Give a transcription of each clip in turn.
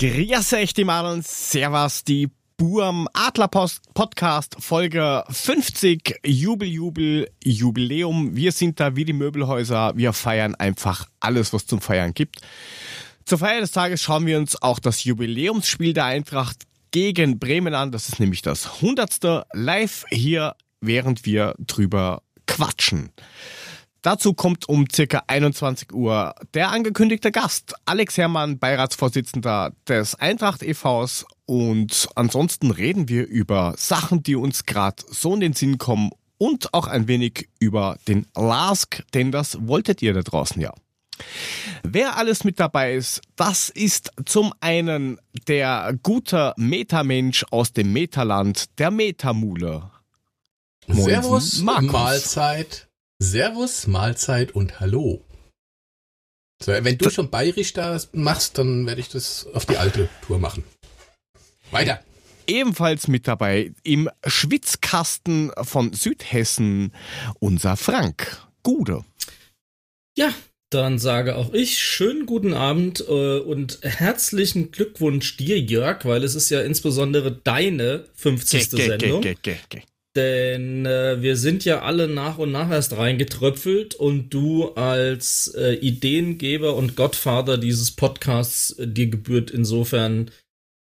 Grüß euch die Mann Servus die Burm Adlerpost Podcast Folge 50 Jubel Jubel Jubiläum. Wir sind da wie die Möbelhäuser. Wir feiern einfach alles, was zum Feiern gibt. Zur Feier des Tages schauen wir uns auch das Jubiläumsspiel der Eintracht gegen Bremen an. Das ist nämlich das 100. live hier, während wir drüber quatschen. Dazu kommt um circa 21 Uhr der angekündigte Gast, Alex Herrmann, Beiratsvorsitzender des Eintracht e.V.s. Und ansonsten reden wir über Sachen, die uns gerade so in den Sinn kommen und auch ein wenig über den Lask, denn das wolltet ihr da draußen ja. Wer alles mit dabei ist, das ist zum einen der gute Metamensch aus dem Metaland, der Metamule. Servus, Markus. Mahlzeit. Servus, Mahlzeit und Hallo. So, wenn du schon bayerisch da machst, dann werde ich das auf die alte Tour machen. Weiter. Ebenfalls mit dabei im Schwitzkasten von Südhessen unser Frank Gude. Ja, dann sage auch ich schönen guten Abend äh, und herzlichen Glückwunsch dir, Jörg, weil es ist ja insbesondere deine 50. Ge, ge, Sendung. Ge, denn äh, wir sind ja alle nach und nach erst reingetröpfelt und du als äh, Ideengeber und Gottvater dieses Podcasts, äh, dir gebührt insofern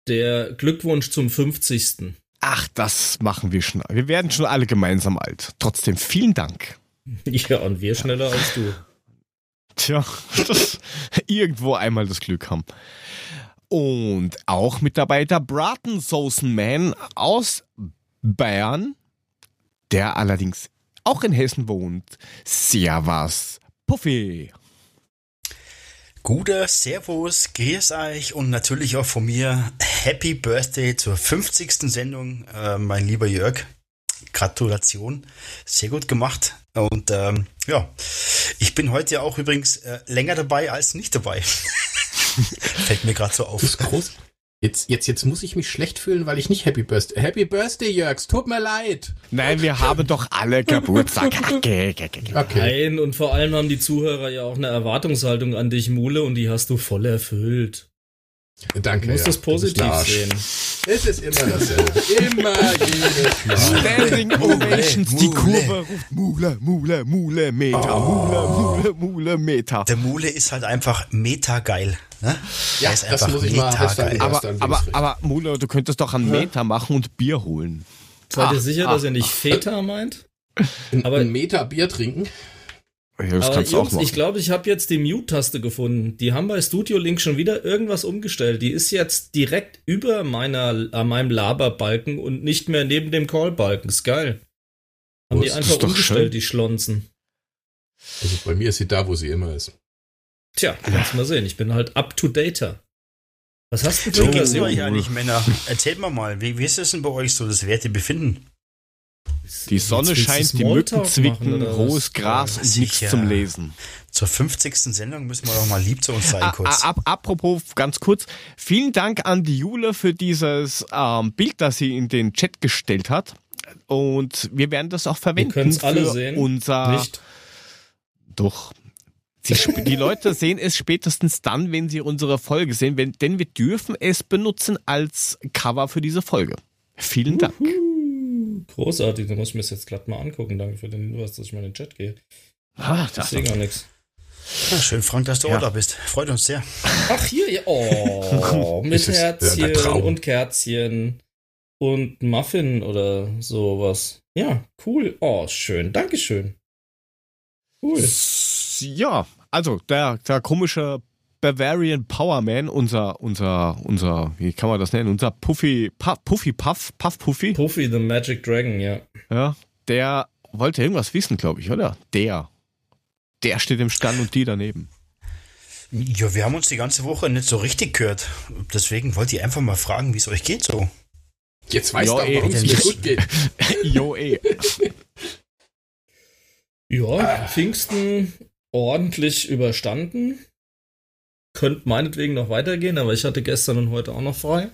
der Glückwunsch zum 50. Ach, das machen wir schon. Wir werden schon alle gemeinsam alt. Trotzdem vielen Dank. Ja, und wir schneller ja. als du. Tja, irgendwo einmal das Glück haben. Und auch mit dabei der Braten Soßen Man aus Bayern der allerdings auch in Hessen wohnt. Servus, Puffy. Guter Servus, grüß euch und natürlich auch von mir Happy Birthday zur 50. Sendung, äh, mein lieber Jörg. Gratulation, sehr gut gemacht. Und ähm, ja, ich bin heute ja auch übrigens äh, länger dabei als nicht dabei. Fällt mir gerade so auf. Das ist groß. Jetzt, jetzt, jetzt muss ich mich schlecht fühlen, weil ich nicht Happy Birthday. Happy Birthday, Jörgs, tut mir leid. Nein, wir haben doch alle Geburtstag. okay. Nein, und vor allem haben die Zuhörer ja auch eine Erwartungshaltung an dich, Mule, und die hast du voll erfüllt. Danke. Du musst ja, das positiv sehen. Es ist immer dasselbe. immer jedes Mal. Standing Ovations, die Kurve ruft Mule, Mule, Mule, Meta, oh. Mule, Mule, Mule, Meta. Der Mule ist halt einfach meta geil. Ne? Ja, das muss ich mal geil. Aber, aber, aber Mule, du könntest doch ein Meta machen und Bier holen. Seid ihr sicher, ach, dass ihr nicht Feta meint? Aber ein Meter Bier trinken? Ja, das Aber Jungs, ich glaube, ich habe jetzt die Mute-Taste gefunden. Die haben bei Studio Link schon wieder irgendwas umgestellt. Die ist jetzt direkt über meiner, an meinem Laberbalken und nicht mehr neben dem Call-Balken. Ist geil. Haben oh, die einfach umgestellt, schön. die Schlonzen. Also bei mir ist sie da, wo sie immer ist. Tja, kannst mal sehen. Ich bin halt up to data. Was hast du für eine Version? euch eigentlich, Männer? Erzählt mal mal, wie, wie ist es denn bei euch so, das Wertebefinden? Die Sonne scheint, die Mücken zwicken, rohes Gras und nichts ja. zum Lesen. Zur 50. Sendung müssen wir doch mal lieb zu uns sein, kurz. Ap apropos, ganz kurz, vielen Dank an die Jule für dieses ähm, Bild, das sie in den Chat gestellt hat. Und wir werden das auch verwenden. Wir es alle sehen. Unser Nicht. Doch. Die, die, Leute sehen es spätestens dann, wenn sie unsere Folge sehen, wenn, denn wir dürfen es benutzen als Cover für diese Folge. Vielen Dank. Uhu. Großartig, da muss ich mir das jetzt glatt mal angucken. Danke für den Hinweis, dass ich mal in den Chat gehe. Ah, das sehe gar nichts. Ja, schön, Frank, dass du ja. auch da bist. Freut uns sehr. Ach, hier, ja. Oh, mit Herzchen und Kerzchen und Muffin oder sowas. Ja, cool. Oh, schön. Dankeschön. Cool. Ja, also der, der komische Bavarian Powerman, unser, unser, unser, wie kann man das nennen? Unser Puffy, Puff, Puffy Puff, Puff Puffy. Puffy, the Magic Dragon, ja. Ja, der wollte irgendwas wissen, glaube ich, oder? Der. Der steht im Stand und die daneben. Ja, wir haben uns die ganze Woche nicht so richtig gehört. Deswegen wollte ich einfach mal fragen, wie es euch geht so. Jetzt weißt du auch, warum es mir gut geht. jo, eh. Ja, Pfingsten ordentlich überstanden könnte meinetwegen noch weitergehen, aber ich hatte gestern und heute auch noch frei.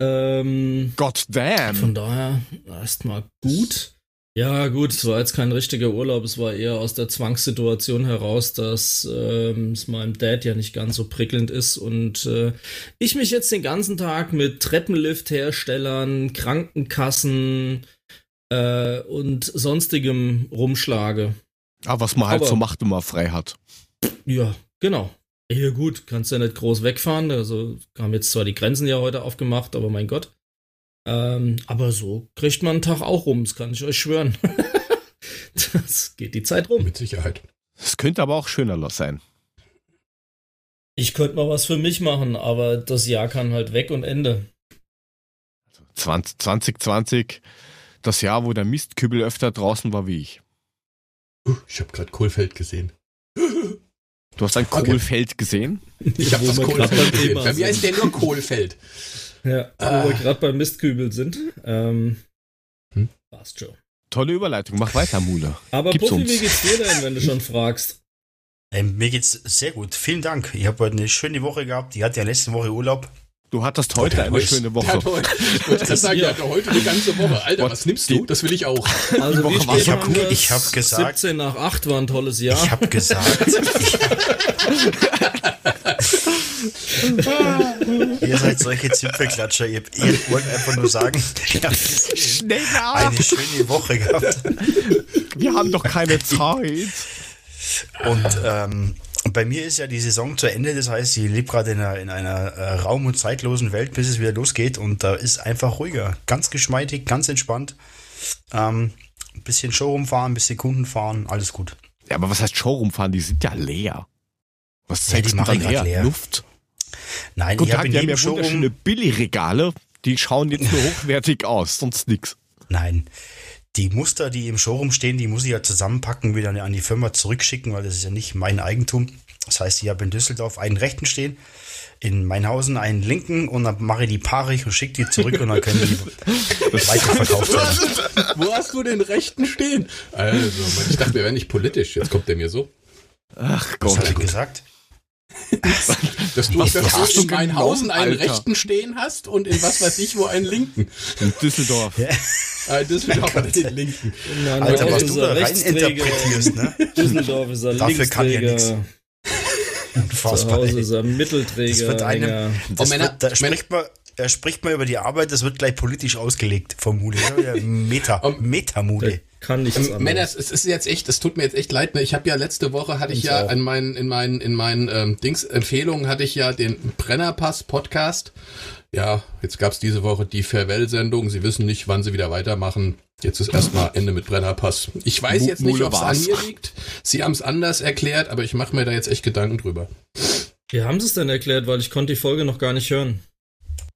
Ähm, God damn. Von daher erstmal gut. Ja, gut, es war jetzt kein richtiger Urlaub, es war eher aus der Zwangssituation heraus, dass ähm, es meinem Dad ja nicht ganz so prickelnd ist und äh, ich mich jetzt den ganzen Tag mit Treppenliftherstellern, Krankenkassen äh, und sonstigem rumschlage. Ah, was man halt Aber, so macht, wenn man frei hat. Ja, genau. Ja, gut, kannst ja nicht groß wegfahren. Also haben jetzt zwar die Grenzen ja heute aufgemacht, aber mein Gott. Ähm, aber so kriegt man einen Tag auch rum, das kann ich euch schwören. das geht die Zeit rum. Mit Sicherheit. Es könnte aber auch schöner sein. Ich könnte mal was für mich machen, aber das Jahr kann halt weg und Ende. 20, 2020, das Jahr, wo der Mistkübel öfter draußen war wie ich. Ich habe gerade Kohlfeld gesehen. Du hast ein Kohlfeld okay. gesehen? Ich habe das Kohlfeld gesehen. Bei mir ist der nur Kohlfeld. Ja, ah. wo wir gerade beim Mistkübel sind. Ähm, hm? Passt schon. Tolle Überleitung, mach weiter, Mule. Aber Gibt's Buffy, uns. wie geht's dir denn, wenn du schon fragst? Ähm, mir geht's sehr gut. Vielen Dank. Ich habe heute eine schöne Woche gehabt. Ich hatte ja letzte Woche Urlaub. Du hattest heute eine heute, schöne Woche. Heute, ich wollte sagen, ja. heute eine ganze Woche. Alter, was, was nimmst du? Das will ich auch. Also Woche wir ich habe ich hab gesagt. 17 nach 8 war ein tolles Jahr. Ich habe gesagt. ihr seid solche Zipfelklatscher. Ihr, ihr wollt einfach nur sagen, ich habe eine schöne Woche gehabt. Wir haben doch keine Zeit. Und ähm, bei mir ist ja die Saison zu Ende, das heißt, ich lebe gerade in einer, in einer äh, raum- und zeitlosen Welt, bis es wieder losgeht und da ist einfach ruhiger. Ganz geschmeidig, ganz entspannt. Ähm, ein bisschen Showroom fahren, ein bisschen Kunden fahren, alles gut. Ja, aber was heißt Showroom fahren? Die sind ja leer. Was zeigst ja, die du dann Leer? Luft? Nein, Guten ich habe in jedem Showroom... wunderschöne Billigregale, die schauen jetzt nur hochwertig aus, sonst nix. Nein, die Muster, die im Showroom stehen, die muss ich ja zusammenpacken, wieder an die Firma zurückschicken, weil das ist ja nicht mein Eigentum. Das heißt, ich habe in Düsseldorf einen rechten stehen, in Meinhausen einen linken und dann mache ich die paarig und schicke die zurück und dann können die weiterverkauft werden. Wo hast du den rechten stehen? Also, ich dachte, wir wären nicht politisch. Jetzt kommt der mir so. Ach Gott. Was hat er gesagt? dass du, was, dass du in Meinhausen einen Alter. rechten stehen hast und in was weiß ich wo einen linken. In Düsseldorf. Ja. Ah, in Düsseldorf hat den linken. Nein, Alter, was du da rein interpretierst, ne? Düsseldorf ist er Dafür kann ja nichts. Zu Hause ist er Mittelträger. Das wird einem, das Männer, wird, da spricht man, er spricht mal über die Arbeit, das wird gleich politisch ausgelegt vom Mule. Meta, Meta-Mule kann nichts ähm. Männer, es ist jetzt echt, es tut mir jetzt echt leid. Ne? Ich habe ja letzte Woche hatte ich, ich ja auch. in meinen in meinen in meinen ähm, Dings Empfehlungen hatte ich ja den Brennerpass Podcast. Ja, jetzt gab's diese Woche die Farewell-Sendung. Sie wissen nicht, wann sie wieder weitermachen. Jetzt ist erstmal Ende mit Brennerpass. Ich weiß jetzt nicht, ob es an mir liegt. Sie haben es anders erklärt, aber ich mache mir da jetzt echt Gedanken drüber. Wie haben sie es denn erklärt? Weil ich konnte die Folge noch gar nicht hören.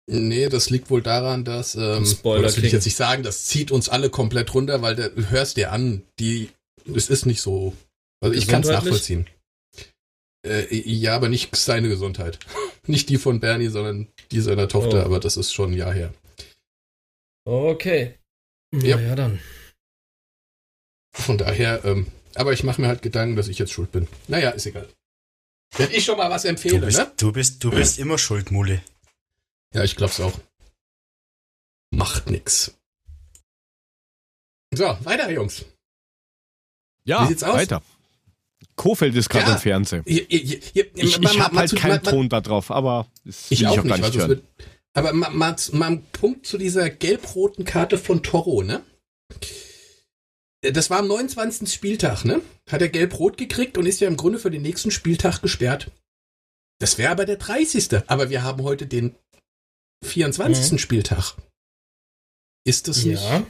Nee, das liegt wohl daran, dass, ähm, Spoiler das will ich jetzt nicht sagen, das zieht uns alle komplett runter, weil du hörst dir an, die, es ist nicht so, also ich kann es nachvollziehen. Äh, ja, aber nicht seine Gesundheit. nicht die von Bernie, sondern die seiner Tochter, oh. aber das ist schon ein Jahr her. Okay. Ja, ja dann. Von daher, ähm, aber ich mache mir halt Gedanken, dass ich jetzt schuld bin. Naja, ist egal. Wenn ich schon mal was empfehle, du bist, ne? Du bist, du bist immer schuld, Mule. Ja, ich glaub's auch. Macht nix. So, weiter, Jungs. Ja, Wie sieht's aus? weiter. Kofeld ist gerade ja. im Fernsehen. Hier, hier, hier, ich ich habe halt keinen Ton da drauf, aber ich auch, auch nicht. Also wird, aber mal, mal, mal ein Punkt zu dieser gelb-roten Karte von Toro, ne? Das war am 29. Spieltag, ne? Hat er gelb-rot gekriegt und ist ja im Grunde für den nächsten Spieltag gesperrt. Das wäre aber der 30. Aber wir haben heute den 24. Mhm. Spieltag. Ist das ja. nicht?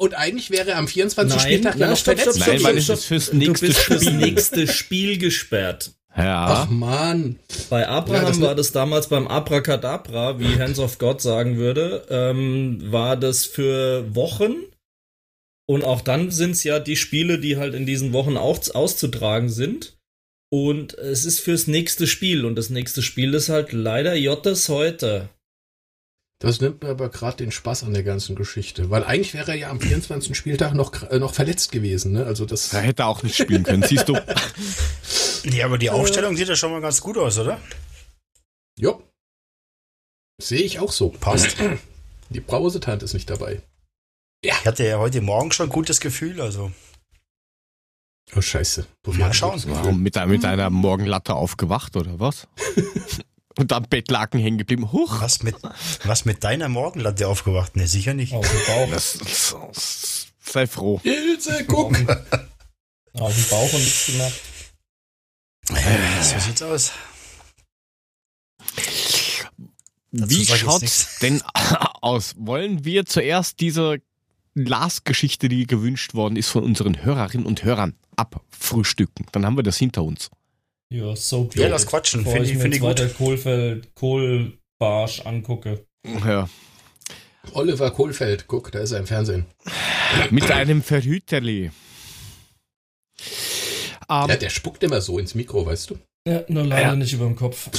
Und eigentlich wäre am 24. Nein, Spieltag ja, noch stopp, verletzt. Stopp, stopp, Nein, weil es ist fürs nächste du bist Spiel. fürs nächste Spiel gesperrt. Ja. Ach man. Bei Abraham ja, das war das damals beim Abracadabra, wie Hands of God sagen würde, ähm, war das für Wochen. Und auch dann sind es ja die Spiele, die halt in diesen Wochen auch auszutragen sind. Und es ist fürs nächste Spiel. Und das nächste Spiel ist halt leider Jottes heute. Das nimmt mir aber gerade den Spaß an der ganzen Geschichte, weil eigentlich wäre er ja am 24. Spieltag noch, äh, noch verletzt gewesen. Ne? Also das er hätte auch nicht spielen können, siehst du. Ja, aber die Aufstellung äh, sieht ja schon mal ganz gut aus, oder? Ja. Sehe ich auch so. Passt. Die Brausetante ist nicht dabei. Ja. Ich hatte ja heute Morgen schon ein gutes Gefühl, also. Oh, scheiße. Mal schauen. Warum? Mit, mit einer Morgenlatte aufgewacht, oder was? Und am Bettlaken hängen geblieben. Huch. Was mit, was mit deiner Morgenlatte aufgewacht? Ne, sicher nicht. Auf dem Bauch. Das, das, sei froh. Ilse, guck. Auf dem Bauch und nichts gemerkt. Ja, so sieht's aus. Wie schaut's denn aus? Wollen wir zuerst diese Last-Geschichte, die gewünscht worden ist von unseren Hörerinnen und Hörern, abfrühstücken? Dann haben wir das hinter uns. Ja, so Ja, das quatschen. Finde ich, find ich gut. Kohlfeld, Kohlbarsch angucke. Ja. Oliver Kohlfeld, guck, da ist er im Fernsehen. Mit einem Verhüterli. Um, ja, der spuckt immer so ins Mikro, weißt du? Ja, nur leider ja. nicht über dem Kopf.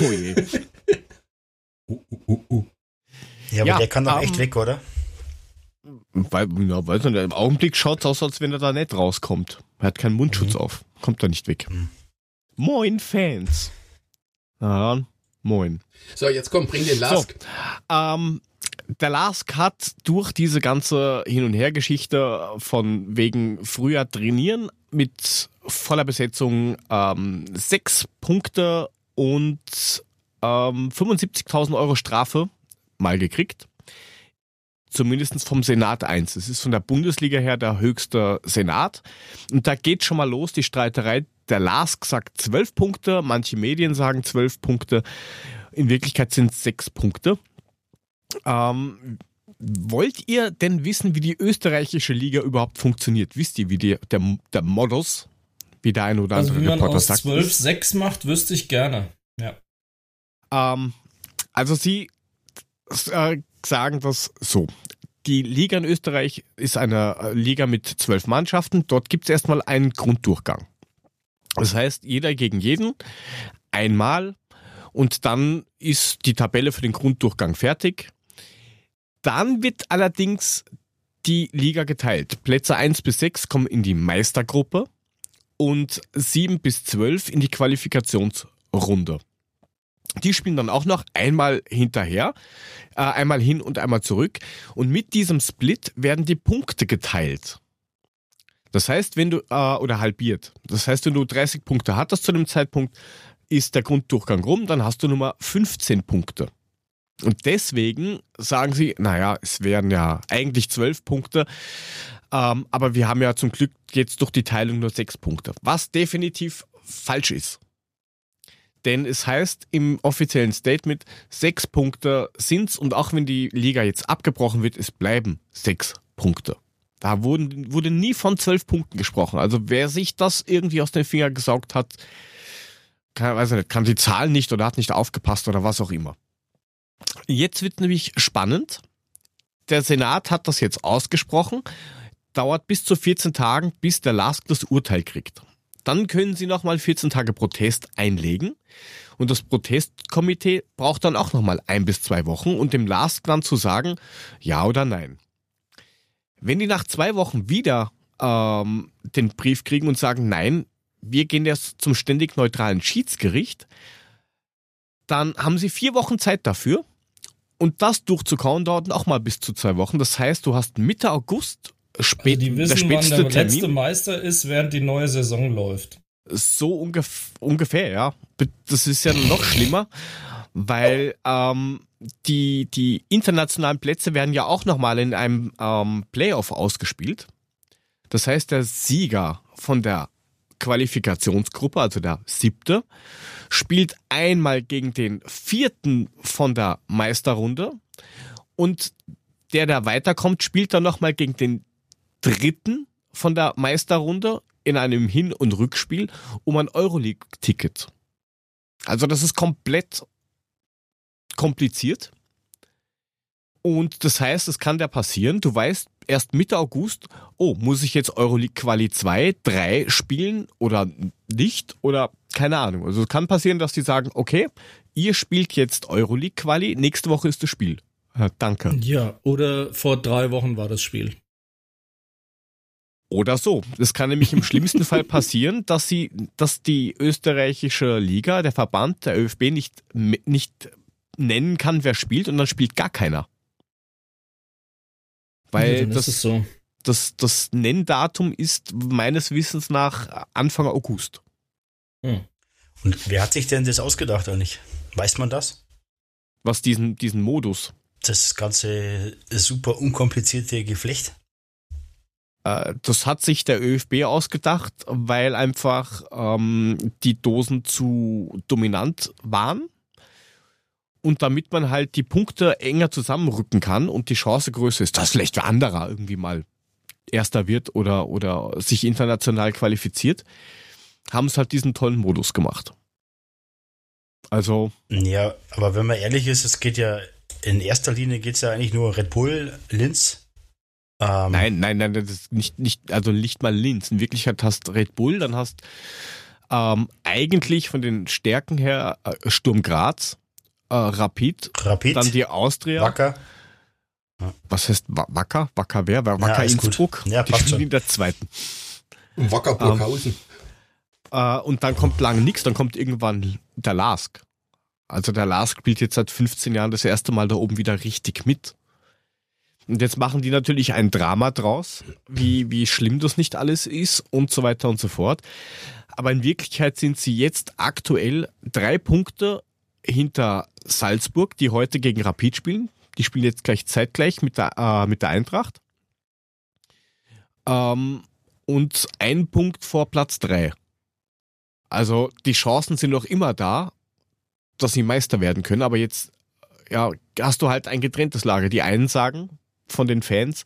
oh je. Uh, uh, uh, ja, aber ja, der kann doch um, echt weg, oder? Weil, ja, weiß nicht, im Augenblick schaut es aus, als wenn er da nicht rauskommt. Er hat keinen Mundschutz mhm. auf. Kommt da nicht weg. Mhm. Moin, Fans. Ja, moin. So, jetzt komm, bring den Lask. So, ähm, der Lask hat durch diese ganze Hin- und Her-Geschichte von wegen früher trainieren mit voller Besetzung ähm, sechs Punkte und ähm, 75.000 Euro Strafe mal gekriegt. Zumindest vom Senat 1. Es ist von der Bundesliga her der höchste Senat. Und da geht schon mal los die Streiterei. Der LASK sagt zwölf Punkte, manche Medien sagen zwölf Punkte. In Wirklichkeit sind es sechs Punkte. Ähm, wollt ihr denn wissen, wie die österreichische Liga überhaupt funktioniert? Wisst ihr, wie die, der, der Modus, wie der ein oder also andere wie man Reporter aus sagt? 12, 6 macht, wüsste ich gerne. Ja. Ähm, also sie äh, sagen das so. Die Liga in Österreich ist eine äh, Liga mit zwölf Mannschaften. Dort gibt es erstmal einen Grunddurchgang. Das heißt, jeder gegen jeden einmal und dann ist die Tabelle für den Grunddurchgang fertig. Dann wird allerdings die Liga geteilt. Plätze 1 bis 6 kommen in die Meistergruppe und 7 bis 12 in die Qualifikationsrunde. Die spielen dann auch noch einmal hinterher, äh, einmal hin und einmal zurück. Und mit diesem Split werden die Punkte geteilt. Das heißt, wenn du, äh, oder halbiert. Das heißt, wenn du 30 Punkte hattest zu dem Zeitpunkt, ist der Grunddurchgang rum, dann hast du Nummer 15 Punkte. Und deswegen sagen sie, naja, es wären ja eigentlich zwölf Punkte, ähm, aber wir haben ja zum Glück jetzt durch die Teilung nur sechs Punkte, was definitiv falsch ist. Denn es heißt im offiziellen Statement, sechs Punkte sind's und auch wenn die Liga jetzt abgebrochen wird, es bleiben sechs Punkte. Da wurden, wurde nie von zwölf Punkten gesprochen. Also wer sich das irgendwie aus den Fingern gesaugt hat, kann, weiß nicht, kann die Zahlen nicht oder hat nicht aufgepasst oder was auch immer. Jetzt wird nämlich spannend. Der Senat hat das jetzt ausgesprochen. Dauert bis zu 14 Tagen, bis der LASK das Urteil kriegt. Dann können sie nochmal 14 Tage Protest einlegen. Und das Protestkomitee braucht dann auch nochmal ein bis zwei Wochen und dem LASK dann zu sagen, ja oder nein. Wenn die nach zwei Wochen wieder ähm, den Brief kriegen und sagen, nein, wir gehen jetzt zum ständig neutralen Schiedsgericht, dann haben sie vier Wochen Zeit dafür. Und das durchzukauen dauert auch mal bis zu zwei Wochen. Das heißt, du hast Mitte August spät, also die wissen, der späteste wann der Termin. letzte Meister ist, während die neue Saison läuft. So ungef ungefähr, ja. Das ist ja noch schlimmer, weil ähm, die, die internationalen Plätze werden ja auch nochmal in einem ähm, Playoff ausgespielt. Das heißt, der Sieger von der Qualifikationsgruppe, also der siebte, spielt einmal gegen den vierten von der Meisterrunde und der, der weiterkommt, spielt dann nochmal gegen den dritten von der Meisterrunde in einem Hin- und Rückspiel um ein Euroleague-Ticket. Also das ist komplett kompliziert. Und das heißt, es kann da passieren, du weißt erst Mitte August, oh, muss ich jetzt Euroleague Quali 2, 3 spielen oder nicht oder keine Ahnung. Also es kann passieren, dass die sagen, okay, ihr spielt jetzt Euroleague Quali, nächste Woche ist das Spiel. Ja, danke. Ja, oder vor drei Wochen war das Spiel. Oder so. Es kann nämlich im schlimmsten Fall passieren, dass sie, dass die österreichische Liga, der Verband, der ÖFB nicht, nicht nennen kann, wer spielt und dann spielt gar keiner. Weil ja, das, so. das, das Nenndatum ist meines Wissens nach Anfang August. Hm. Und wer hat sich denn das ausgedacht eigentlich? Weiß man das? Was diesen, diesen Modus? Das ganze super unkomplizierte Geflecht? Äh, das hat sich der ÖFB ausgedacht, weil einfach ähm, die Dosen zu dominant waren. Und damit man halt die Punkte enger zusammenrücken kann und die Chance größer ist, dass vielleicht wer anderer irgendwie mal Erster wird oder, oder sich international qualifiziert, haben es halt diesen tollen Modus gemacht. Also. Ja, aber wenn man ehrlich ist, es geht ja in erster Linie geht es ja eigentlich nur Red Bull, Linz. Ähm, nein, nein, nein, das ist nicht, nicht, also nicht mal Linz. In Wirklichkeit hast Red Bull, dann hast ähm, eigentlich von den Stärken her äh, Sturm Graz, äh, Rapid, Rapid, dann die Austria. Wacker. Was heißt Wacker? Wacker wer? Wacker ja, Innsbruck? Ja, die spielen in der zweiten. Wacker Burghausen. Ähm, äh, und dann kommt lang nichts, dann kommt irgendwann der Lask. Also der Lask spielt jetzt seit 15 Jahren das erste Mal da oben wieder richtig mit. Und jetzt machen die natürlich ein Drama draus, wie, wie schlimm das nicht alles ist und so weiter und so fort. Aber in Wirklichkeit sind sie jetzt aktuell drei Punkte hinter Salzburg, die heute gegen Rapid spielen. Die spielen jetzt gleich zeitgleich mit der, äh, mit der Eintracht. Ähm, und ein Punkt vor Platz drei. Also die Chancen sind noch immer da, dass sie Meister werden können, aber jetzt ja, hast du halt ein getrenntes Lager. Die einen sagen von den Fans,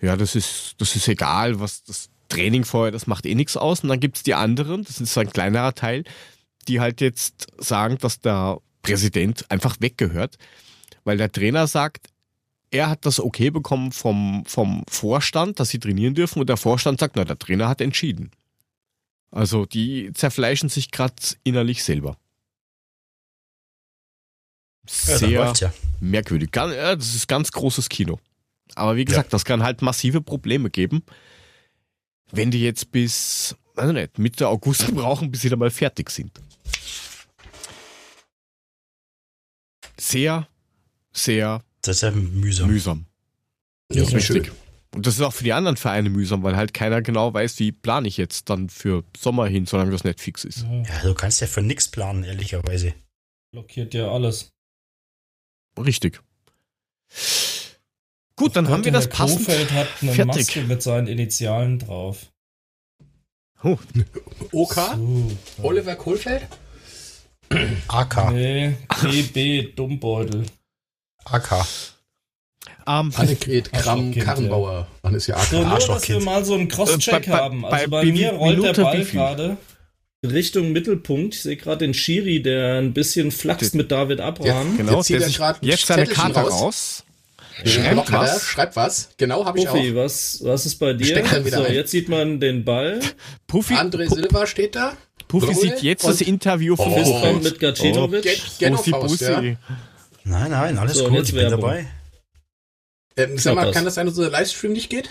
ja, das ist, das ist egal, was das Training vorher, das macht eh nichts aus. Und dann gibt's die anderen, das ist ein kleinerer Teil, die halt jetzt sagen, dass der Präsident einfach weggehört, weil der Trainer sagt, er hat das okay bekommen vom, vom Vorstand, dass sie trainieren dürfen und der Vorstand sagt, na, der Trainer hat entschieden. Also die zerfleischen sich gerade innerlich selber sehr ja, ja. merkwürdig. Das ist ganz großes Kino. Aber wie gesagt, ja. das kann halt massive Probleme geben, wenn die jetzt bis, also nicht, Mitte August brauchen, bis sie da mal fertig sind. Sehr, sehr das ist ja mühsam. mühsam. Ja, das ist richtig. Und das ist auch für die anderen Vereine mühsam, weil halt keiner genau weiß, wie plane ich jetzt dann für Sommer hin, solange das nicht fix ist. Ja, du kannst ja für nichts planen, ehrlicherweise. Blockiert ja alles. Richtig. Gut, dann haben wir das passend. Kofeld hat eine fertig. Maske mit seinen Initialen drauf. Oh. OK? So. Oliver Kohlfeld? AK. Nee, PB Dummbeutel. AK. Um, Annegret Kram Karrenbauer. Wann ist ja AK? So, nur, dass wir mal so einen Crosscheck äh, haben. Also bei, bei mir rollt Minute der Ball gerade. Richtung Mittelpunkt. Ich sehe gerade den Schiri, der ein bisschen flaxt mit David Abraham. Ja, genau, jetzt zieht er gerade jetzt seine Karte raus. raus. Schreibt was. Schreibt was. Genau, habe ich Puffy, auch. was, was ist bei dir? So, ein. jetzt sieht man den Ball. Puffy, André Silva steht da. Puffy Brule sieht jetzt das Interview von oh, mit Gacinovic. Oh, Faust, ja. Nein, nein, alles so, gut, ich bin dabei. Ähm, sag mal, kann das sein, dass unser Livestream nicht geht?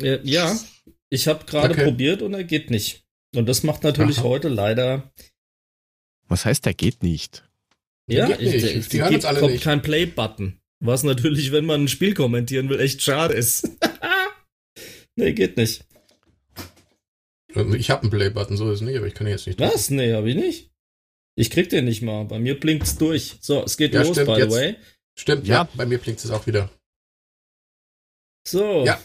Ja, ich habe gerade okay. probiert und er geht nicht. Und das macht natürlich Aha. heute leider. Was heißt, der geht nicht? Ja, geht nicht. Ich, ich, Die hören uns alle kommt nicht. kein Play-Button. Was natürlich, wenn man ein Spiel kommentieren will, echt schade ist. nee, geht nicht. Ich habe einen Play-Button, so ist es nicht, aber ich kann jetzt nicht. Was? Nee, habe ich nicht. Ich krieg den nicht mal. Bei mir blinkt's durch. So, es geht ja, los, stimmt, by the way. Stimmt, ja. ja, bei mir blinkt es auch wieder. So. Ja.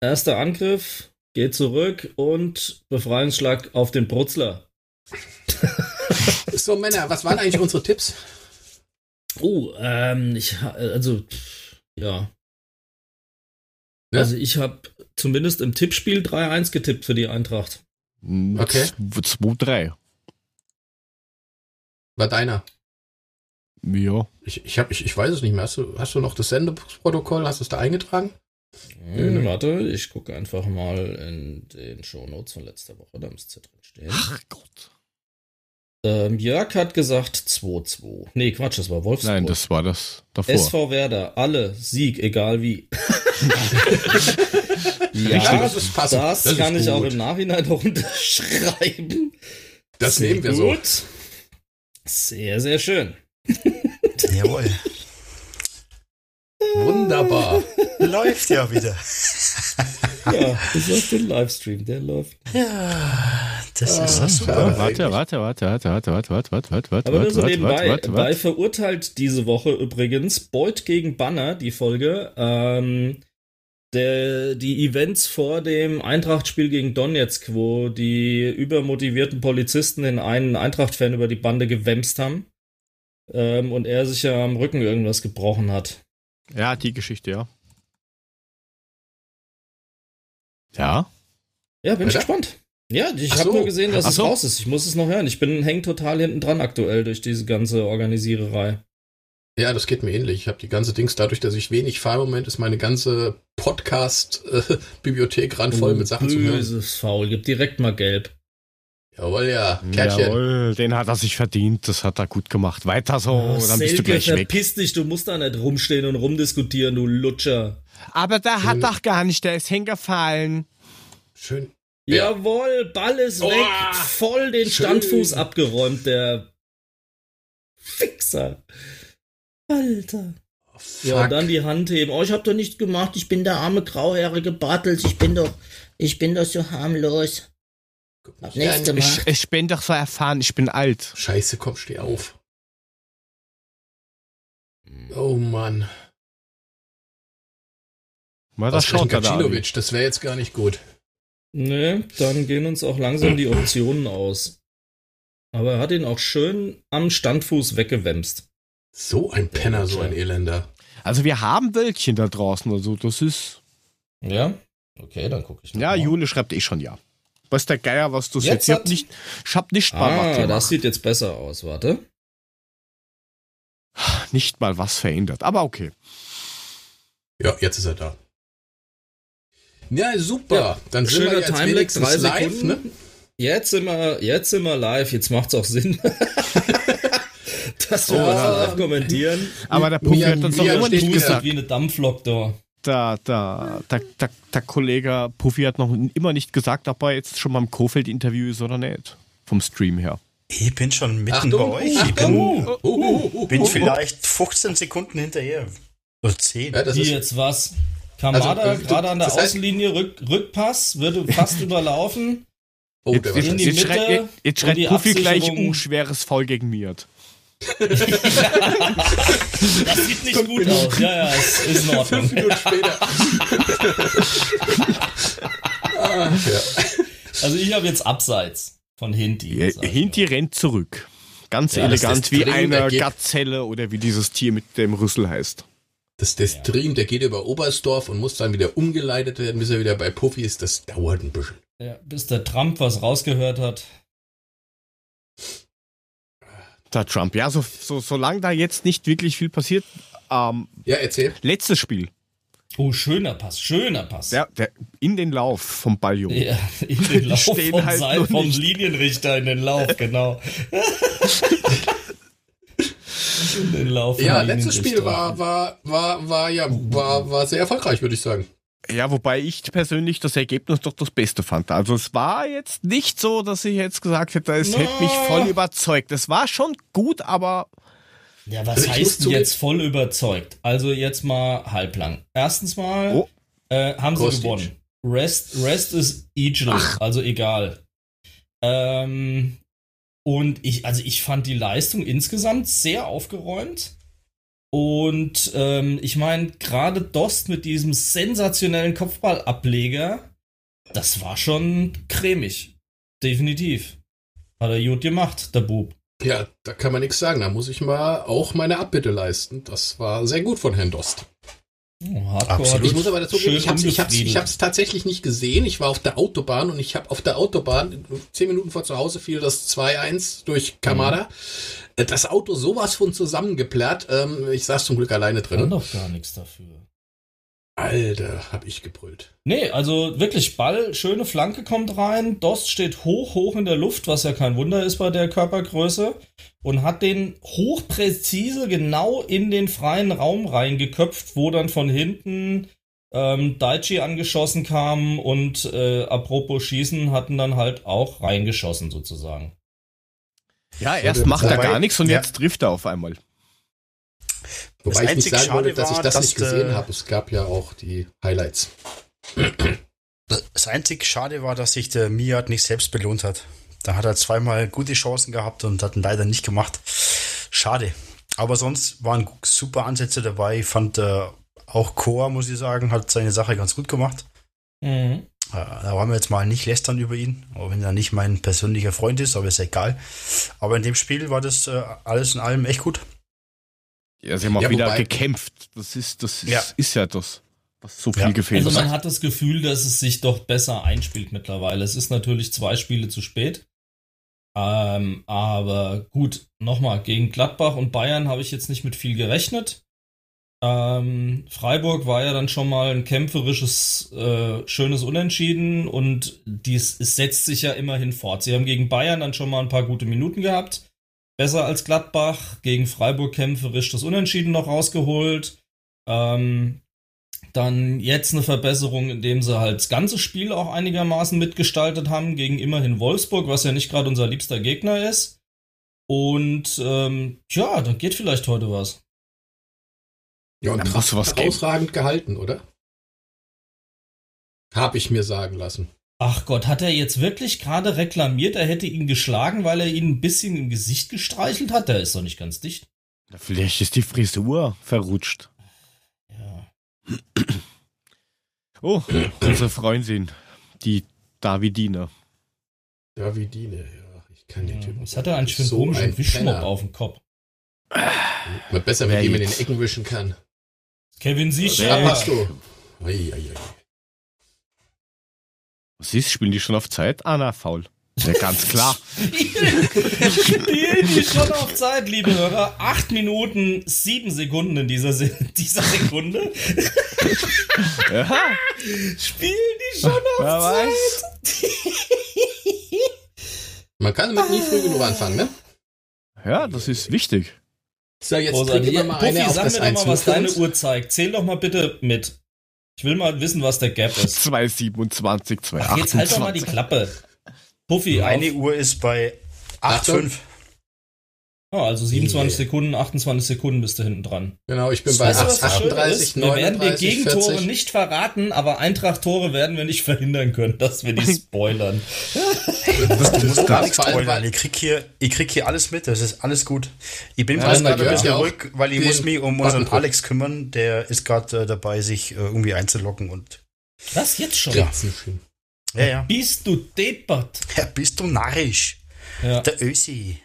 Erster Angriff. Geht zurück und Befreiungsschlag auf den Brutzler. so, Männer, was waren eigentlich unsere Tipps? Oh, ähm, ich, also, ja. ja? Also, ich habe zumindest im Tippspiel 3-1 getippt für die Eintracht. Okay. 2-3. War deiner? Ja. Ich, ich, hab, ich, ich weiß es nicht mehr. Hast du, hast du noch das Sendeprotokoll? Hast du es da eingetragen? Hm, warte, ich gucke einfach mal in den Shownotes von letzter Woche, da müsste drin stehen. Ach Gott. Ähm, Jörg hat gesagt 2-2. Nee, Quatsch, das war Wolfsburg. Nein, das war das davor. SV Werder, alle, Sieg, egal wie. ja, das, ist passend. das, das kann ich auch im Nachhinein noch unterschreiben. Das sehr nehmen wir gut. so. Sehr, sehr schön. Jawohl. Wunderbar. läuft ja wieder. Ja, das ist den Livestream, der läuft. Ja, das ist ah, super. Warte, warte, warte, warte, warte, warte, warte, warte, warte, warte. Aber nur so nebenbei, bei verurteilt diese Woche übrigens Beut gegen Banner, die Folge. Ähm, der, die Events vor dem Eintracht-Spiel gegen Donetsk, wo die übermotivierten Polizisten den einen Eintracht-Fan über die Bande gewämst haben ähm, und er sich ja am Rücken irgendwas gebrochen hat. Ja, die Geschichte, ja. Ja? Ja, bin ich gespannt. Ja, ich habe so. nur gesehen, dass Ach es so. raus ist. Ich muss es noch hören. Ich bin häng total hinten dran aktuell durch diese ganze Organisiererei. Ja, das geht mir ähnlich. Ich habe die ganze Dings, dadurch, dass ich wenig fahre im Moment, ist meine ganze Podcast-Bibliothek randvoll mit Sachen zu hören. Böses Faul, gib direkt mal gelb. Jawohl, ja. Kärtchen. Jawohl, den hat er sich verdient. Das hat er gut gemacht. Weiter so, oh, dann bist du gleich weg. Verpiss dich, du musst da nicht rumstehen und rumdiskutieren, du Lutscher. Aber der Schön. hat doch gar nicht, der ist hingefallen. Schön. Ja. Jawohl, Ball ist oh, weg. Voll den schön. Standfuß abgeräumt, der Fixer. Alter. Oh, ja, und dann die Hand heben. Oh, ich hab doch nichts gemacht. Ich bin der arme grauhaarige Bartels. Ich bin doch, ich bin doch so harmlos. Hab nichts gemacht. Ich, ich bin doch so erfahren. Ich bin alt. Scheiße, komm, steh auf. Oh Mann. Mal das schaut da Das wäre jetzt gar nicht gut. Nee, dann gehen uns auch langsam die Optionen aus. Aber er hat ihn auch schön am Standfuß weggewämst. So ein Penner, so ein Elender. Also wir haben Wölkchen da draußen, also das ist. Ja? Okay, dann gucke ich mal. Ja, Jule schreibt eh schon ja. Was der Geier, was du jetzt, jetzt ich hab nicht, ich hab nicht mal ah, was gemacht. das sieht jetzt besser aus, warte. Nicht mal was verändert, aber okay. Ja, jetzt ist er da. Ja, super. Ja, dann wir jetzt Timelag, drei live, ne? Jetzt sind wir, jetzt sind wir live, jetzt macht's auch Sinn. dass wir oh, live kommentieren. Aber der Puffy hat uns doch immer nicht gesagt. Wie eine Dampflok da. Der, der, der, der, der Kollege Puffy hat noch immer nicht gesagt, ob er jetzt schon mal im Kofeld-Interview ist oder nicht. Vom Stream her. Ich bin schon mitten Achtung, bei euch. Ich bin, uh, uh, uh, bin vielleicht 15 Sekunden hinterher. Oder 10. Ja, Wie jetzt was? Kamada also, gerade an der Außenlinie, Rück, Rückpass, wird fast überlaufen. Oh, jetzt, jetzt, in die jetzt, Mitte schreit, jetzt, schreit Puffy gleich, uh, schweres Foul gegen Miert. das sieht nicht Kommt gut aus. Ja, ja, ist, ist in Ordnung. Fünf Minuten später. ah, ja. Also ich habe jetzt abseits von Hinti. Ja, Hinti rennt zurück. Ganz ja, elegant wie eine Gazelle oder wie dieses Tier mit dem Rüssel heißt. Das, der Stream, der geht über Oberstdorf und muss dann wieder umgeleitet werden, bis er wieder bei Puffy ist. Das dauert ein bisschen. Ja, bis der Trump was rausgehört hat. Der Trump, ja, so, so, solange da jetzt nicht wirklich viel passiert. Ähm, ja, erzähl. Letztes Spiel. Oh, schöner Pass, schöner Pass. Der, der in den Lauf vom Balljungen. Ja, in den Lauf vom, halt Seil, vom Linienrichter in den Lauf, genau. den Lauf. Ja, letztes Spiel war, war, war, war, ja, war, war sehr erfolgreich, würde ich sagen. Ja, wobei ich persönlich das Ergebnis doch das Beste fand. Also es war jetzt nicht so, dass ich jetzt gesagt hätte, es no. hätte mich voll überzeugt. Es war schon gut, aber. Ja, was also heißt jetzt voll überzeugt? Also jetzt mal halblang. Erstens mal oh. äh, haben sie Kostic. gewonnen. Rest, Rest ist Eagle, also egal. Ähm, und ich, also ich fand die Leistung insgesamt sehr aufgeräumt. Und ähm, ich meine, gerade Dost mit diesem sensationellen Kopfballableger, das war schon cremig. Definitiv. Hat er gut gemacht, der Bub. Ja, da kann man nichts sagen. Da muss ich mal auch meine Abbitte leisten. Das war sehr gut von Herrn Dost. Oh, Absolut. Ich muss aber dazu geben, ich habe es ich hab's, ich hab's tatsächlich nicht gesehen. Ich war auf der Autobahn und ich habe auf der Autobahn, zehn Minuten vor zu Hause, fiel das 2-1 durch Kamada. Mhm. Das Auto sowas von zusammengeplärrt. Ähm, ich saß zum Glück alleine drin. Kann doch gar nichts dafür. Alter, hab ich gebrüllt. Nee, also wirklich Ball, schöne Flanke kommt rein. Dost steht hoch, hoch in der Luft, was ja kein Wunder ist bei der Körpergröße. Und hat den hochpräzise genau in den freien Raum reingeköpft, wo dann von hinten ähm, Daichi angeschossen kam und äh, apropos Schießen hatten dann halt auch reingeschossen sozusagen. Ja, erst macht er gar nichts und ja. jetzt trifft er auf einmal. Wobei ich nicht sagen wollte, dass ich das nicht gesehen habe. Es gab ja auch die Highlights. Das einzig Schade war, dass sich der Miat nicht selbst belohnt hat. Da hat er zweimal gute Chancen gehabt und hat ihn leider nicht gemacht. Schade. Aber sonst waren super Ansätze dabei. Ich fand äh, auch Chor, muss ich sagen, hat seine Sache ganz gut gemacht. Mhm. Äh, da wollen wir jetzt mal nicht lästern über ihn, auch wenn er nicht mein persönlicher Freund ist, aber ist egal. Aber in dem Spiel war das äh, alles in allem echt gut. Ja, sie haben auch ja, wieder wobei, gekämpft. Das ist, das ist ja. ist ja das, was so viel ja. gefehlt hat. Also man hat das Gefühl, dass es sich doch besser einspielt mittlerweile. Es ist natürlich zwei Spiele zu spät. Ähm, aber gut, nochmal, gegen Gladbach und Bayern habe ich jetzt nicht mit viel gerechnet. Ähm, Freiburg war ja dann schon mal ein kämpferisches, äh, schönes Unentschieden und dies es setzt sich ja immerhin fort. Sie haben gegen Bayern dann schon mal ein paar gute Minuten gehabt. Besser als Gladbach, gegen Freiburg kämpferisch das Unentschieden noch rausgeholt. Ähm, dann jetzt eine Verbesserung, indem sie halt das ganze Spiel auch einigermaßen mitgestaltet haben, gegen immerhin Wolfsburg, was ja nicht gerade unser liebster Gegner ist. Und ähm, ja, dann geht vielleicht heute was. Ja, und hast du was ausragend gehalten, oder? Hab ich mir sagen lassen. Ach Gott, hat er jetzt wirklich gerade reklamiert, er hätte ihn geschlagen, weil er ihn ein bisschen im Gesicht gestreichelt hat? Der ist doch nicht ganz dicht. Vielleicht ist die Frisur verrutscht. Ja. Oh, unsere Freundin, die Davidine. Davidine, ja. Ich kann den Typen. Was hat er eigentlich für einen so komischen Wischmopp auf dem Kopf? Mal besser, wenn jemand in den Ecken wischen kann. Kevin Sicher. Ja, hast du. Ei, ei, ei. Was ist? Spielen die schon auf Zeit? Ah, na, faul. Ja, ganz klar. Spielen die schon auf Zeit, liebe Hörer. Acht Minuten, sieben Sekunden in dieser, Se dieser Sekunde. Ja. Spielen die schon auf Wer Zeit? Weiß. Man kann damit nie früh genug anfangen, ne? Ja, das ist wichtig. So, jetzt Großartig. wir mal Puffi, eine sag mir doch mal, was deine Uhr zeigt. Zähl doch mal bitte mit. Ich will mal wissen, was der Gap ist. 227, 228. Ach, jetzt halt doch mal die Klappe. Puffy, Meine auf. Uhr ist bei 8,5. Oh, also 27 yeah. Sekunden, 28 Sekunden bist du hinten dran. Genau, ich bin bei 8, 38, 39, Wir werden die Gegentore 40. nicht verraten, aber Eintracht-Tore werden wir nicht verhindern können, dass wir die spoilern. du musst gar nichts spoilern. Ich krieg, hier, ich krieg hier alles mit, das ist alles gut. Ich bin ja, gerade ein bisschen ruhig, weil ich muss mich um unseren Alex kümmern. Der ist gerade äh, dabei, sich äh, irgendwie einzulocken und... Was, jetzt schon? Ja. Ja, ja. Bist du deppert? Ja, bist du narrisch. Ja. Der Ösi.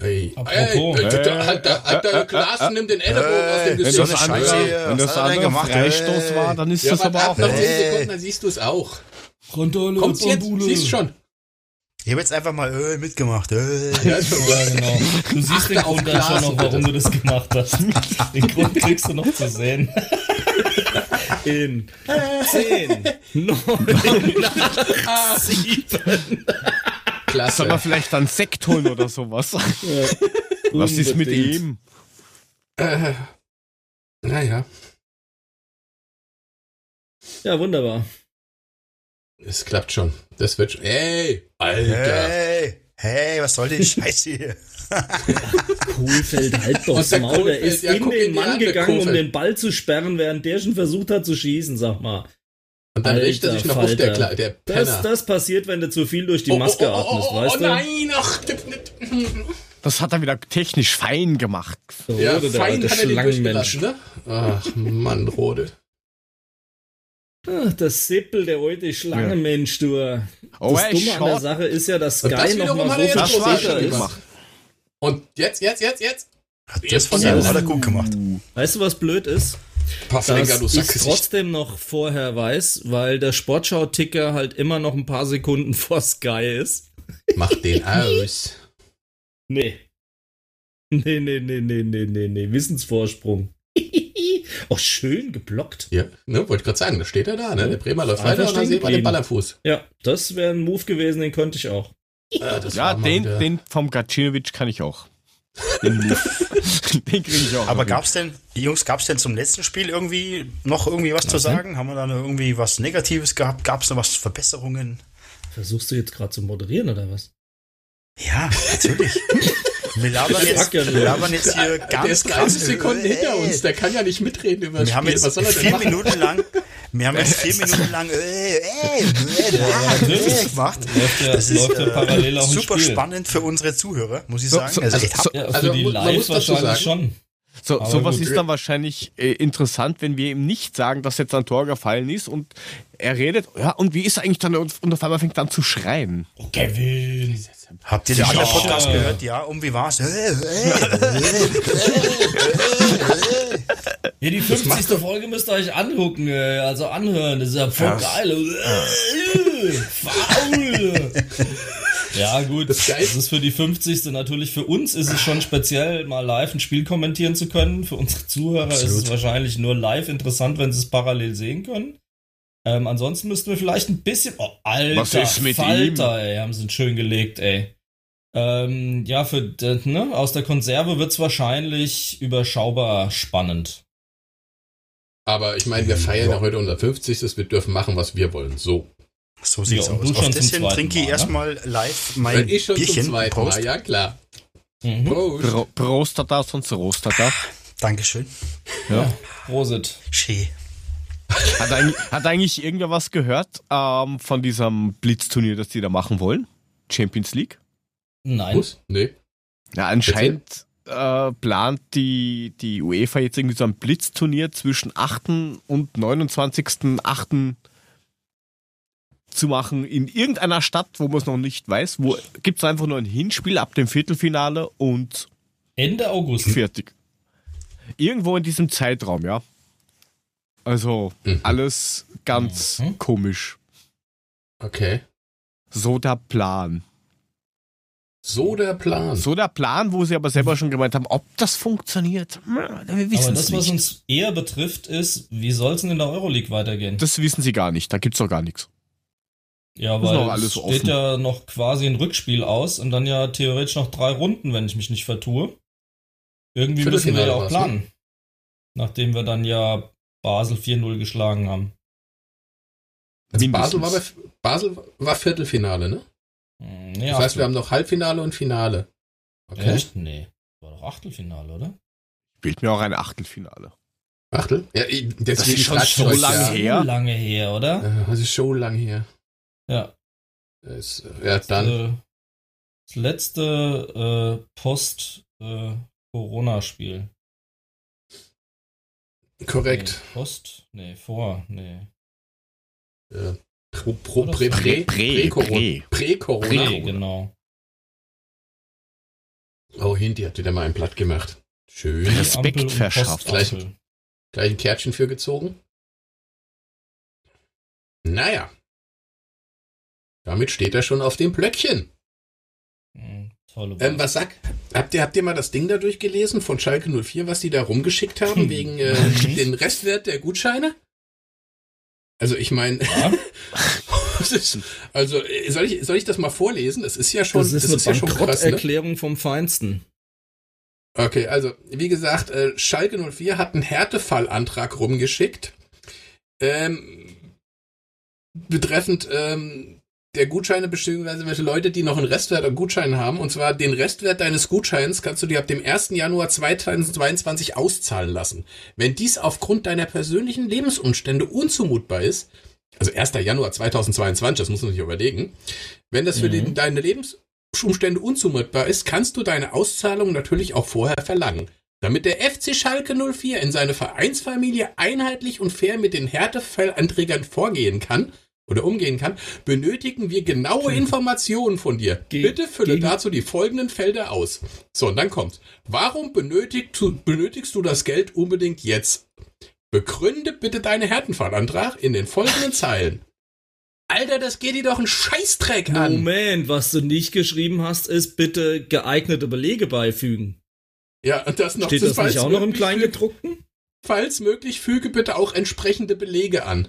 Ey, Apropos, ey, ey, halt, der, halt der Glas nimmt den Ellenbogen aus dem Gesicht. Wenn das andere, wenn das andere Freistoß war, dann ist ja, das aber auch... Nach 10 Sekunden, dann siehst du es auch. Kontrolle, Kommt's jetzt, siehst schon. Ich habe jetzt einfach mal äh, mitgemacht. Äh. Ja, genau. Du siehst Achte den Grund dann schon noch, warum du das gemacht hast. Den Grund kriegst du noch zu sehen. In 10, 9, 8, 7... Klasse. Soll man vielleicht dann Sekt holen oder sowas? Ja, Was ist mit ihm? Äh, naja. Ja, wunderbar. Es klappt schon. Das wird schon. Ey, Alter. Hey, hey, was soll die Scheiße hier? Kohlfeld, halt doch das Maul. Er ist ja, in den Mann gegangen, um den Ball zu sperren, während der schon versucht hat zu schießen, sag mal. Und dann Alter, richtet sich noch auf der, Kle der Penner. Das, das passiert, wenn du zu viel durch die oh, Maske oh, oh, atmest, weißt du? Oh nein, ach, das hat er wieder technisch fein gemacht. So, ja, der fein alte Schlangenmensch. Ne? Ach, Mann, Rode. Ach, das Sippel, der alte Schlangenmensch, du. Oh, das Dumme an der Sache ist ja, dass Sky noch mal so viel später ist. Gemacht. Und jetzt, jetzt, jetzt, jetzt? Hat das von ja, hat er gut gemacht. Weißt du, was blöd ist? Paffinger, dass ich trotzdem noch vorher weiß, weil der Sportschau-Ticker halt immer noch ein paar Sekunden vor Sky ist. Mach den aus. Nee. Nee, nee, nee, nee, nee, nee, nee. Wissensvorsprung. oh, schön geblockt. Ja, ne, wollte gerade sagen, da steht er da, ne? Der Bremer läuft weiter und dann sieht man den Ball am Fuß. Ja, das wäre ein Move gewesen, den könnte ich auch. Ja, ja den, den vom Gacinovic kann ich auch. Den, den kriege ich auch. Aber gab's denn, Jungs, gab's denn zum letzten Spiel irgendwie noch irgendwie was, was zu sagen? Denn? Haben wir da irgendwie was Negatives gehabt? Gab's noch was Verbesserungen? Versuchst du jetzt gerade zu moderieren oder was? Ja, natürlich. Wir labern jetzt, wir labern jetzt hier ganz Der ist 30 Sekunden hinter uns, der kann ja nicht mitreden über das wir Spiel. Haben jetzt Was vier Minuten lang, wir haben jetzt vier Minuten lang äh, äh, äh, äh, gemacht. Läuft ja, das ist äh, parallel auch super spannend für unsere Zuhörer, muss ich sagen. So, also, so, ja, für also, die Live wahrscheinlich schon. So, sowas ist dann wahrscheinlich äh, interessant, wenn wir ihm nicht sagen, dass jetzt ein Tor gefallen ist und er redet, ja, und wie ist er eigentlich dann, und auf einmal fängt er an zu schreien. Oh, Kevin! Habt ihr den anderen Podcast gehört? Ja, um wie war's? Ja, die 50. Folge müsst ihr euch angucken, also anhören, das ist ja voll ja. geil. Faul! Ja, gut. Das, das, ist für die 50. natürlich für uns ist es schon speziell, mal live ein Spiel kommentieren zu können. Für unsere Zuhörer Absolut. ist es wahrscheinlich nur live interessant, wenn sie es parallel sehen können. Ähm, ansonsten müssten wir vielleicht ein bisschen. Oh, Alter, Was ist mit Falter, ihm? ey, haben sie schön gelegt, ey. Ähm, ja, für ne, aus der Konserve wird es wahrscheinlich überschaubar spannend. Aber ich meine, wir feiern ja heute unser 50. Wir dürfen machen, was wir wollen. So. So sieht's ja, aus. Auf deswegen trinke ich ne? erstmal live mein Wenn ich schon Bierchen. Zum zweiten Prost. Mal, ja klar. Mhm. Prost. Pro, Prostata und Rostata. Dankeschön. Ja. Prosit. Schön. Hat eigentlich, hat eigentlich irgendwer was gehört ähm, von diesem Blitzturnier, das die da machen wollen? Champions League? Nein. Was? Nee. Ja, anscheinend äh, plant die, die UEFA jetzt irgendwie so ein Blitzturnier zwischen 8. und 29.8 zu machen in irgendeiner Stadt, wo man es noch nicht weiß. Wo gibt es einfach nur ein Hinspiel ab dem Viertelfinale und Ende August. Fertig. Irgendwo in diesem Zeitraum, ja. Also mhm. alles ganz mhm. komisch. Okay. So der Plan. So der Plan. So der Plan, wo sie aber selber schon gemeint haben, ob das funktioniert. Wir wissen aber das, was uns eher betrifft, ist, wie soll es denn in der Euroleague weitergehen? Das wissen sie gar nicht. Da gibt es doch gar nichts. Ja, weil noch alles es steht offen. ja noch quasi ein Rückspiel aus und dann ja theoretisch noch drei Runden, wenn ich mich nicht vertue. Irgendwie müssen wir ja auch ne? planen. Ne? Nachdem wir dann ja Basel 4-0 geschlagen haben. Also Basel war, bei, Basel war Viertelfinale, ne? Hm, nee, das heißt, wir haben noch Halbfinale und Finale. Okay. Echt? Nee. War doch Achtelfinale, oder? Spielt mir auch ein Achtelfinale. Achtel? Ja, das ist schon so lange her. lange her, oder? Das ist schon lange her. Ja. Das, ja, dann. Das letzte äh, Post-Corona-Spiel. Äh, Korrekt. Nee, Post? Nee, vor, nee. Ja. Pro, pro, prä, prä, prä, prä, prä, Corona. Prä, genau. Oh, Hinti hat wieder mal ein Blatt gemacht. Schön. Respekt verschafft. Gleich, gleich ein Kärtchen für gezogen. Naja. Damit steht er schon auf dem Blöckchen. Mhm, ähm, was sagt? Habt ihr, habt ihr mal das Ding da durchgelesen von Schalke 04, was die da rumgeschickt haben, wegen äh, den Restwert der Gutscheine? Also ich meine, ja. also soll ich, soll ich das mal vorlesen? Es ist ja schon, das ist, das ist ja schon krass. Ne? Erklärung vom Feinsten. Okay, also wie gesagt, äh, Schalke 04 hat einen Härtefallantrag rumgeschickt, ähm, betreffend ähm, der Gutscheine bzw. welche Leute, die noch einen Restwert an Gutscheinen haben. Und zwar den Restwert deines Gutscheins kannst du dir ab dem 1. Januar 2022 auszahlen lassen. Wenn dies aufgrund deiner persönlichen Lebensumstände unzumutbar ist, also 1. Januar 2022, das muss man sich überlegen, wenn das für mhm. den, deine Lebensumstände unzumutbar ist, kannst du deine Auszahlung natürlich auch vorher verlangen. Damit der FC Schalke 04 in seine Vereinsfamilie einheitlich und fair mit den Härtefallanträgern vorgehen kann, oder umgehen kann, benötigen wir genaue Informationen von dir. Ge Bitte fülle dazu die folgenden Felder aus. So, und dann kommt. Warum benötigst du, benötigst du das Geld unbedingt jetzt? Begründe bitte deinen Härtenfallantrag in den folgenden Zeilen. Alter, das geht dir doch einen Scheißdreck an. Moment, was du nicht geschrieben hast, ist bitte geeignete Belege beifügen. Ja, und das noch Steht das nicht auch noch im Kleingedruckten? Falls möglich, füge bitte auch entsprechende Belege an.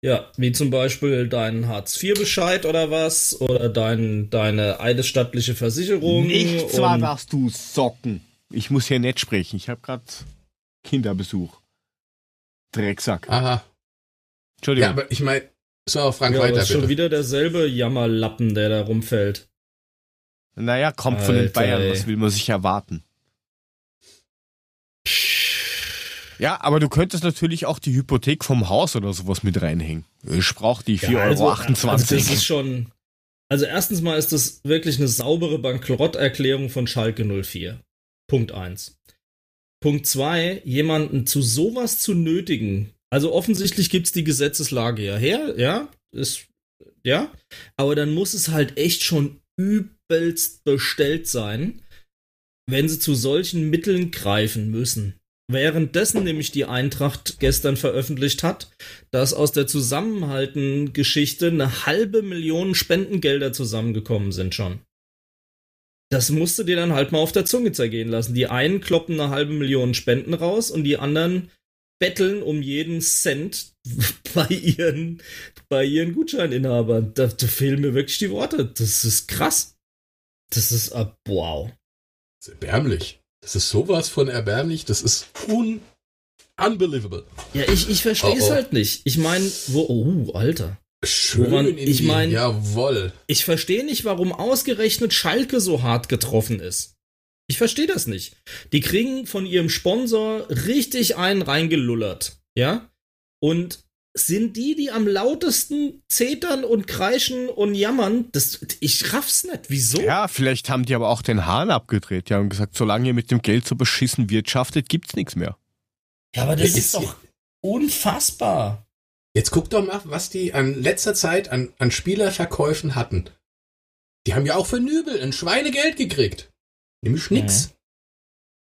Ja, wie zum Beispiel dein Hartz-IV-Bescheid oder was? Oder dein, deine eidesstattliche Versicherung. Nicht zwar, dass du Socken. Ich muss hier nicht sprechen. Ich habe gerade Kinderbesuch. Drecksack. Aha. Entschuldigung. Ja, aber ich meine, so, Frank, ja, weiter, ist bitte. schon wieder derselbe Jammerlappen, der da rumfällt. Naja, kommt Alter, von den Bayern, was will man sich erwarten? Ja, aber du könntest natürlich auch die Hypothek vom Haus oder sowas mit reinhängen. Ich brauche die 4,28 ja, also, Euro. Also das ist schon. Also erstens mal ist das wirklich eine saubere Bankrotterklärung von Schalke 04. Punkt 1. Punkt 2, jemanden zu sowas zu nötigen. Also offensichtlich gibt's die Gesetzeslage ja her, ja, ist, ja, aber dann muss es halt echt schon übelst bestellt sein, wenn sie zu solchen Mitteln greifen müssen. Währenddessen nämlich die Eintracht gestern veröffentlicht hat, dass aus der Zusammenhalten-Geschichte eine halbe Million Spendengelder zusammengekommen sind schon. Das musst du dir dann halt mal auf der Zunge zergehen lassen. Die einen kloppen eine halbe Million Spenden raus und die anderen betteln um jeden Cent bei ihren, bei ihren Gutscheininhabern. Da, da fehlen mir wirklich die Worte. Das ist krass. Das ist, uh, wow. Das ist erbärmlich. Das ist sowas von erbärmlich, das ist un unbelievable. Ja, ich, ich verstehe es oh, oh. halt nicht. Ich meine, wo, oh, Alter. Schön, man, ich meine, jawoll. Ich verstehe nicht, warum ausgerechnet Schalke so hart getroffen ist. Ich verstehe das nicht. Die kriegen von ihrem Sponsor richtig einen reingelullert, ja? Und sind die, die am lautesten zetern und kreischen und jammern. Das, ich raff's nicht. Wieso? Ja, vielleicht haben die aber auch den Hahn abgedreht, ja, und gesagt, solange ihr mit dem Geld so beschissen wirtschaftet, gibt's nichts mehr. Ja, aber das, das ist doch unfassbar. Jetzt guck doch mal, was die an letzter Zeit an, an Spielerverkäufen hatten. Die haben ja auch für Nübel ein Schweinegeld gekriegt. Nämlich nix. Mhm.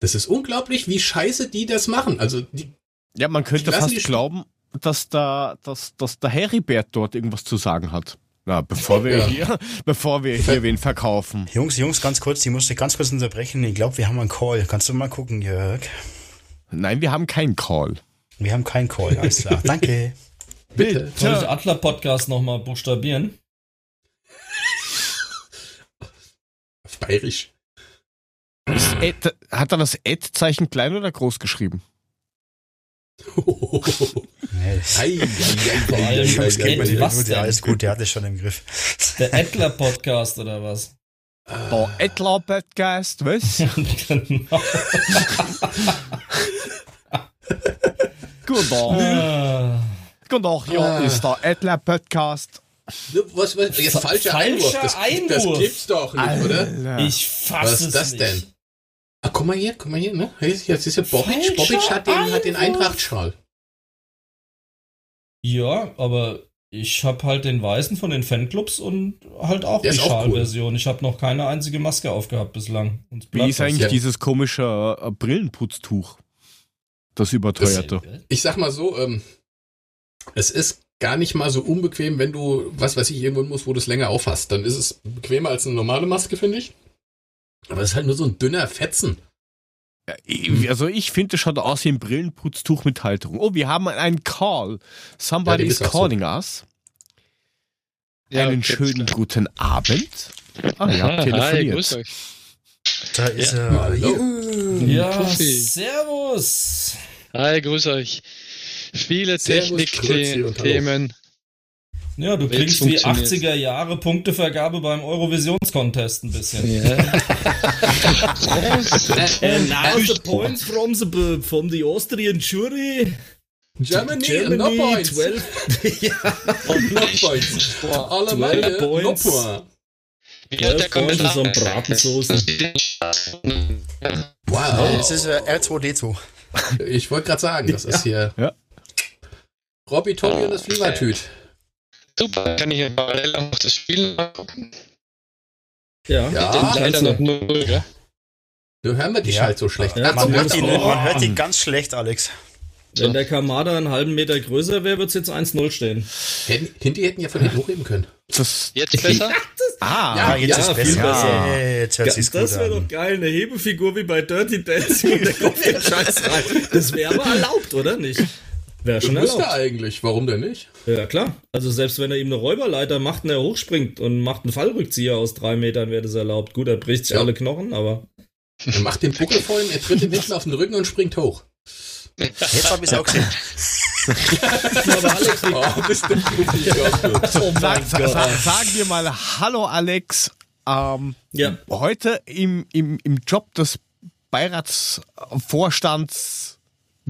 Das ist unglaublich, wie scheiße die das machen. Also die. Ja, man könnte fast glauben, dass da, dass, dass der Heribert dort irgendwas zu sagen hat. Na, bevor wir ja. hier, bevor wir hier wen verkaufen. Jungs, Jungs, ganz kurz, ich muss dich ganz kurz unterbrechen. Ich glaube, wir haben einen Call. Kannst du mal gucken, Jörg? Nein, wir haben keinen Call. Wir haben keinen Call, alles klar. Danke. Bitte. Soll ich Adler-Podcast nochmal buchstabieren? Auf Bayerisch. Ed, hat er das Ad-Zeichen klein oder groß geschrieben? Alles gut, der hat es schon im Griff. Der Edler Podcast oder was? Der Edler Podcast, was? genau. Guten Tag. Guten Tag, hier ah. ist der Edler Podcast. Was, was, jetzt falscher, falscher Einwurf. Das, Einwurf. das gibt's doch nicht, Alter. oder? Ich fasse es nicht. Was ist das denn? Ah, guck mal hier, guck mal hier, ne? Jetzt ist ja Bobic. Bobic hat den, hat den Eintracht-Schal. Ja, aber ich habe halt den weißen von den Fanclubs und halt auch Der die Schalversion. Cool. Ich habe noch keine einzige Maske aufgehabt bislang. Wie ist eigentlich ja. dieses komische äh, Brillenputztuch? Das überteuerte. Das, ich sag mal so, ähm, es ist gar nicht mal so unbequem, wenn du, was weiß ich, irgendwo musst, wo du es länger aufhast. Dann ist es bequemer als eine normale Maske, finde ich. Aber es ist halt nur so ein dünner Fetzen. Also ich finde, es schaut aus wie ein Brillenputztuch mit Halterung. Oh, wir haben einen Call. Somebody ja, is calling so. us. Ja, einen schönen schon. guten Abend. Ah, ihr habt telefoniert. Hi, da ist ja. er. Hallo. Ja, servus. Hi, grüß euch. Viele Technik-Themen. Ja, du klingst wie 80er Jahre Punktevergabe beim Eurovisions-Contest ein bisschen. Yeah. And now the points from the, from the Austrian jury. Germany, Germany no points. 12, ja. no points. Boah, alle meine, points. no point. Ja, der Kommentar. So Bratensoßen. Wow. Das ist äh, R2D2. Ich wollte gerade sagen, das ist hier ja. Robby, Tobi und das Fliegertüt. Super, kann ich hier parallel auch das Spiel angucken? Ja, ja. leider noch null, gell? Du hören wir dich ja. halt so schlecht. Ja, man, hört ihn, man hört ihn ganz schlecht, Alex. Wenn der Kamada einen halben Meter größer wäre, wird es jetzt 1-0 stehen. Hätten, Hinti hätten ja von hinten hochheben können. Das jetzt besser? ah, ja, jetzt ja, ist besser. besser. Jetzt hört ja, das wäre doch geil, eine Hebefigur wie bei Dirty Dancing und der kommt den Scheiß rein. Das wäre aber erlaubt, oder nicht? Wäre schon erlaubt. Müsste eigentlich, warum denn nicht? Ja, klar. Also selbst wenn er ihm eine Räuberleiter macht und er hochspringt und macht einen Fallrückzieher aus drei Metern, wäre das erlaubt. Gut, er bricht sich ja. alle Knochen, aber... Er macht den Buckel vor ihm, er tritt den hinten auf den Rücken und springt hoch. Jetzt hab ich's auch gesehen. aber Alex, oh, bist du oh sag, sag, Sagen wir mal Hallo Alex Ähm, ja. Heute im, im, im Job des Beiratsvorstands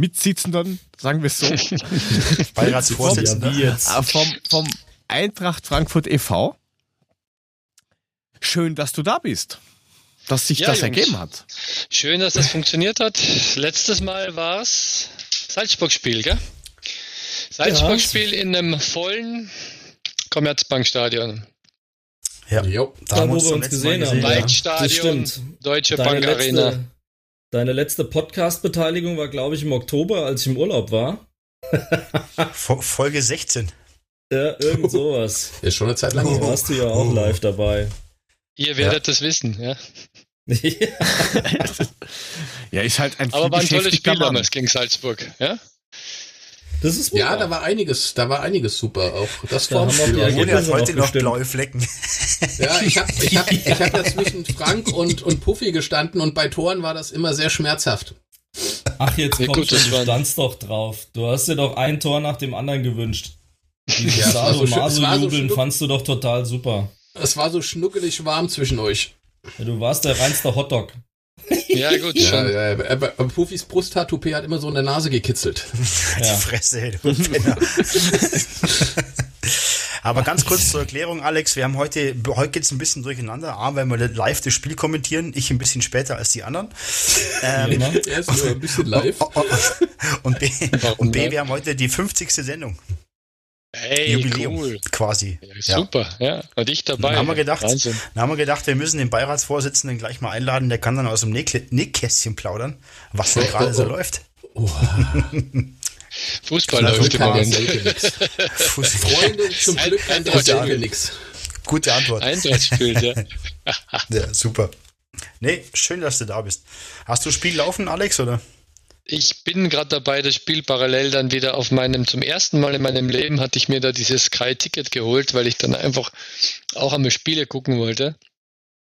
Mitsitzenden, sagen wir es so. Beiratsvorsitzender. Äh, vom, vom Eintracht Frankfurt e.V. Schön, dass du da bist. Dass sich ja, das Jungs. ergeben hat. Schön, dass das funktioniert hat. Letztes Mal war es Salzburg-Spiel, gell? Salzburg-Spiel ja. in einem vollen Commerzbankstadion. Ja, jo, da, da wo wir uns gesehen haben. Waldstadion, ja. Deutsche Deine Bank letzte, Arena. Deine letzte Podcast-Beteiligung war, glaube ich, im Oktober, als ich im Urlaub war. Folge 16. Ja, irgend sowas. Ist schon eine Zeit lang. Da warst du ja auch live dabei. Ihr werdet ja. das wissen, ja. ja, ist halt ein Aber war ein tolles Spiel damals gegen Salzburg, ja? Das ist ja, da war einiges, da war einiges super. Auch das da Formspiel. Moni hat heute noch blaue Flecken. Ja, ich habe ich hab, ich hab da zwischen Frank und, und Puffy gestanden und bei Toren war das immer sehr schmerzhaft. Ach, jetzt ja, kommst gut, du, du standst doch drauf. Du hast dir doch ein Tor nach dem anderen gewünscht. Dieses ja, so jubeln so fandst du doch total super. Es war so schnuckelig warm zwischen euch. Ja, du warst der reinste Hotdog. Ja, gut, ja, schon. Ja, aber Puffys Brusttattoo hat immer so in der Nase gekitzelt. Die Fresse, du Penner. Aber ganz kurz zur Erklärung, Alex, wir haben heute, heute geht es ein bisschen durcheinander. A, weil wir live das Spiel kommentieren, ich ein bisschen später als die anderen. Ähm, ja, erst nur ein bisschen live. Und B, und B, wir haben heute die 50. Sendung. Hey, Jubiläum cool. quasi. Ja, super, ja. Und ich dabei. Dann haben wir gedacht, Wahnsinn. dann haben wir gedacht, wir müssen den Beiratsvorsitzenden gleich mal einladen, der kann dann aus dem Nähkästchen plaudern, was denn gerade so läuft. Fußball läuft im Moment. Freunde, zum Glück ein Eintracht nichts. Gute Antwort. Eintracht spielt, ja. ja, super. Nee, schön, dass du da bist. Hast du Spiel laufen, Alex, oder? Ich bin gerade dabei, das Spiel parallel dann wieder auf meinem, zum ersten Mal in meinem Leben hatte ich mir da dieses Sky-Ticket geholt, weil ich dann einfach auch einmal Spiele gucken wollte.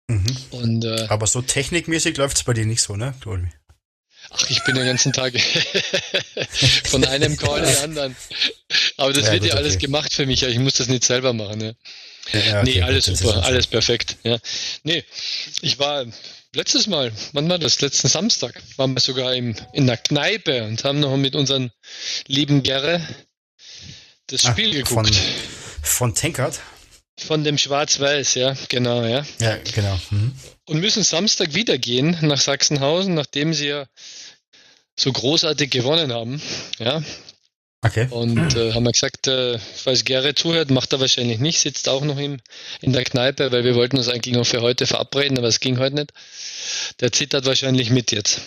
Mhm. Und, äh, Aber so technikmäßig läuft es bei dir nicht so, ne? Dolby. Ach, ich bin den ganzen Tag von einem Call in den anderen. Aber das ja, wird ja alles okay. gemacht für mich. Ich muss das nicht selber machen. Ne? Ja, okay, nee, alles super, alles perfekt. Ja. Nee, ich war letztes Mal, wann war das? Letzten Samstag waren wir sogar im, in der Kneipe und haben noch mit unseren lieben Gerre das ah, Spiel geguckt. Von, von Tankard? Von dem Schwarz-Weiß, ja, genau, ja. Ja, genau. Mhm. Und müssen Samstag wieder gehen nach Sachsenhausen, nachdem sie ja so großartig gewonnen haben, ja. Okay. Und äh, haben wir gesagt, äh, falls Gerrit zuhört, macht er wahrscheinlich nicht, sitzt auch noch im, in der Kneipe, weil wir wollten uns eigentlich noch für heute verabreden, aber es ging heute nicht. Der zittert wahrscheinlich mit jetzt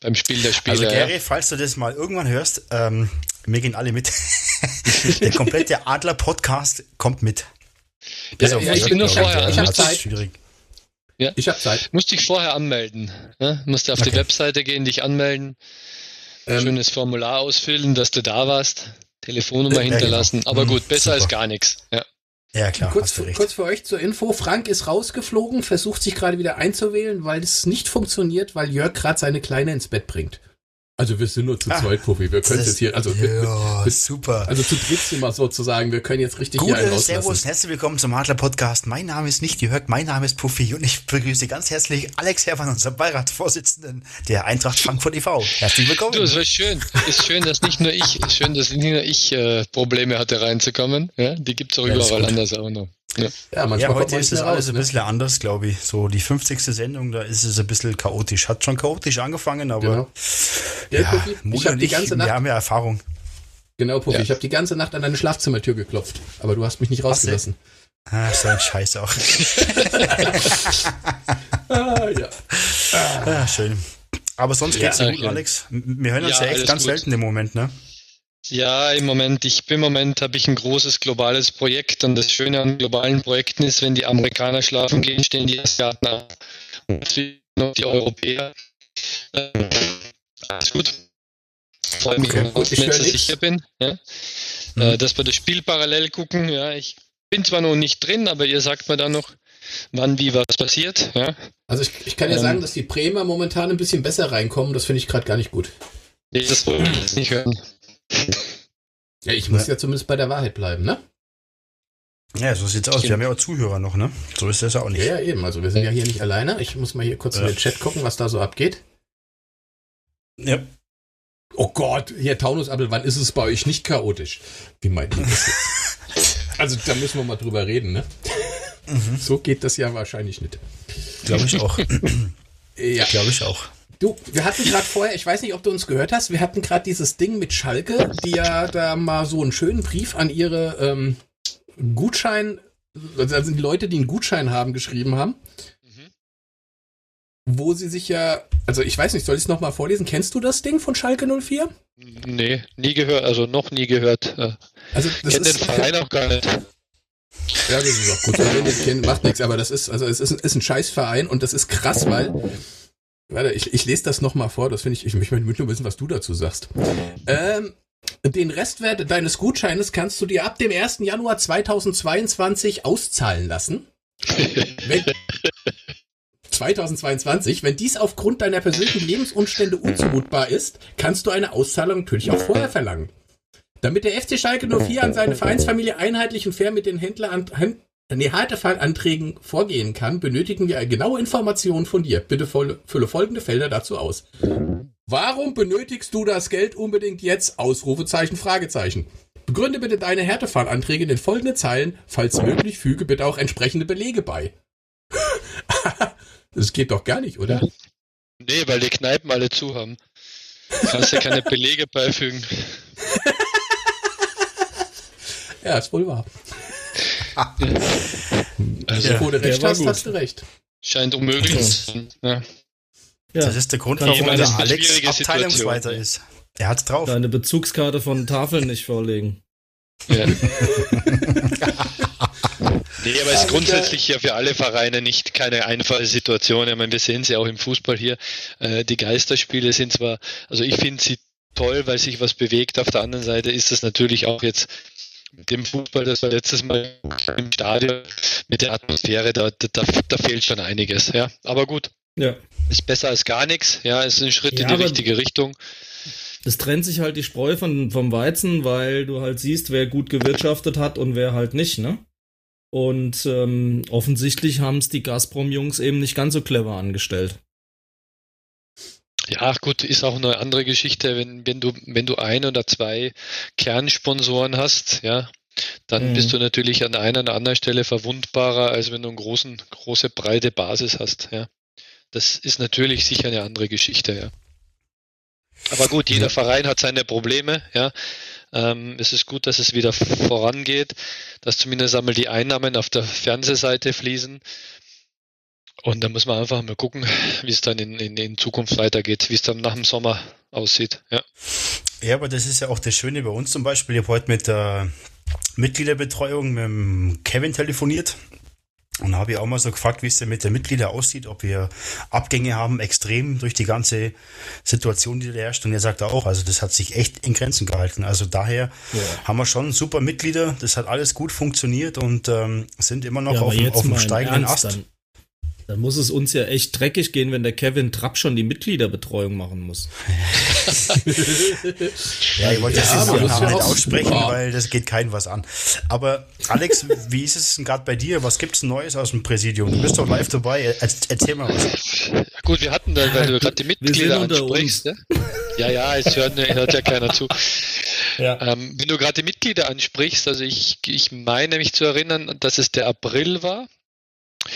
beim Spiel der Spieler. Also Gerrit, ja. falls du das mal irgendwann hörst, ähm, wir gehen alle mit. der komplette Adler-Podcast kommt mit. Ja, ja, ich bin nur vorher. Ich habe Zeit. Schwierig. Ja. Ich habe Zeit. Musst dich vorher anmelden. Ne? Musst du auf okay. die Webseite gehen, dich anmelden. Ähm, Schönes Formular ausfüllen, dass du da warst, Telefonnummer hinterlassen. Ja, genau. Aber gut, besser Super. als gar nichts. Ja. Ja, klar. Kurz, kurz für euch zur Info. Frank ist rausgeflogen, versucht sich gerade wieder einzuwählen, weil es nicht funktioniert, weil Jörg gerade seine Kleine ins Bett bringt. Also wir sind nur zu ah, zweit, Puffi. Wir können jetzt hier, also ja, wir, super. Also zu dritt sind wir sozusagen. Wir können jetzt richtig Gute, hier Servus, herzlich willkommen zum Adler Podcast. Mein Name ist nicht Jörg, mein Name ist Puffy und ich begrüße ganz herzlich Alex Herrmann, unser Beiratsvorsitzenden der Eintracht Frankfurt e.V. Herzlich willkommen. Du, es war schön. Ist schön, dass nicht nur ich, schön, dass nicht nur ich äh, Probleme hatte reinzukommen. Ja, die gibt's auch ja, überall anders auch noch. Ja, ja, manchmal ja heute ist das alles ein ne? bisschen anders, glaube ich. So die 50. Sendung, da ist es ein bisschen chaotisch. Hat schon chaotisch angefangen, aber genau. ja, ja Puffi, ich habe die ganze Nacht, wir haben ja Erfahrung. Genau, Puffi, ja. ich habe die ganze Nacht an deine Schlafzimmertür geklopft, aber du hast mich nicht rausgelassen. Ah, so ein Scheiß auch. ah, ja. Ah. schön. Aber sonst geht's dir gut, Alex. Wir hören uns ja, echt ganz gut. selten im Moment, ne? Ja, im Moment, ich im Moment habe ich ein großes globales Projekt und das Schöne an globalen Projekten ist, wenn die Amerikaner schlafen gehen, stehen die Asiaten ab und die Europäer. Äh, alles gut. Freue mich, okay, gut, wenn ich sicher bin, ja? mhm. äh, dass wir das Spiel parallel gucken. Ja, ich bin zwar noch nicht drin, aber ihr sagt mir dann noch, wann wie was passiert. Ja? Also ich, ich kann ja ähm, sagen, dass die Bremer momentan ein bisschen besser reinkommen. Das finde ich gerade gar nicht gut. Das wollte ich jetzt nicht hören. Ja, ich muss ja. ja zumindest bei der Wahrheit bleiben, ne? Ja, so sieht's aus. Wir haben ja auch Zuhörer noch, ne? So ist das auch nicht. Ja, eben. Also wir sind ja hier nicht alleine. Ich muss mal hier kurz ja. in den Chat gucken, was da so abgeht. Ja. Oh Gott, Herr Taunusabel, wann ist es bei euch nicht chaotisch? Wie meint ihr das jetzt? also da müssen wir mal drüber reden, ne? Mhm. So geht das ja wahrscheinlich nicht. Glaube ich auch. ja, glaube ich auch. Du, wir hatten gerade vorher, ich weiß nicht, ob du uns gehört hast, wir hatten gerade dieses Ding mit Schalke, die ja da mal so einen schönen Brief an ihre ähm, Gutschein, also die Leute, die einen Gutschein haben, geschrieben haben. Mhm. Wo sie sich ja, also ich weiß nicht, soll ich es nochmal vorlesen? Kennst du das Ding von Schalke 04? Nee, nie gehört, also noch nie gehört. Äh, also das Kennt ist, den Verein auch gar nicht. Ja, das ist auch gut. Ihr kennt, macht nichts, aber das ist, also es ist, ist ein Scheißverein und das ist krass, weil Warte, ich, ich lese das nochmal vor, das finde ich, ich möchte nur wissen, was du dazu sagst. Ähm, den Restwert deines Gutscheines kannst du dir ab dem 1. Januar 2022 auszahlen lassen. Wenn, 2022, wenn dies aufgrund deiner persönlichen Lebensumstände unzumutbar ist, kannst du eine Auszahlung natürlich auch vorher verlangen. Damit der FC Schalke 04 an seine Vereinsfamilie einheitlich und fair mit den Händlern, nee, Haltefallanträgen vorgehen kann, benötigen wir genaue Informationen von dir. Bitte fülle folgende Felder dazu aus. Warum benötigst du das Geld unbedingt jetzt? Ausrufezeichen, Fragezeichen. Begründe bitte deine Härtefallanträge in den folgenden Zeilen. Falls möglich, füge bitte auch entsprechende Belege bei. das geht doch gar nicht, oder? Nee, weil die Kneipen alle zu haben. Kannst ja keine Belege beifügen. ja, ist wohl wahr. Also, ja, wo du recht hast, hast du recht. Scheint unmöglich. Ja. Ja. Das ist der Grund, warum der Alex Abteilungsleiter ist. Er hat's drauf. Deine Bezugskarte von Tafeln nicht vorlegen. Ja. nee, aber es ist grundsätzlich ja für alle Vereine nicht keine einfache Situation. Ich meine, wir sehen sie auch im Fußball hier. Äh, die Geisterspiele sind zwar, also ich finde sie toll, weil sich was bewegt. Auf der anderen Seite ist das natürlich auch jetzt dem Fußball, das war letztes Mal im Stadion, mit der Atmosphäre, da, da, da fehlt schon einiges. Ja, aber gut. Ja. Ist besser als gar nichts. Ja, ist ein Schritt ja, in die richtige Richtung. Es trennt sich halt die Spreu von, vom Weizen, weil du halt siehst, wer gut gewirtschaftet hat und wer halt nicht, ne? Und ähm, offensichtlich haben es die Gazprom-Jungs eben nicht ganz so clever angestellt. Ja, gut, ist auch eine andere Geschichte, wenn, wenn du, wenn du ein oder zwei Kernsponsoren hast, ja, dann mhm. bist du natürlich an einer oder anderen Stelle verwundbarer, als wenn du eine großen, große, breite Basis hast, ja. Das ist natürlich sicher eine andere Geschichte, ja. Aber gut, jeder ja. Verein hat seine Probleme, ja. Ähm, es ist gut, dass es wieder vorangeht, dass zumindest einmal die Einnahmen auf der Fernsehseite fließen. Und da muss man einfach mal gucken, wie es dann in, in, in Zukunft weitergeht, wie es dann nach dem Sommer aussieht. Ja. ja, aber das ist ja auch das Schöne bei uns zum Beispiel. Ich habe heute mit der Mitgliederbetreuung mit dem Kevin telefoniert. Und habe ich auch mal so gefragt, wie es denn mit den Mitgliedern aussieht, ob wir Abgänge haben, extrem durch die ganze Situation, die da herrscht. Und er sagt auch, also das hat sich echt in Grenzen gehalten. Also daher ja. haben wir schon super Mitglieder, das hat alles gut funktioniert und ähm, sind immer noch ja, auf, auf dem steigenden Ernst, Ast. Dann, dann muss es uns ja echt dreckig gehen, wenn der Kevin Trapp schon die Mitgliederbetreuung machen muss. ja, ich wollte ja, das Namen nicht aussprechen, ja. weil das geht keinem was an. Aber Alex, wie ist es denn gerade bei dir? Was gibt es Neues aus dem Präsidium? Du bist doch live dabei. Erzähl mal was. Gut, wir hatten da, weil du gerade die Mitglieder ansprichst. Ne? Ja, ja, es hört, hört ja keiner zu. Ja. Ähm, wenn du gerade die Mitglieder ansprichst, also ich, ich meine mich zu erinnern, dass es der April war,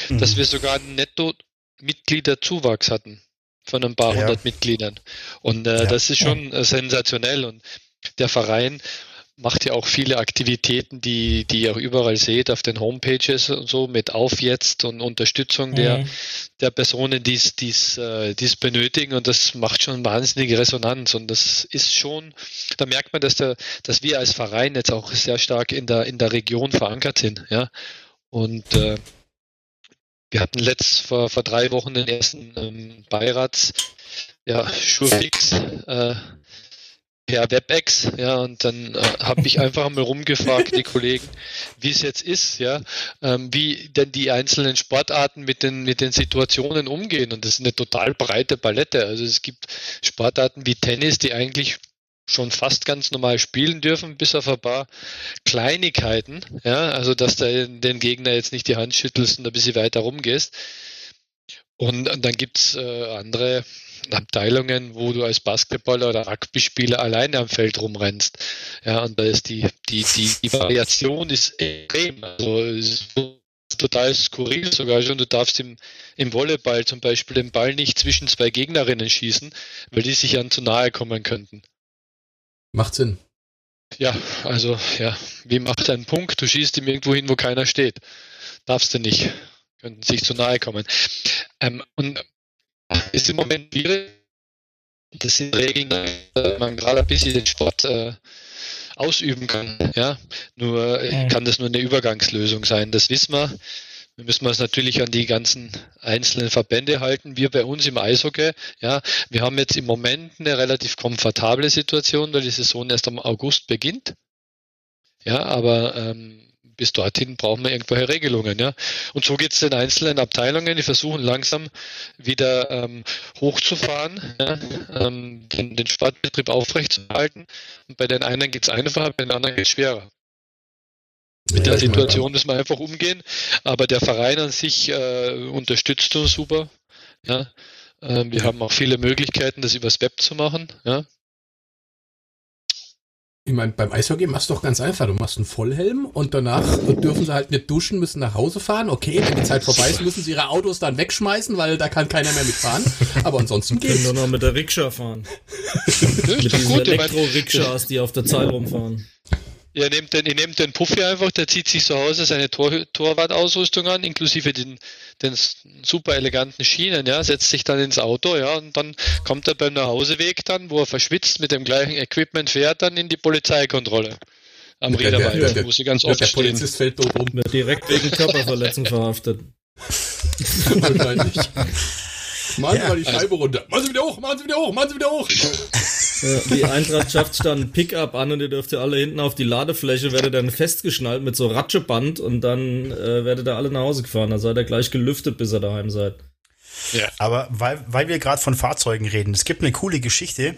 mhm. dass wir sogar einen Netto-Mitgliederzuwachs hatten von ein paar ja. hundert Mitgliedern. Und äh, ja. das ist schon ja. sensationell. Und der Verein macht ja auch viele Aktivitäten, die, die ihr auch überall seht auf den Homepages und so mit Auf jetzt und Unterstützung mhm. der, der Personen, die es äh, benötigen. Und das macht schon wahnsinnige Resonanz. Und das ist schon, da merkt man, dass, der, dass wir als Verein jetzt auch sehr stark in der, in der Region verankert sind. Ja. Und äh, wir hatten letzt vor, vor drei Wochen den ersten ähm, Beirats, ja, Schurfix äh, per WebEx, ja, und dann äh, habe ich einfach mal rumgefragt, die Kollegen, wie es jetzt ist, ja, ähm, wie denn die einzelnen Sportarten mit den, mit den Situationen umgehen. Und das ist eine total breite Palette. Also es gibt Sportarten wie Tennis, die eigentlich schon fast ganz normal spielen dürfen, bis auf ein paar Kleinigkeiten. Ja, also dass du den Gegner jetzt nicht die Hand schüttelst und ein bisschen weiter rumgehst. Und, dann gibt's äh, andere Abteilungen, wo du als Basketballer oder Rugby-Spieler alleine am Feld rumrennst. Ja, und da ist die, die, die, die Variation ist extrem. Also ist total skurril sogar schon. Du darfst im, im Volleyball zum Beispiel den Ball nicht zwischen zwei Gegnerinnen schießen, weil die sich an zu nahe kommen könnten. Macht Sinn. Ja, also, ja, wie macht ein Punkt? Du schießt ihm irgendwo hin, wo keiner steht. Darfst du nicht. Könnten sich zu nahe kommen. Ähm, und ist im Moment schwierig. Das sind Regeln, dass man gerade ein bisschen den Sport äh, ausüben kann. Ja, nur äh, kann das nur eine Übergangslösung sein. Das wissen wir. Wir müssen uns natürlich an die ganzen einzelnen Verbände halten. Wir bei uns im Eishockey, ja, wir haben jetzt im Moment eine relativ komfortable Situation, weil die Saison erst am August beginnt. Ja, aber ähm, bis dorthin brauchen wir irgendwelche Regelungen. Ja? Und so geht es den einzelnen Abteilungen, die versuchen langsam wieder ähm, hochzufahren, ja? ähm, den, den Sportbetrieb aufrechtzuerhalten. Und bei den einen geht es einfacher, bei den anderen geht es schwerer. Mit der Situation müssen wir einfach umgehen, aber der Verein an sich äh, unterstützt uns super. Ja? Ähm, wir haben auch viele Möglichkeiten, das übers Web zu machen. Ja? Ich meine, beim Eishockey machst du doch ganz einfach. Du machst einen Vollhelm und danach dürfen sie halt nicht duschen, müssen nach Hause fahren. Okay, wenn die Zeit vorbei ist, müssen sie ihre Autos dann wegschmeißen, weil da kann keiner mehr mitfahren. Aber ansonsten geht's. Können nur noch mit der Rikscha fahren. mit diesen Elektro-Rikschas, die auf der Zeit rumfahren. Ihr nehmt den, ihr nehmt den Puffy einfach, der zieht sich zu Hause seine Tor, Torwartausrüstung an, inklusive den, den super eleganten Schienen, ja, setzt sich dann ins Auto, ja, und dann kommt er beim Nachhauseweg dann, wo er verschwitzt mit dem gleichen Equipment fährt, dann in die Polizeikontrolle. Am Riederwald, ja, der, wo sie ganz oft der stehen. Polizist fällt dort um. Direkt wegen Körperverletzung verhaftet. Wahrscheinlich. Machen Sie mal die Scheibe also, runter. Machen Sie wieder hoch, machen Sie wieder hoch, machen Sie wieder hoch. Ja, die Eintracht schafft dann ein Pickup an und ihr dürft ja alle hinten auf die Ladefläche, werdet dann festgeschnallt mit so Ratscheband und dann äh, werdet ihr alle nach Hause gefahren. Dann seid ihr gleich gelüftet, bis ihr daheim seid. Ja. Aber weil, weil wir gerade von Fahrzeugen reden, es gibt eine coole Geschichte.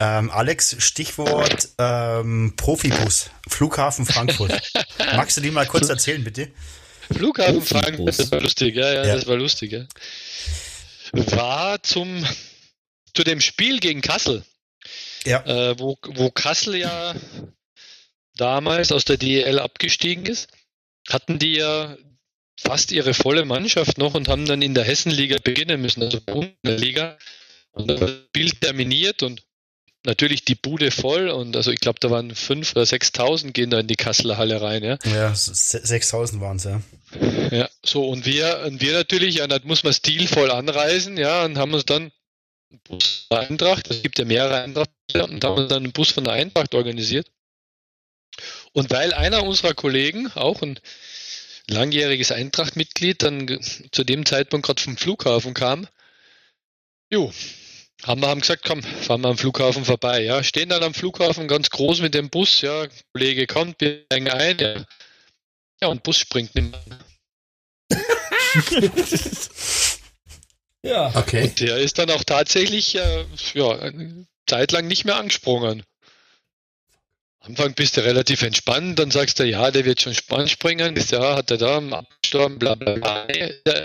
Ähm, Alex, Stichwort ähm, Profibus, Flughafen Frankfurt. Magst du die mal kurz erzählen, bitte? Flughafen Frankfurt, das war lustig, ja, ja, ja. das war lustig, ja war zum zu dem Spiel gegen Kassel. Ja. Äh, wo, wo Kassel ja damals aus der DEL abgestiegen ist, hatten die ja fast ihre volle Mannschaft noch und haben dann in der Hessenliga beginnen müssen, also in der Liga. Und das Spiel terminiert und natürlich die Bude voll und also ich glaube, da waren 5.000 oder 6.000 gehen da in die Kasseler Halle rein, ja. Ja, 6.000 waren es, ja. Ja, so und wir, und wir natürlich, ja, da muss man stilvoll anreisen, ja, und haben uns dann einen Bus der Eintracht, es gibt ja mehrere Eintracht, und haben uns dann einen Bus von der Eintracht organisiert. Und weil einer unserer Kollegen, auch ein langjähriges Eintracht-Mitglied, dann zu dem Zeitpunkt gerade vom Flughafen kam, jo, haben wir haben gesagt, komm, fahren wir am Flughafen vorbei. Ja, stehen dann am Flughafen ganz groß mit dem Bus. Ja, Kollege kommt, wir hängen ein. Ja, ja und Bus springt nicht mehr. ja. Okay. Und der ist dann auch tatsächlich äh, ja, eine Zeit lang nicht mehr angesprungen. Am Anfang bist du relativ entspannt, dann sagst du, ja, der wird schon spannend springen, ist ja, hat er da am Absturm, bla bla bla.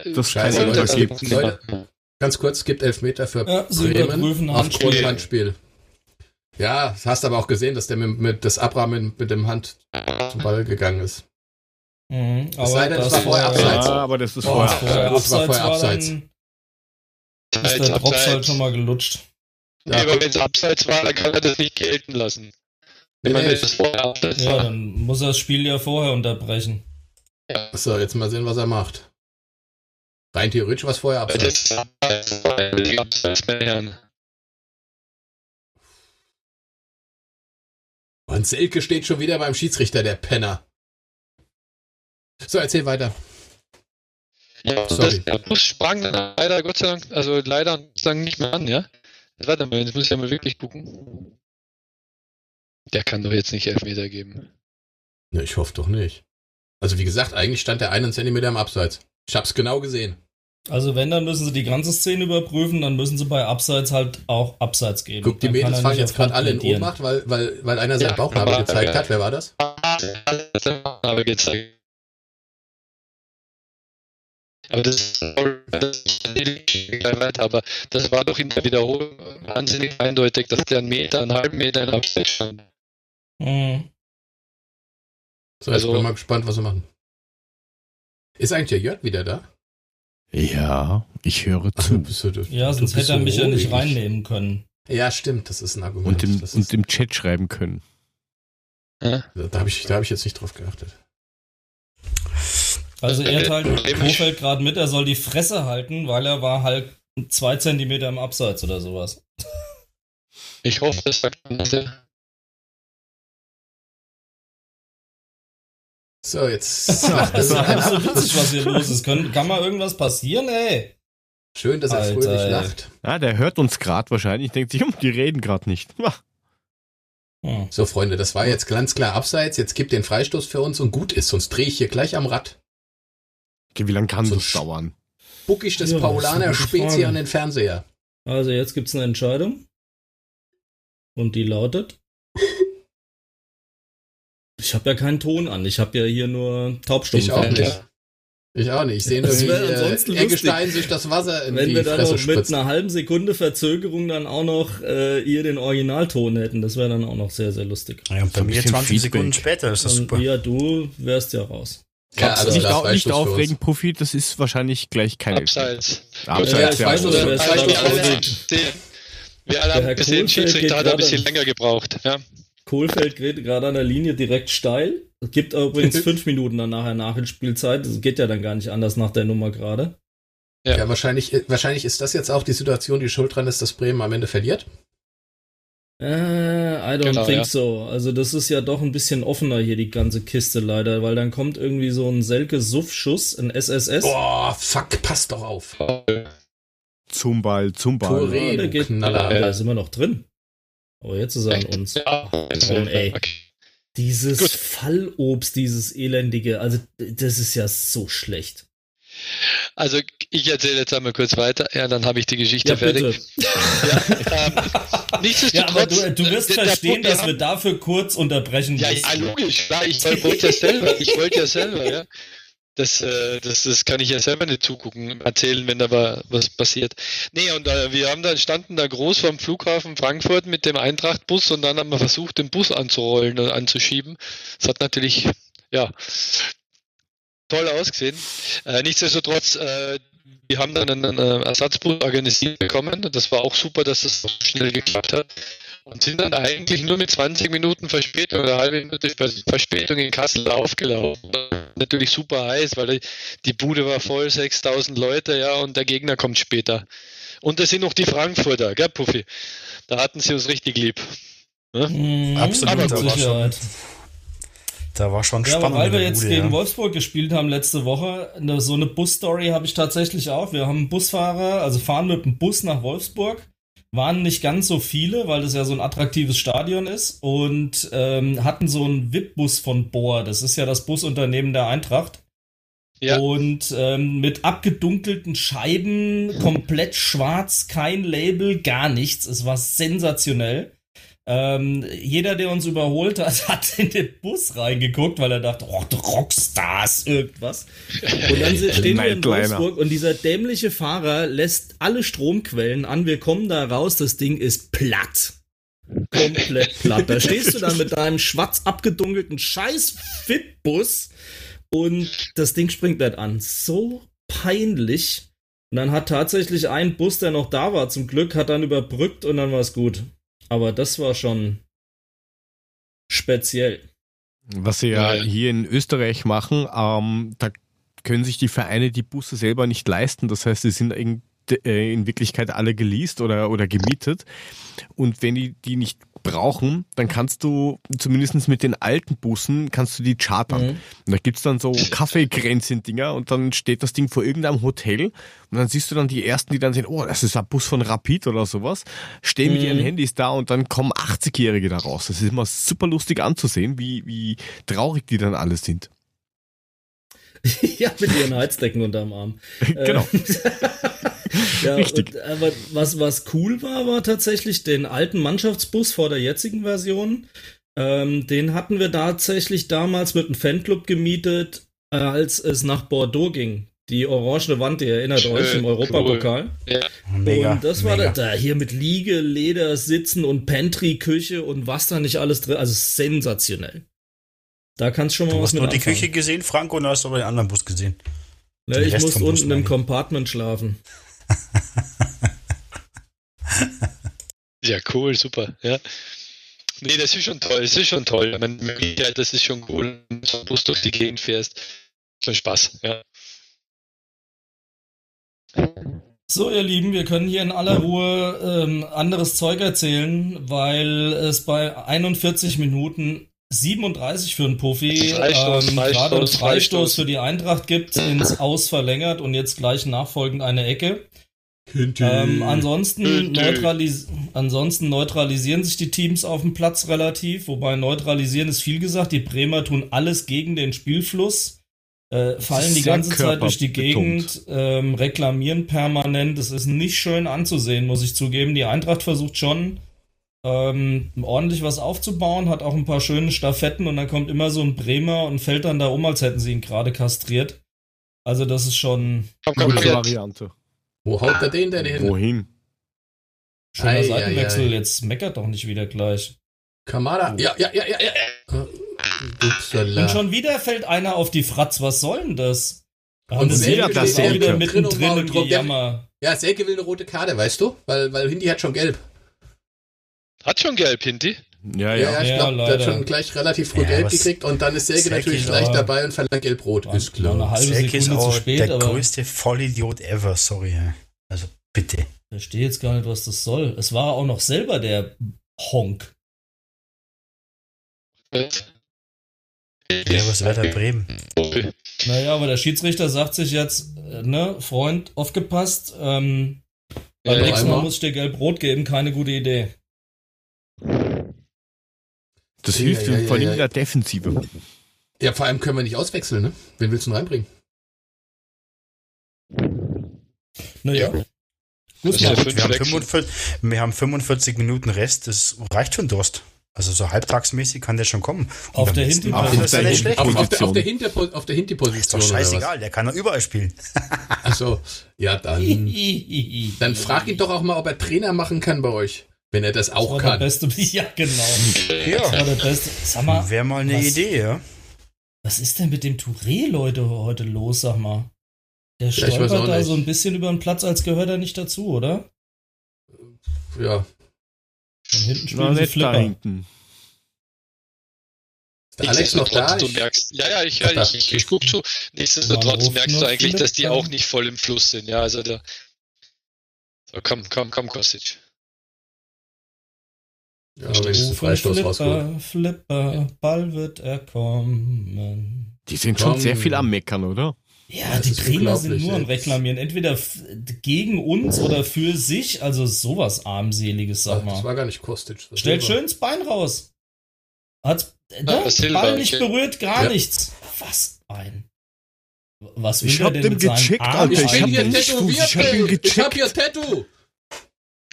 Das Scheiße, Leute, Ganz kurz, es gibt Elfmeter für ja, Bremen aufgrund Handspiel. Ja, hast aber auch gesehen, dass der mit, mit das Abraham mit, mit, dem Hand zum Ball gegangen ist. Mhm, aber sei denn, das, war vorher abseits. Ja, aber das ist oh, vorher, vorher abseits. Das war vorher abseits. War ist der Drops halt schon mal gelutscht. Ja, nee, aber wenn es abseits war, dann kann er das nicht gelten lassen. Wenn nee, das vorher abseits ja, war. dann muss er das Spiel ja vorher unterbrechen. Ja. So, jetzt mal sehen, was er macht. Rein theoretisch was vorher abseits. Und Selke steht schon wieder beim Schiedsrichter, der Penner. So, erzähl weiter. Ja, Sorry. Das, der Bus sprang dann leider, Gott sei Dank, also leider nicht mehr an, ja? Warte mal, jetzt muss ich ja mal wirklich gucken. Der kann doch jetzt nicht Elfmeter geben. Ne, ich hoffe doch nicht. Also wie gesagt, eigentlich stand der einen Zentimeter im Abseits. Ich hab's genau gesehen. Also wenn, dann müssen sie die ganze Szene überprüfen, dann müssen sie bei Abseits halt auch Abseits geben. Guck, die Dann Mädels fallen jetzt gerade alle in. Ohnmacht, weil, weil, weil einer seinen Ja, Bauchnabel gezeigt ja. hat. Wer war das? habe gezeigt. Aber das, aber das war doch in der Wiederholung wahnsinnig eindeutig, dass der einen Meter, einen halben Meter in Abseits stand. Mhm. So, jetzt Also- bin ich mal gespannt, was wir machen. Ist eigentlich der Jörg wieder da? Ja, ich höre zu. bist du, Ja, sonst hätte er mich ja nicht reinnehmen können. Ja, stimmt, das ist ein Argument. Und im, und im Chat schreiben können. Ja? da habe ich, da hab ich jetzt nicht drauf geachtet. Also er teilt Problem- Kofeld gerade mit, er soll die Fresse halten, weil er war halt zwei Zentimeter im Abseits oder sowas. Ich hoffe, das nicht. So, jetzt Das ist ja so witzig, was hier los ist. Kann, kann mal irgendwas passieren, ey? Schön, dass er Alter, fröhlich ey. lacht. Ja, der hört uns gerade wahrscheinlich, denkt sich, hm, die reden gerade nicht. Hm. So, Freunde, das war jetzt ganz klar abseits. Jetzt gibt den Freistoß für uns und gut ist, sonst drehe ich hier gleich am Rad. Okay, wie lange kann So das dauern? Buck ich das Ja, Paulaner Frage. an den Fernseher. Also jetzt gibt's eine Entscheidung. Und die lautet. Ich habe ja keinen Ton an. Ich habe ja hier nur Taubstummen. Ich auch nicht. Ja. Ich auch nicht. Ich sehe nur, Das wie äh, ansonsten Eggestein sich das Wasser in Wenn die wir dann Fresse noch mit spritzt. einer halben Sekunde Verzögerung dann auch noch äh, ihr den Originalton hätten, das wäre dann auch noch sehr, sehr lustig. Ja, bei mir bisschen 20 Feedback. Sekunden später ist das Und super. ja, du wärst ja raus. Ja, alles nicht klar, au nicht aufregen, Puffy, das ist wahrscheinlich gleich kein Abseits. Abseits, Ja, ich ja. weiß, also, oder also, also? Wir, wir alle Der Herr haben gesehen, Kohlfeld Schiedsrichter geht hat ein bisschen gerade- länger gebraucht. Ja. Kohlfeld geht gerade an der Linie direkt steil. Es gibt übrigens fünf Minuten dann nachher Nachspielzeit. Das geht ja dann gar nicht anders nach der Nummer gerade. Ja. Ja, wahrscheinlich, wahrscheinlich ist das jetzt auch die Situation, die schuld dran ist, dass Bremen am Ende verliert. Äh, I don't Genau, think ja. so. Also das ist ja doch ein bisschen offener hier, die ganze Kiste leider, weil dann kommt irgendwie so ein Selke-Suff-Schuss, ein SSS. Boah, fuck, pass doch auf. Zum Ball, zum Ball. Tore. Ja, geht, Knaller. da sind wir noch drin. Aber jetzt ist er an uns. Ja. Mann, ey. Dieses Gut. Fallobst, dieses elendige, also das ist ja so schlecht. Also ich erzähle jetzt einmal kurz weiter, ja, dann habe ich die Geschichte fertig. Ja, ähm, Ja, nichtsdestotrotz, aber du, du wirst der- der verstehen, Punkt, dass wir haben- dafür kurz unterbrechen Ja, müssen. ja, logisch, klar, ich wollte ja selber, ich wollte ja selber, ja. Das, äh, das, das kann ich ja selber nicht zugucken, erzählen, wenn da wa- was passiert. Nee, und äh, wir haben da, standen da groß vorm Flughafen Frankfurt mit dem Eintracht-Bus und dann haben wir versucht, den Bus anzurollen und anzuschieben. Das hat natürlich, ja, toll ausgesehen. Äh, nichtsdestotrotz, äh, wir haben dann einen äh, Ersatzbus organisiert bekommen. Das war auch super, dass das so schnell geklappt hat. Und sind dann eigentlich nur mit 20 Minuten Verspätung oder halbe Minute Vers- Verspätung in Kassel aufgelaufen. Natürlich super heiß, weil die- Bude war voll, 6000 Leute, ja, und der Gegner kommt später. Und da sind noch die Frankfurter, gell, Puffy? Da hatten sie uns richtig lieb. Mhm, Absolut, war Sicherheit. Da war schon Ja, spannend. aber weil wir jetzt Bude, gegen ja. Wolfsburg gespielt haben letzte Woche, eine, so eine Busstory habe ich tatsächlich auch. Wir haben einen Busfahrer, also fahren mit dem Bus nach Wolfsburg. Waren nicht ganz so viele, weil das ja so ein attraktives Stadion ist und ähm, hatten so einen VIP-Bus von Bohr. Das ist ja das Busunternehmen der Eintracht. Ja. Und ähm, mit abgedunkelten Scheiben, komplett schwarz, kein Label, gar nichts. Es war sensationell. Ähm, jeder, der uns überholt hat, hat in den Bus reingeguckt, weil er dachte, oh, Rockstars, irgendwas. Und dann stehen wir in. Wolfsburg und dieser dämliche Fahrer lässt alle Stromquellen an. Wir kommen da raus, das Ding ist platt. Komplett platt. Da stehst du dann mit deinem schwarz abgedunkelten scheiß Fit-Bus und das Ding springt nicht an. So peinlich. Und dann hat tatsächlich ein Bus, der noch da war, zum Glück, hat dann überbrückt und dann war es gut. Aber das war schon speziell. Was sie ja Ja. hier in Österreich machen, ähm, da können sich die Vereine die Busse selber nicht leisten. Das heißt, sie sind in, äh, in Wirklichkeit alle geleast oder, oder gemietet. Und wenn die die nicht brauchen, dann kannst du zumindest mit den alten Bussen, kannst du die chartern. Mhm. Und da gibt's dann so Kaffeekränzchen-Dinger und dann steht das Ding vor irgendeinem Hotel und dann siehst du dann die Ersten, die dann sehen, oh, das ist ein Bus von Rapid oder sowas, stehen mit Mhm. ihren Handys da und dann kommen 80-Jährige da raus. Das ist immer super lustig anzusehen, wie, wie traurig die dann alle sind. ja, mit ihren Heizdecken unterm Arm. genau. ja, Richtig. Und, aber was, was cool war, war tatsächlich den alten Mannschaftsbus vor der jetzigen Version. Ähm, den hatten wir tatsächlich damals mit einem Fanclub gemietet, äh, als es nach Bordeaux ging. Die orange Wand, ihr erinnert Schön, euch im Europapokal. Cool. Ja. Mega, und das war da, da, hier mit Liege, Leder, Sitzen und Pantry, Küche und was da nicht alles drin. Also sensationell. Da kannst du schon mal du was hast mit nur anfangen. die Küche gesehen, Franco, und hast aber den anderen Bus gesehen. Ja, ich muss unten im Compartment schlafen. ja, cool, super. Ja. Nee, das ist schon toll, das ist schon toll. Möglichkeit, das ist schon cool, wenn du so ein Bus durch die Gegend fährst. Schon Spaß, ja. So, ihr Lieben, wir können hier in aller Ruhe ähm, anderes Zeug erzählen, weil es bei 41 Minuten 37 für einen Puffy Freistoß, ähm, gerade einen Freistoß für die Eintracht gibt, ins Aus verlängert und jetzt gleich nachfolgend eine Ecke. Ähm, ansonsten, neutralis ansonsten neutralisieren sich die Teams auf dem Platz relativ, wobei neutralisieren ist viel gesagt. Die Bremer tun alles gegen den Spielfluss äh, fallen die ganze Zeit durch die Gegend, ähm, reklamieren permanent. Es ist nicht schön anzusehen, muss ich zugeben. Die Eintracht versucht schon ähm, ordentlich was aufzubauen, hat auch ein paar schöne Staffetten und dann kommt immer so ein Bremer und fällt dann da um, als hätten sie ihn gerade kastriert. Also das ist schon eine gute Variante. Wo haut er den denn hin? Wohin? Schöner ei, Seitenwechsel, ei, ei. jetzt meckert doch nicht wieder gleich. Kamada, ja, ja, ja, ja, ja. Und schon wieder fällt einer auf die Fratz. Was soll denn das? Und das wieder, das auch wieder mittendrin im Gejammer. Ja, Selke will eine rote Karte, weißt du? Weil, weil Hindi hat schon gelb. Hat schon gelb, Hindi? Ja, ja. ja, ich glaube, ja, der hat schon gleich relativ früh ja, gelb gekriegt und dann ist Selke, natürlich gleich dabei und verlangt gelb-rot. Ist klar. Selke ist auch spät, der größte Vollidiot ever, sorry. Also bitte. Ich verstehe jetzt gar nicht, was das soll. Es war auch noch selber der Honk. Ja, was Werder Bremen. Naja, aber der Schiedsrichter sagt sich jetzt, äh, ne, Freund, aufgepasst, ähm, beim ja, nächsten Mal muss ich dir gelb-rot geben, keine gute Idee. Das ja, hilft ja, ja, vor allem in der Defensive. Ja, vor allem können wir nicht auswechseln, ne? Wen willst du denn reinbringen? Naja. Gut, wir, haben 45, wir haben 45 Minuten Rest, das reicht für den Durst. Also so halbtagsmäßig kann der schon kommen. auf der Hinti auf, auf, der Hinti auf, auf, der, auf der Hinti auf der Hinti-Position. Ist doch scheißegal, der kann doch überall spielen. Achso, ja dann. dann frag ihn doch auch mal, ob er Trainer machen kann bei euch. Wenn er das auch das kann. Der beste, ja, genau. Ja. Das war der beste. Sag mal. Wäre mal eine was, Idee, ja. Was ist denn mit dem Touré, Leute, heute los, sag mal? Der stolpert da nicht. so ein bisschen über den Platz, als gehört er nicht dazu, oder? Ja, von hinten spielen sie Flipper. Da hinten. Da? Du merkst, ja, ja, ich, ja, ich, ich, ich guck zu. Nichtsdestotrotz merkst du eigentlich, dass die auch nicht voll im Fluss sind. Ja, also da. So, komm, komm, komm, Kostic. Ja, wenn Freistoß Flipper, Flipper, Ball wird er kommen. Die sind schon sehr viel am Meckern, oder? Ja, das die Bremer sind nur am Reklamieren. Entweder gegen uns oder für sich. Also sowas armseliges, sag mal. Das war gar nicht Kostic. Stellt schön das Bein raus. Hat ne? Ball nicht berührt, gar ja. nichts. Was ein. Was will ich hab dem gecheckt, Alter. Ich, ich hab den nicht Ich hab ihn gecheckt. Ich hab hier Tattoo.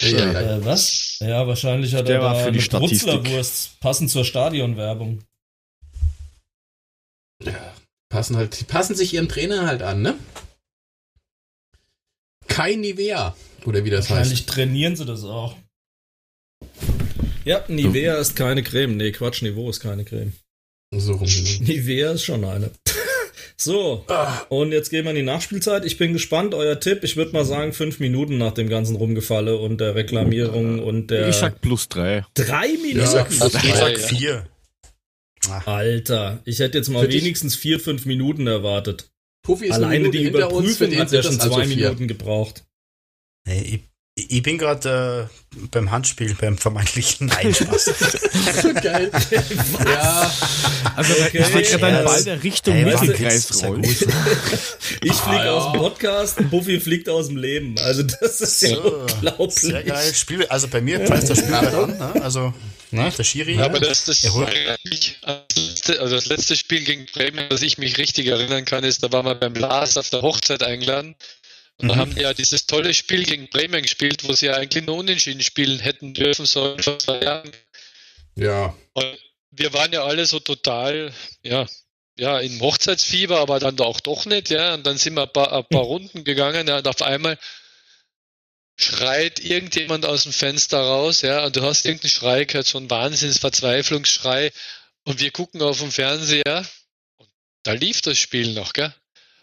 Ja, äh, was? Ja, wahrscheinlich hat Der er da für die eine Brutzlerwurst, passend zur Stadionwerbung. Ja, Passen halt, die passen sich ihrem Trainer halt an, ne? Kein Nivea. Oder wie das heißt. Wahrscheinlich trainieren sie das auch. Ja, Nivea so. ist keine Creme. Nee, Quatsch, Niveau ist keine Creme. So rum. Nivea ist schon eine. So, ah. und jetzt gehen wir in die Nachspielzeit. Ich bin gespannt, euer Tipp. Ich würde mal sagen, fünf Minuten nach dem ganzen Rumgefalle und der Reklamierung und der. Ich sag plus drei. Drei Minuten? Ich sag, ich sag vier. Alter, ich hätte jetzt mal Für wenigstens dich? vier, fünf Minuten erwartet. Puffy ist Alleine die Überprüfung hat ja schon zwei Minuten gebraucht. Nee, ich, bin gerade äh, beim Handspiel, beim vermeintlichen Nein Spaß. Geil. ja. Also okay. ich fliege dann bald in Richtung hey, Mittelkreis rollen. ich fliege ah, ja. aus dem Podcast und Buffy fliegt aus dem Leben. Also das ist ja so, unglaublich. Sehr geil. Spiel, also bei mir pfeift das Spiel halt an. Ne? Also ne, der Schiri. Ja, aber das, das, also das letzte Spiel gegen Bremen, was ich mich richtig erinnern kann, ist, da waren wir beim Lars auf der Hochzeit eingeladen. Und mhm. da haben die ja dieses tolle Spiel gegen Bremen gespielt, wo sie ja eigentlich nur Unentschieden spielen hätten dürfen sollen vor zwei Jahren. Ja. Und wir waren ja alle so total, ja, ja, im Hochzeitsfieber, aber dann auch doch nicht, ja. Und dann sind wir ein paar, ein paar Runden gegangen, ja, und auf einmal schreit irgendjemand aus dem Fenster raus, ja, und du hast irgendeinen Schrei gehört, so ein Wahnsinnsverzweiflungsschrei. Und wir gucken auf dem Fernseher und da lief das Spiel noch, gell?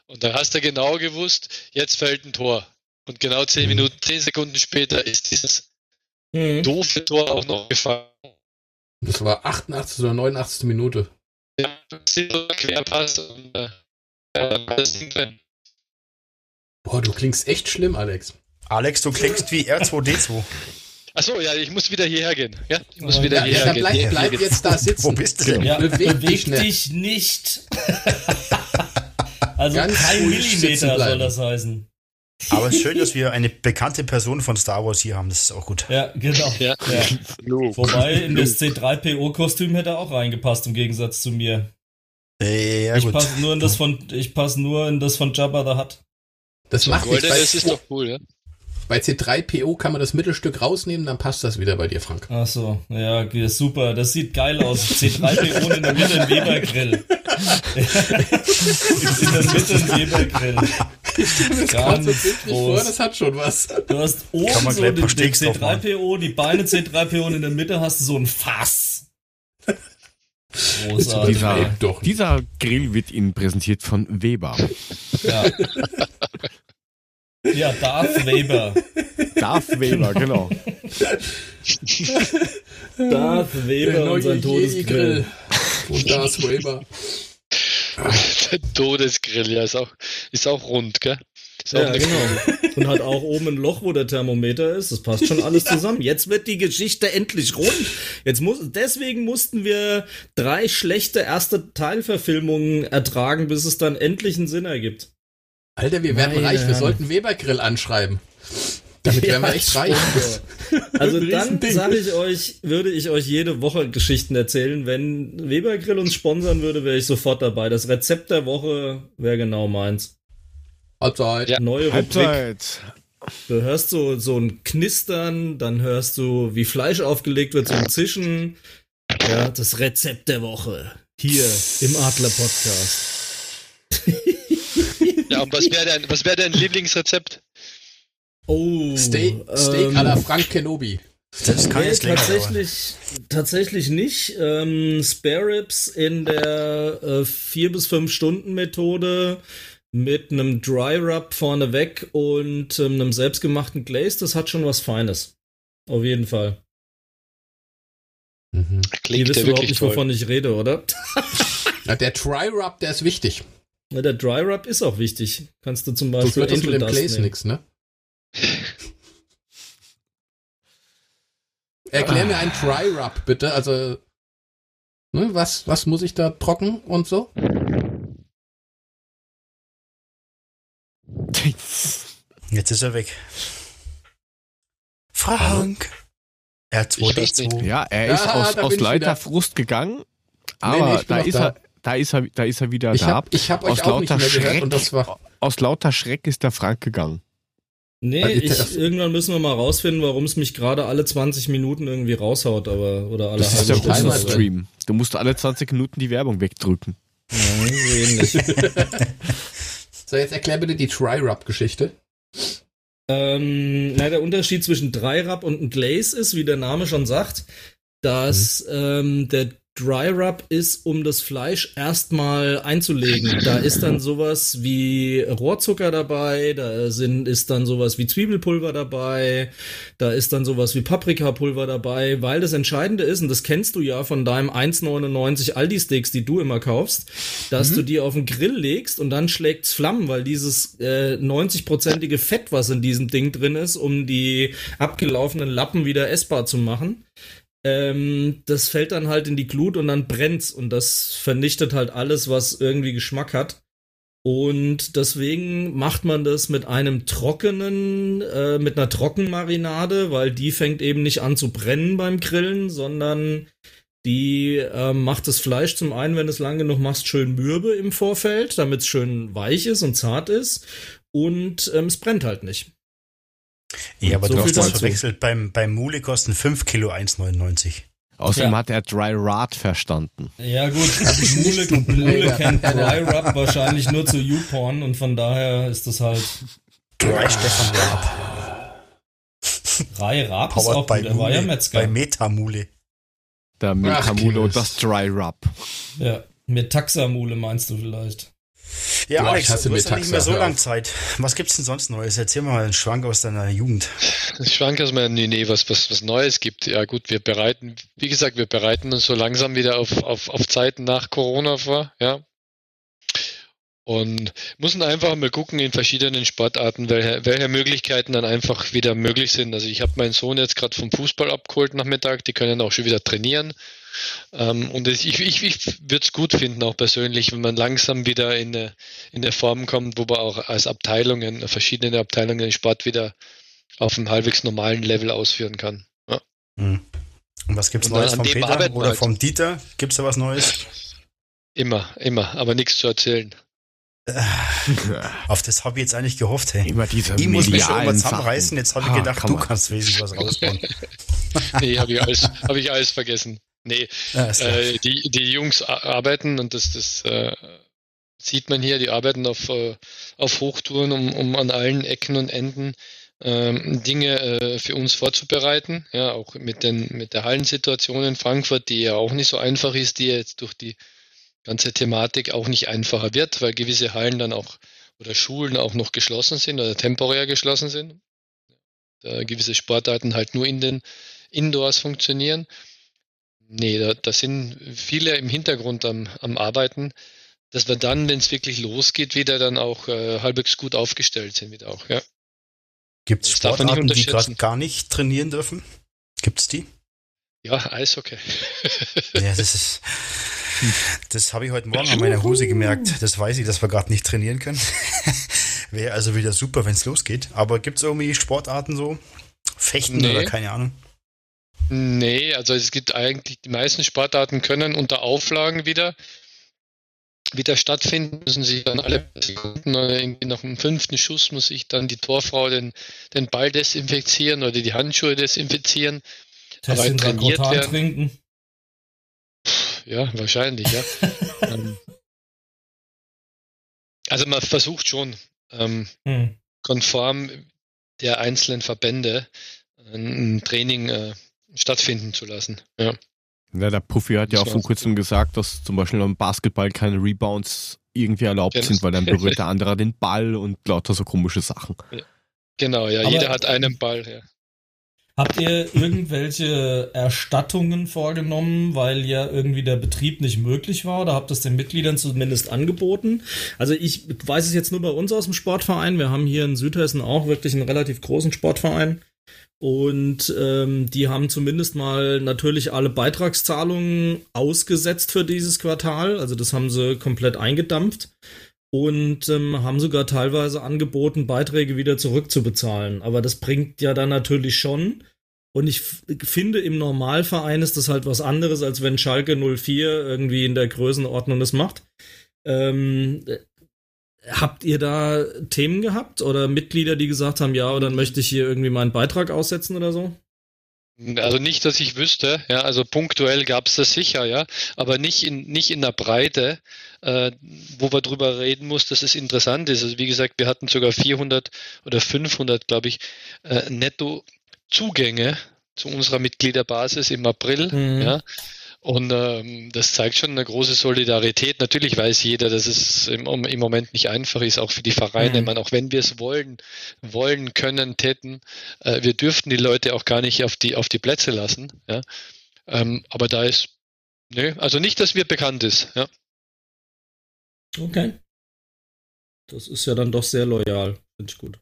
Und dann hast du genau gewusst, jetzt fällt ein Tor. Und genau zehn mhm. Minuten, zehn Sekunden später ist dieses mhm. doofe Tor auch noch gefallen. Das war 88. oder 89. Minute. Ja, Querpass und äh, alles drin. Boah, du klingst echt schlimm, Alex. Alex, du klingst wie R2D2. Achso, ja, ich muss wieder hierher gehen. Ja, ich muss wieder ja, hierher ja, gehen. Bleib, bleib jetzt da sitzen. Wo bist du denn? Ja, beweg, beweg dich nicht. Also Ganz kein Millimeter soll das heißen. Aber es ist schön, dass wir eine bekannte Person von Star Wars hier haben. Das ist auch gut. Ja, genau. Ja. Ja. Wobei in das C3PO-Kostüm hätte er auch reingepasst im Gegensatz zu mir. Ja, ich passe nur in das von ich passe nur in das von Jabba the Hutt. Das macht Golden, das ist doch cool, ja. Bei C3PO kann man das Mittelstück rausnehmen, dann passt das wieder bei dir, Frank. Ach so, ja, super. Das sieht geil aus. C3PO in der Mitte ein Weber-Grill. in der Mitte ein Weber-Grill. Ich stelle mir das so vor, das hat schon was. Du hast oben so den, den C3PO, die Beine C3PO und in der Mitte hast du so ein Fass. Großartig. Dieser, dieser Grill wird Ihnen präsentiert von Weber. Ja. Ja, Darth Weber. Darth Weber, genau. Darth Weber und sein Todesgrill. Und Darth Weber. Der Todesgrill, ja, ist auch, ist auch rund, gell? ja, genau. Und hat auch oben ein Loch, wo der Thermometer ist. Das passt schon alles zusammen. Jetzt wird die Geschichte endlich rund. Jetzt muss, deswegen mussten wir drei schlechte erste Teilverfilmungen ertragen, bis es dann endlich einen Sinn ergibt. Alter, wir werden Meine reich. Wir sollten Webergrill anschreiben. Damit ja, wären wir echt reich. Also dann sage ich euch, würde ich euch jede Woche Geschichten erzählen. Wenn Webergrill uns sponsern würde, wäre ich sofort dabei. Das Rezept der Woche wäre genau meins. Halbzeit. Ja. Neue Halbzeit. Du hörst so, so ein Knistern, dann hörst du, wie Fleisch aufgelegt wird, so ein Zischen. Ja, das Rezept der Woche. Hier im Adler Podcast. Ja, und was wäre dein, was wär dein Lieblingsrezept? Oh, Steak, Steak ähm, à la Frank Kenobi. Das kann nee, tatsächlich, tatsächlich nicht. Ähm, Spare Ribs in der äh, 4 bis 5 Stunden Methode mit einem Dry Rub vorneweg und ähm, einem selbstgemachten Glaze, das hat schon was Feines. Auf jeden Fall. Mhm. Klingt Ihr wisst überhaupt nicht, wovon ich rede, oder? ja, der Dry Rub, der ist wichtig. Na, der Dry Rub ist auch wichtig. Kannst du zum Beispiel. So wird das mit dem Glaze nix, ne? Erklär mir einen Dry Rub, bitte. Also, ne, was, was muss ich da trocken und so? Jetzt ist er weg. Frank. R2D2. Ja, er ist ja, aus, aus Leiterfrust gegangen. Aber nee, nee, da ist da. er da ist er, da ist er wieder ich da. Hab, ich habe euch aus auch nicht mehr Schreck, gehört und das war aus lauter Schreck ist der Frank gegangen. Nee, ich, irgendwann müssen wir mal rausfinden, warum es mich gerade alle 20 Minuten irgendwie raushaut, aber oder alle Das ist der Timer-Stream. Du musst alle 20 Minuten die Werbung wegdrücken. Ja, so ähnlich. so, jetzt erklär bitte die Try-Rub-Geschichte. Ähm, na, der Unterschied zwischen Dry-Rub und ein Glaze ist, wie der Name schon sagt, dass mhm. ähm, der Dry Rub ist, um das Fleisch erstmal einzulegen. Da ist dann sowas wie Rohrzucker dabei, da sind, ist dann sowas wie Zwiebelpulver dabei, da ist dann sowas wie Paprikapulver dabei, weil das Entscheidende ist, und das kennst du ja von deinem 1,99 Aldi-Steaks, die du immer kaufst, dass mhm. du die auf den Grill legst und dann schlägt's Flammen, weil dieses äh, 90-prozentige Fett, was in diesem Ding drin ist, um die abgelaufenen Lappen wieder essbar zu machen, ähm, das fällt dann halt in die Glut und dann brennt's und das vernichtet halt alles, was irgendwie Geschmack hat. Und deswegen macht man das mit einem trockenen, äh, mit einer Trockenmarinade, weil die fängt eben nicht an zu brennen beim Grillen, sondern die äh, macht das Fleisch zum einen, wenn es lang genug machst, schön mürbe im Vorfeld, damit es schön weich ist und zart ist. Und ähm, es brennt halt nicht. Ja, aber so du hast das verwechselt. Beim, beim Mule kosten 5 Kilo 1,99. Außerdem ja. hat er Dry Rot verstanden. Ja gut, Mule, Mule kennt Dry Rub wahrscheinlich nur zu YouPorn und von daher ist das halt Dry Stefan Raab. Dry Raab ist auch gut, er war ja Metzger. Bei Metamule. Der Metamule und das Dry Rub. Ja, Metaxamule meinst du vielleicht. Ja, Boah, Alex, du hast ja nicht mehr so lange Zeit. Was gibt's denn sonst Neues? Erzähl mal einen Schwank aus deiner Jugend. Ein Schwank aus meiner, nee, nee, was, was, was Neues gibt. Ja gut, wir bereiten, wie gesagt, wir bereiten uns so langsam wieder auf, auf, auf Zeiten nach Corona vor, ja. Und müssen einfach mal gucken in verschiedenen Sportarten, welche, welche Möglichkeiten dann einfach wieder möglich sind. Also ich habe meinen Sohn jetzt gerade vom Fußball abgeholt Nachmittag, die können auch schon wieder trainieren. Ähm, und ich, ich, ich würde es gut finden, auch persönlich, wenn man langsam wieder in eine, in eine Form kommt, wo man auch als Abteilungen, verschiedene Abteilungen den Sport wieder auf einem halbwegs normalen Level ausführen kann. Ja. Mhm. Und was gibt's und Neues vom Peter oder halt. vom Dieter? Gibt's da was Neues? Immer, immer, aber nichts zu erzählen. Auf das habe ich jetzt eigentlich gehofft, hey. Immer diese ich muss mich schon immer zusammenreißen, jetzt habe ich gedacht, ah, du kannst wesentlich was rausbauen. nee, habe ich, alles, hab ich alles vergessen. Nee, ja, äh, die, die Jungs arbeiten und das, das äh, sieht man hier, die arbeiten auf, äh, auf Hochtouren, um, um an allen Ecken und Enden ähm, Dinge äh, für uns vorzubereiten. Ja, auch mit, den, mit der Hallensituation in Frankfurt, die ja auch nicht so einfach ist, die jetzt durch die ganze Thematik auch nicht einfacher wird, weil gewisse Hallen dann auch oder Schulen auch noch geschlossen sind oder temporär geschlossen sind. Da gewisse Sportarten halt nur in den Indoors funktionieren. Nee, da, da sind viele im Hintergrund am, am Arbeiten, dass wir dann, wenn es wirklich losgeht, wieder dann auch äh, halbwegs gut aufgestellt sind wieder auch, ja. Gibt es Sportarten, die gerade gar nicht trainieren dürfen? Gibt es die? Ja, Eishockey. ja, das ist. Das habe ich heute Morgen an meiner Hose gemerkt. Das weiß ich, dass wir gerade nicht trainieren können. Wäre also wieder super, wenn es losgeht. Aber gibt es irgendwie Sportarten so? Fechten nee. oder keine Ahnung? Nee, also es gibt eigentlich, die meisten Sportarten können unter Auflagen wieder wieder stattfinden, müssen sich dann alle Sekunden oder irgendwie nach dem fünften Schuss muss sich dann die Torfrau den, den Ball desinfizieren oder die Handschuhe desinfizieren. Tessin trainiert werden. trinken. Ja, wahrscheinlich, ja. ähm, also man versucht schon ähm, hm. konform der einzelnen Verbände ein Training äh, stattfinden zu lassen. Ja. Ja, der Puffy hat ja auch vor kurzem gesagt, dass zum Beispiel im Basketball keine Rebounds irgendwie erlaubt sind, weil dann berührt der andere den Ball und lauter so komische Sachen. Ja. Genau, ja, Aber jeder hat einen Ball, ja. Habt ihr irgendwelche Erstattungen vorgenommen, weil ja irgendwie der Betrieb nicht möglich war oder habt das den Mitgliedern zumindest angeboten? Also ich weiß es jetzt nur bei uns aus dem Sportverein. Wir haben hier in Südhessen auch wirklich einen relativ großen Sportverein. Und ähm, die haben zumindest mal natürlich alle Beitragszahlungen ausgesetzt für dieses Quartal. Also das haben sie komplett eingedampft und ähm, haben sogar teilweise angeboten, Beiträge wieder zurückzubezahlen. Aber das bringt ja dann natürlich schon. Und ich finde, im Normalverein ist das halt was anderes, als wenn Schalke 04 irgendwie in der Größenordnung das macht. Ähm, Habt ihr da Themen gehabt oder Mitglieder, die gesagt haben, ja, dann möchte ich hier irgendwie meinen Beitrag aussetzen oder so? Also nicht, dass ich wüsste, ja, also punktuell gab es das sicher, ja, aber nicht in, nicht in der Breite, äh, wo wir drüber reden muss, dass es interessant ist. Also wie gesagt, wir hatten sogar 400 oder 500, glaube ich, äh, netto Zugänge zu unserer Mitgliederbasis im April, mhm. ja, Und ähm, das zeigt schon eine große Solidarität. Natürlich weiß jeder, dass es im, im Moment nicht einfach ist, auch für die Vereine. Mhm. Man, auch wenn wir es wollen, wollen, können, täten, äh, wir dürften die Leute auch gar nicht auf die, auf die Plätze lassen. Ja? Ähm, aber da ist, nö, also nicht, dass wir bekannt ist. Ja? Okay. Das ist ja dann doch sehr loyal. Finde ich gut.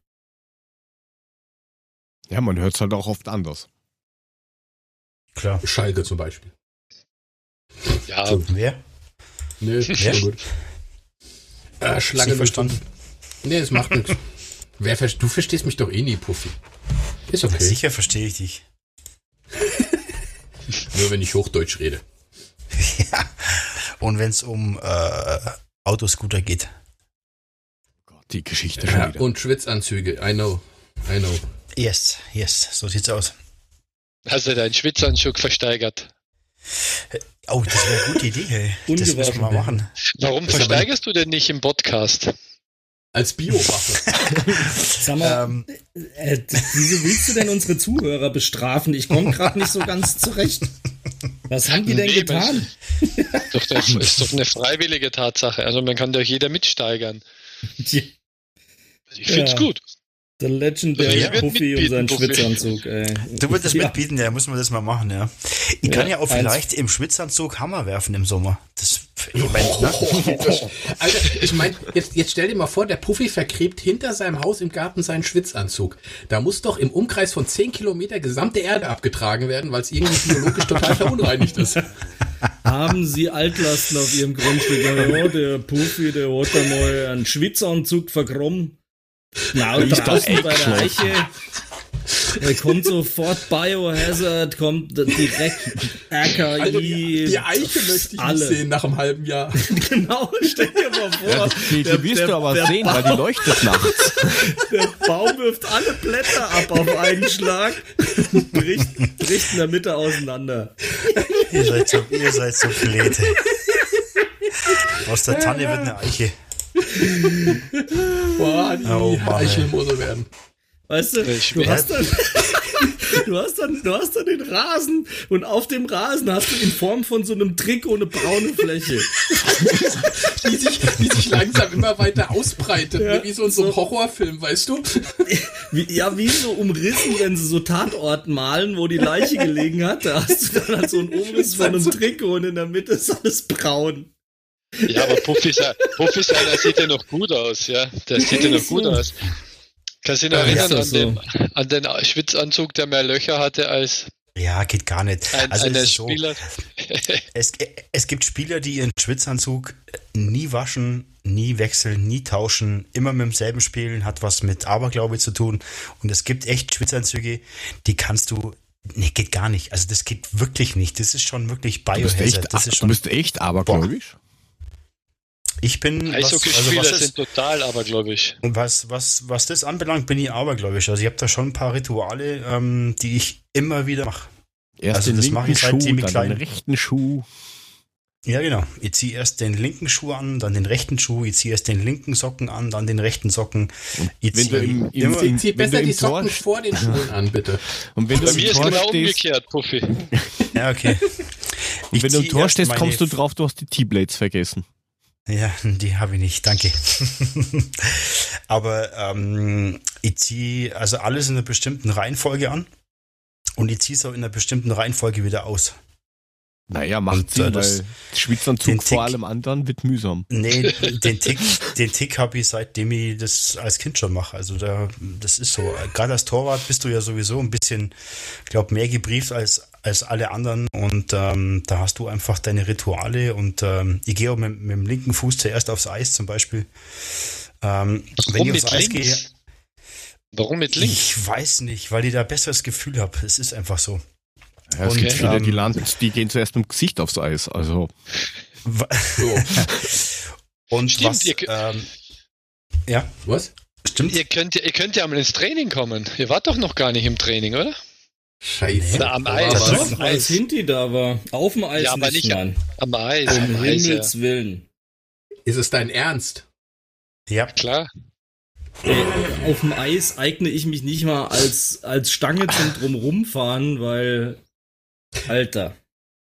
Ja, man hört es halt auch oft anders. Klar. Schalke zum Beispiel. Ja. So, wer? Nö, sehr gut. Äh, Schlange verstanden. Nee, es macht nichts. Wer, du verstehst mich doch eh nie, Puffy. Ist okay. Sicher verstehe ich dich. Nur wenn ich Hochdeutsch rede. ja. Und wenn es um äh, Autoscooter geht. Gott, die Geschichte ja, Und Schwitzanzüge. I know. I know. Yes, yes. So sieht's aus. Hast du deinen Schwitzanzug versteigert? Oh, das wäre eine gute Idee, hey. Das müssen wir mal machen. Warum das versteigerst du denn nicht im Podcast? Als Biowaffe. Sag mal, ähm, äh, wieso willst du denn unsere Zuhörer bestrafen? Ich komme gerade nicht so ganz zurecht. Was haben die denn nee, getan? Doch, das ist doch eine freiwillige Tatsache. Also man kann doch jeder mitsteigern. Ich finde es ja. gut. Der Legendary ja, Puffy und sein Schwitzanzug, ey. Du würdest ja. mitbieten, ja, muss man das mal machen, ja. Ich kann ja, ja auch vielleicht im Schwitzanzug Hammer werfen im Sommer. Das, ich meine, ne? oh, Alter, ich meine, jetzt, jetzt stell dir mal vor, der Puffy vergräbt hinter seinem Haus im Garten seinen Schwitzanzug. Da muss doch im Umkreis von 10 Kilometer gesamte Erde abgetragen werden, weil es irgendwie biologisch total verunreinigt ist. Haben Sie Altlasten auf Ihrem Grundstück? Ja, der Puffy, der hat einmal einen Schwitzanzug vergrommen. Na, und draußen bei der Eiche da kommt sofort Biohazard, kommt direkt RKI. Also die, die Eiche möchte ich alle. nicht sehen nach einem halben Jahr. genau, stell dir mal vor. Ja, die, die wirst du aber sehen, Baum, weil die leuchtet nachts. Der Baum wirft alle Blätter ab auf einen Schlag, bricht, bricht in der Mitte auseinander. Ihr seid so, ihr seid so. Aus der Tanne wird eine Eiche. Boah, die oh, muss er werden. Weißt du, du hast, dann, du, hast dann, du hast dann den Rasen und auf dem Rasen hast du in Form von so einem Trikot eine braune Fläche. die, sich, die sich langsam immer weiter ausbreitet, ja, ne? wie so in so einem Horrorfilm, weißt du? Wie, ja, wie so umrissen, wenn sie so Tatort malen, wo die Leiche gelegen hat. Da hast du dann halt so einen Umriss von einem Trikot und in der Mitte ist alles braun. Ja, aber Puffy, Puffy der sieht ja noch gut aus, ja. Der sieht ja noch gut aus. Kannst du dich noch erinnern ja, an, so. den, an den Schwitzanzug, der mehr Löcher hatte als ja, geht gar nicht. Ein, also es, Spieler. So, es, es gibt Spieler, die ihren Schwitzanzug nie waschen, nie wechseln, nie tauschen, immer mit demselben spielen, hat was mit Aberglaube zu tun. Und es gibt echt Schwitzanzüge, die kannst du Nee, geht gar nicht. Also das geht wirklich nicht. Das ist schon wirklich Biohazard. Das ist schon, du bist echt abergläubisch? Ich bin. Eishockeyspieler also sind total abergläubisch. Was, was, was das anbelangt, bin ich abergläubisch. Also ich habe da schon ein paar Rituale, ähm, die ich immer wieder mache. Erst also den das mache ich seitdem ich klein. Den rechten Schuh. Ja, genau. Ich ziehe erst den linken Schuh an, dann den rechten Schuh, ich ziehe erst den linken Socken an, dann den rechten Socken. Ich du im, im, im, zieh besser die Socken Tor vor den Schuhen an, bitte. Und wenn du Bei mir ist genau umgekehrt, Puffy. Ja, okay. Und wenn du im Tor stehst, kommst du drauf, du hast die T-Blades vergessen. Ja, die habe ich nicht, danke. Aber ähm, ich ziehe also alles in einer bestimmten Reihenfolge an und ich ziehe es auch in einer bestimmten Reihenfolge wieder aus. Naja, macht Sinn, äh, weil Schwitzanzug Tick, vor allem anderen wird mühsam. Nee, den Tick, den Tick habe ich seitdem ich das als Kind schon mache. Also da, das ist so. Gerade als Torwart bist du ja sowieso ein bisschen, glaube mehr gebrieft als, als alle anderen und ähm, da hast du einfach deine Rituale und ähm, ich gehe auch mit, mit, dem linken Fuß zuerst aufs Eis zum Beispiel. Ähm, wenn ich aufs Eis links? gehe. Warum mit links? Ich weiß nicht, weil ich da besseres Gefühl habe. Es ist einfach so. Ja, es und, gibt viele, die, ähm, landen, die gehen zuerst mit dem Gesicht aufs Eis. Also. so. und Stimmt, was, ihr, ähm, ja, was? Stimmt. Ihr könnt, ihr könnt ja mal ins Training kommen. Ihr wart doch noch gar nicht im Training, oder? Scheiße. Oder am Eis. Aber was, als Hinti da war. Auf dem Eis ja, aber nicht, Mann. am Eis. Um Himmels ja. Willen. Ist es dein Ernst? Ja. Klar. Ey, auf dem Eis eigne ich mich nicht mal als, als Stange zum Drumrumfahren, weil Alter.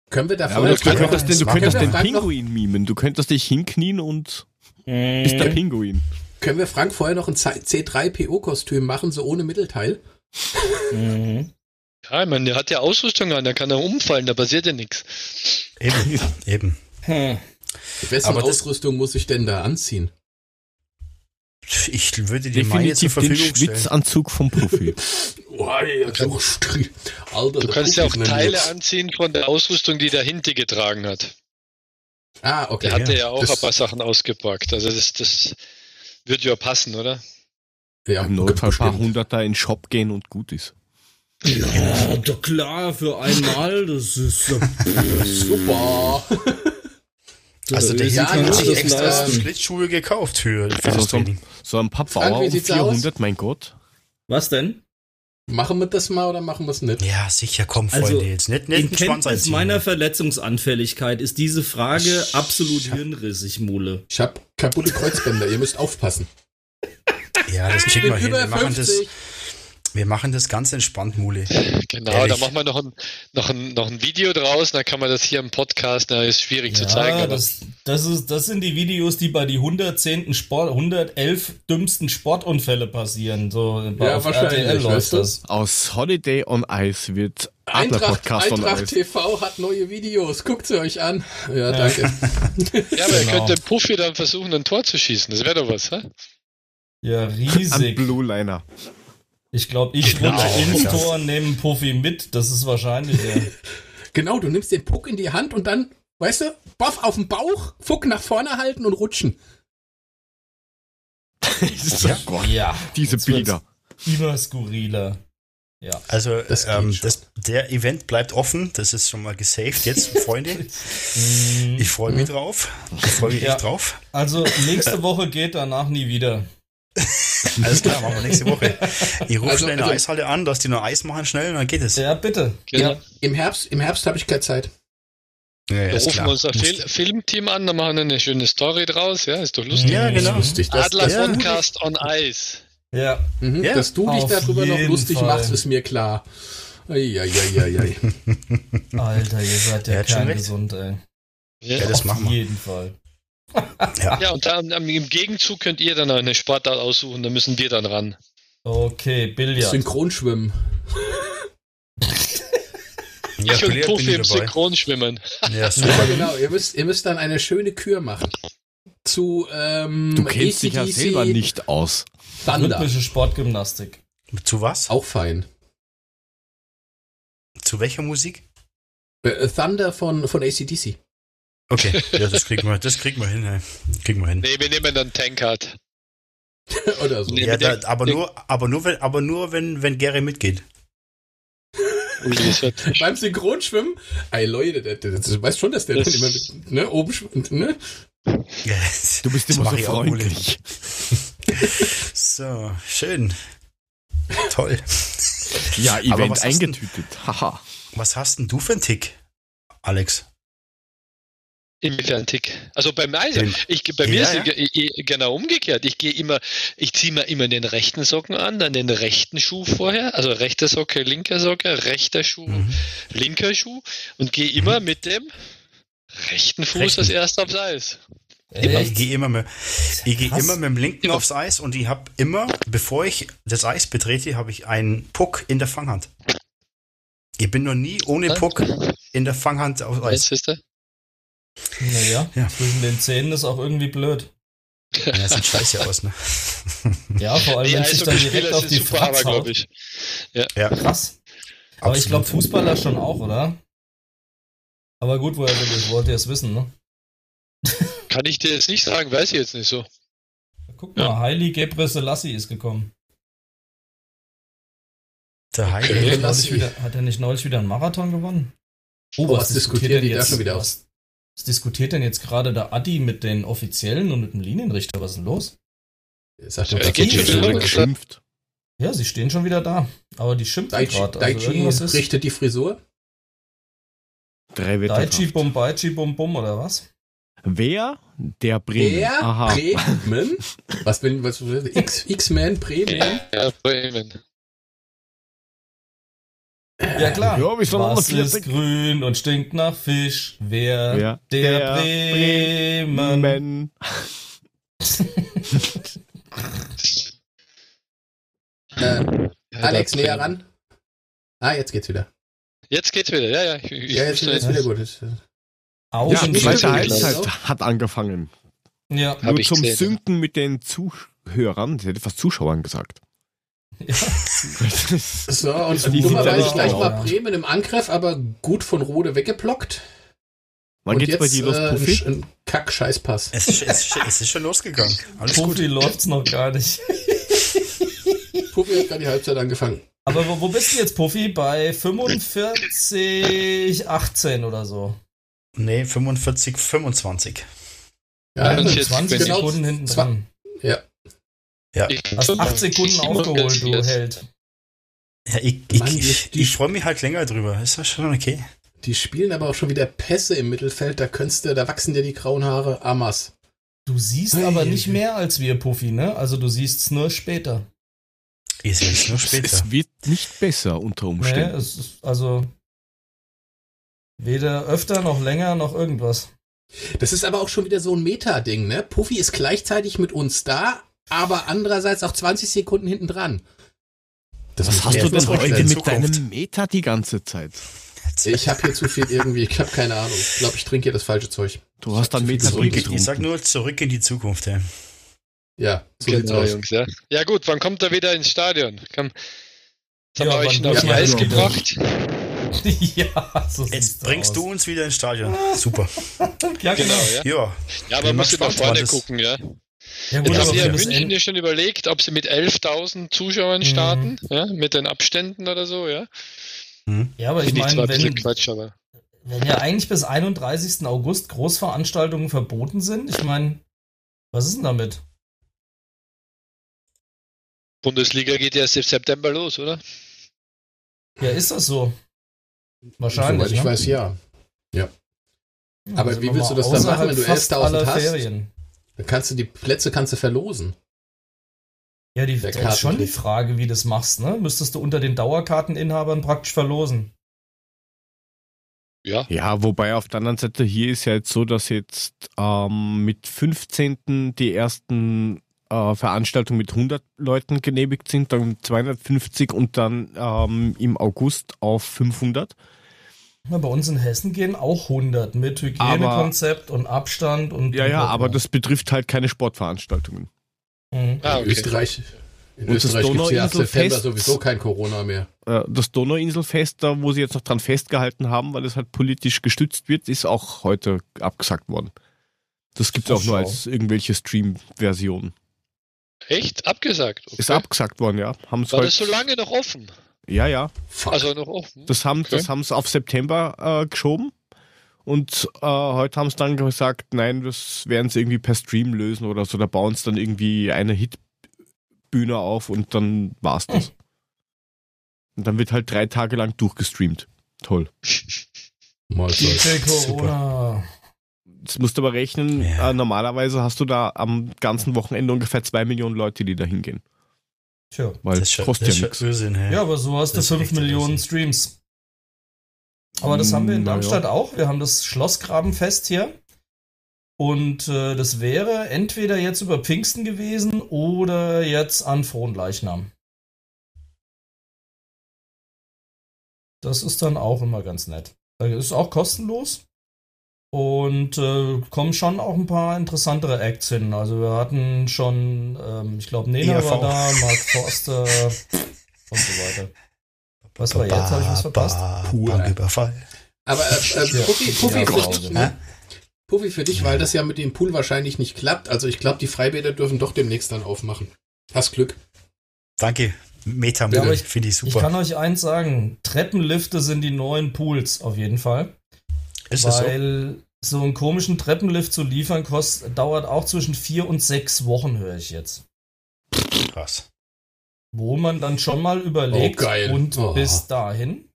Können wir da ja, vorher... Du könntest, den, du könntest den Pinguin mimen. Du könntest dich hinknien und mhm. bist der Pinguin. Können wir Frank vorher noch ein C3PO-Kostüm machen, so ohne Mittelteil? Mhm. Ja, ich meine, der hat ja Ausrüstung an, der kann ja umfallen, da passiert ja nichts. Eben, eben. Hm. Wessen Aber Ausrüstung muss ich denn da anziehen? Ich würde dir meine zur Verfügung den Schwitzanzug vom Profi. oh, ja, du, Alter, du kannst ja auch Teile jetzt. anziehen von der Ausrüstung, die der Hinti getragen hat. Ah, okay. Der hatte ja, ja auch ein paar Sachen ausgepackt. Also das, das wird ja passen, oder? Ja, im Notfall ein paar Hunderter in den Shop gehen und gut ist. Ja, doch klar, für einmal, das ist äh, super. Also der Jahr hat sich extra. Schlittschuhe gekauft für, für also das Training. So, so ein Pappbauer um 400, aus? mein Gott. Was denn? Machen wir das mal oder machen wir es nicht? Ja, sicher, komm, Freunde, also, jetzt nicht, nicht in Kenntnis meiner Verletzungsanfälligkeit ist diese Frage absolut hirnrissig, Mule. Ich hab kaputte Kreuzbänder, ihr müsst aufpassen. Ja, das kriegen wir hin. Wir machen das, wir machen das ganz entspannt, Mule. Genau, Ehrlich. da machen wir noch ein, noch, ein, noch ein Video draus, dann kann man das hier im Podcast, da ist schwierig ja, zu zeigen. Das, das, ist, das sind die Videos, die bei die 110. Sport, 111 dümmsten Sportunfälle passieren. So ja, wahrscheinlich, RTL läuft das. Aus Holiday on Ice wird Eintracht, Podcast Eintracht TV hat neue Videos, guckt sie euch an. Ja, danke. ja, aber genau. ihr könnt dem Puffy dann versuchen, ein Tor zu schießen, das wäre doch was, hä? Ja, riesig. An Blue Liner. Ich glaube, ich genau. rutsche ins Tor, nehme Puffy mit. Das ist wahrscheinlich. Ja. genau, du nimmst den Puck in die Hand und dann, weißt du, Boff auf den Bauch, Fuck nach vorne halten und rutschen. ja. Gott, ja. Diese Bilder. Immer skurriler. Ja. Also das ähm, das, der Event bleibt offen, das ist schon mal gesaved jetzt, Freunde. Mhm. ich freue mich drauf. Ich freue mich ja. echt drauf. Also nächste Woche geht danach nie wieder. Alles klar, machen wir nächste Woche. Ich rufe also, schnell eine also, Eishalle an, dass die nur Eis machen schnell und dann geht es. Ja, bitte. Genau. Ja, Im Herbst, im Herbst habe ich keine Zeit. Ja, ja, da rufen klar. wir unser Fil Filmteam an, dann machen wir eine schöne Story draus, ja, ist doch lustig. Ja, genau. Lustig. Das, Adler das, Podcast on Ice. Ja. Mhm, ja. Dass du dich darüber noch lustig Fall. machst, ist mir klar. Eieieiei. Alter, ihr seid ja kerngesund, ey. Ja, das Auf machen wir. Auf jeden Fall ja. ja, und dann, im Gegenzug könnt ihr dann eine Sportart aussuchen, da müssen wir dann ran. Okay, Billard. Synchronschwimmen. ja, ich und Profi im Synchronschwimmen. Ja, super. genau. Ihr müsst, ihr müsst dann eine schöne Kür machen. Zu, ähm, Du kennst dich ja selber nicht aus. Thunder. Rhythmische Sportgymnastik. Zu was? Auch fein. Zu welcher Musik? Äh, Thunder von, von ACDC. Okay, ja, das kriegen wir, das kriegen wir hin. Kriegen wir hin. Nee, wir nehmen dann Tankard. Oder so. Ja, da, aber nur, aber nur, wenn, aber nur, wenn, wenn Gary mitgeht. Beim Synchronschwimmen, ey Leute, das, weißt schon, dass der das, immer mit, ne, oben schwimmt, ne? Yes. Du bist immer so freundlich. so, schön. Toll. Ja, Event eingetütet. Haha. Was hast denn du für einen Tick, Alex? Inwiefern Tick? Also beim. Also, ich, bei ja, mir ist ja. es genau umgekehrt. Ich gehe immer, ich ziehe mir immer den rechten Socken an, dann den rechten Schuh vorher, also rechter Socke, linker Socke, rechter Schuh, mhm. linker Schuh und gehe immer mhm. mit dem rechten Fuß rechten. das erste aufs Eis. Immer. Ich gehe immer mit, ich gehe immer mit dem linken immer. aufs Eis und ich habe immer, bevor ich das Eis betrete, habe ich einen Puck in der Fanghand. Ich bin noch nie ohne Puck in der Fanghand aufs Eis. Weißt naja, ja. zwischen den Zähnen ist auch irgendwie blöd. Ja, das sieht scheiße aus, ne? Ja, vor allem, wenn sich dann direkt auf die Fratz haut. Ich. Ja. ja. Krass. Aber Absolut. ich glaube, Fußballer schon auch, oder? Aber gut, woher wollt ihr es wissen, ne? Kann ich dir jetzt nicht sagen, weiß ich jetzt nicht so. Guck mal, ja. Haile Gebre Selassie ist gekommen. Der Haile okay. Hat er nicht neulich wieder einen Marathon gewonnen? Oh, oh was, was diskutiert die da schon wieder aus? Was diskutiert denn jetzt gerade der Adi mit den Offiziellen und mit dem Linienrichter? Was ist denn los? Sagt doch, geht schon geschimpft. Ja, sie stehen schon wieder da. Aber die schimpfen gerade. Also ist richtet die Frisur. Drei Daichi Bombaichi Bum Bum oder was? Wer? Der Bremen. Wer? Aha. Bremen? was bin was X X-Men Bremen? Ja, Bremen. Ja klar. Ja, Was ist grün und stinkt nach Fisch? Wer? Ja. Der, der Bremen. Bremen. äh, Alex, näher ran. Ah, jetzt geht's wieder. Jetzt geht's wieder, ja, ja. Ich, ja, jetzt, jetzt wieder gut. Auch ja, die zweite Halbzeit hat angefangen. Ja. Nur zum gesehen, Synken ja. mit den Zuhörern, ich hätte fast Zuschauern gesagt. Ja. so, und dummerweise gleich mal Bremen im Angriff, aber gut von Rode weggeblockt. Wann und geht's jetzt, bei dir los, äh, Puffy? Ein, Kack-Scheißpass. Es, es, es, ist schon losgegangen. Alles Puffy gut. läuft's noch gar nicht. Puffy hat gerade die Halbzeit angefangen. Aber wo, wo bist du jetzt, Puffy? Bei 45, 18 oder so? Nee, 45, 25. Ja, 20 genau, Sekunden hinten dran. Ja. Ja. Hast 8 Sekunden aufgeholt, du Held. Ja, ich, ich, ich, ich freue mich halt länger drüber. Ist das schon okay? Die spielen aber auch schon wieder Pässe im Mittelfeld, da könntest du, da wachsen dir die grauen Haare amas. Du siehst hey. aber nicht mehr als wir, Puffy, ne? Also du siehst es nur später. Ich sehe es nur später. Es wird nicht besser unter Umständen. Nee, es ist also weder öfter noch länger noch irgendwas. Das ist aber auch schon wieder so ein Meta-Ding, ne? Puffy ist gleichzeitig mit uns da, aber andererseits auch 20 Sekunden hinten dran. Das Was hast du denn heute mit deinem Meta die ganze Zeit? Ich habe hier zu viel irgendwie, ich habe keine Ahnung. Ich glaube, ich trinke hier das falsche Zeug. Du hast dann Meta zurück Ich sag nur zurück in die Zukunft, ja. Ja, so genau, Jungs, ja. ja gut, wann kommt er wieder ins Stadion? Komm, jetzt ja, haben wir euch noch ja, Eis gebracht. ja, so Jetzt bringst aus. du uns wieder ins Stadion. Super. ja, genau. Ja, ja. ja aber musst du nach vorne gucken, ja. Ja, gut, haben ja München ja schon überlegt, ob sie mit 11.000 Zuschauern mhm. starten, mhm. ja, mit den Abständen oder so, ja. Mhm. Ja, aber ich meine, wenn, Quatsch, aber. wenn ja eigentlich bis 31. August Großveranstaltungen verboten sind, ich meine, was ist denn damit? Bundesliga geht ja erst im September los, oder? Ja, ist das so? Wahrscheinlich. Soweit ich ne? weiß, ja. Ja. Aber also wie willst du das dann machen, wenn du 11.000 hast? Ferien. Dann kannst du die Plätze kannst du verlosen. Ja, die das ist schon die Frage, wie du das machst, ne? Müsstest du unter den Dauerkarteninhabern praktisch verlosen. Ja. Ja, wobei auf der anderen Seite hier ist ja jetzt so, dass jetzt ähm, mit 15. die ersten äh, Veranstaltungen mit 100 Leuten genehmigt sind, dann 250 und dann ähm, im August auf 500. Bei uns in Hessen gehen auch 100 mit Hygienekonzept und Abstand und. Ja, ja, aber das betrifft halt keine Sportveranstaltungen. Mhm. Ah, okay. In Österreich. In und Österreich gibt es ja ab September sowieso kein Corona mehr. Äh, das Donauinselfest, da wo sie jetzt noch dran festgehalten haben, weil es halt politisch gestützt wird, ist auch heute abgesagt worden. Das gibt es auch nur als irgendwelche Stream-Versionen. Echt? Abgesagt? Okay. Ist abgesagt worden, ja. Haben's War das so lange noch offen? Ja, ja. Fuck. Also noch offen. Das haben okay. sie auf September äh, geschoben. Und äh, heute haben sie dann gesagt, nein, das werden sie irgendwie per Stream lösen oder so. Da bauen sie dann irgendwie eine Hitbühne auf und dann war's das. Und dann wird halt drei Tage lang durchgestreamt. Toll. Mal Corona. Jetzt musst du aber rechnen, ja. äh, normalerweise hast du da am ganzen Wochenende ungefähr zwei Millionen Leute, die da hingehen. Tja, Weil das kostet ja nichts. Ja, aber so hast du fünf Millionen Streams. Aber das haben wir in Darmstadt ja. auch. Wir haben das Schlossgrabenfest hier. Und äh, das wäre entweder jetzt über Pfingsten gewesen oder jetzt an Fronleichnam. Das ist dann auch immer ganz nett. Das ist auch kostenlos. Und äh, kommen schon auch ein paar interessantere Acts hin. Also wir hatten schon, ähm, ich glaube, Nena ERV. war da, Mark Forster und so weiter. Was war jetzt? Habe ich was verpasst? Poolüberfall. Aber äh, äh, Puffi, Puffi, für dich, ne? Puffi für dich, weil das ja mit dem Pool wahrscheinlich nicht klappt. Also ich glaube, die Freibäder dürfen doch demnächst dann aufmachen. Hast Glück. Danke. Metamüll ja, finde ich super. Ich kann euch eins sagen, Treppenlifte sind die neuen Pools auf jeden Fall. Ist Weil so? so einen komischen Treppenlift zu liefern, kostet, dauert auch zwischen vier und sechs Wochen, höre ich jetzt. Krass. Wo man dann schon mal überlegt, oh, und oh. bis dahin.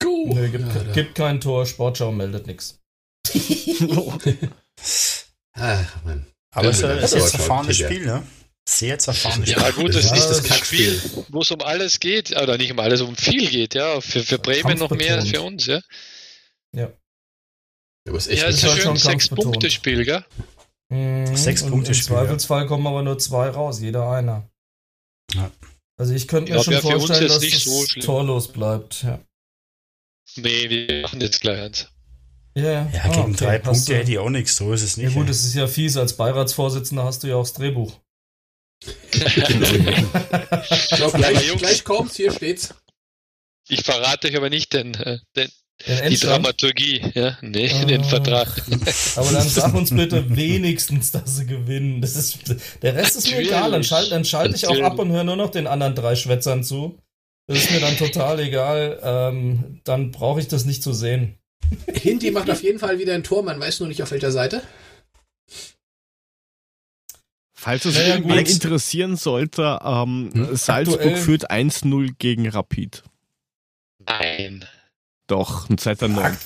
Go. Nö, gibt, ja, gibt kein Tor, Sportschau meldet nichts. Ach, Mann. Aber es ist ein erfahrenes Spiel, ne? Sehr zerfahren. Ja, gut, das ist das Spiel, wo es um alles geht, oder nicht um alles, um viel geht, ja. Für, für Bremen noch mehr als für uns, ja. Ja. Ja, es ist, ja, ist ein schönes Sechs-Punkte-Spiel, gell? Mhm, Sechs Punkte Im Zweifelsfall kommen aber nur zwei raus, jeder einer. Ja. Also ich könnte mir schon vorstellen, dass es so torlos bleibt. Ja. Nee, wir machen jetzt gleich eins. Yeah. Ja, gegen okay. drei Punkte hätte ich auch nichts, so ist es nicht. Ja gut, es ist ja fies, als Beiratsvorsitzender hast du ja auch das Drehbuch. So, gleich, gleich kommt's, hier steht's. Ich verrate euch aber nicht den, äh, den, die Dramaturgie, ja, nee, oh. den Vertrag. Aber dann sag uns bitte wenigstens, dass sie gewinnen. Das ist, der Rest ist mir egal, dann schalte dann schalt ich auch ab und höre nur noch den anderen drei Schwätzern zu. Das ist mir dann total egal. Ähm, dann brauche ich das nicht zu sehen. Hindi macht auf jeden Fall wieder ein Tor, man weiß nur nicht auf welcher Seite. Falls es naja, irgendwen interessieren sollte, ähm, hm? Salzburg Aktuell. führt 1-0 gegen Rapid. Nein. Doch, seit der 9.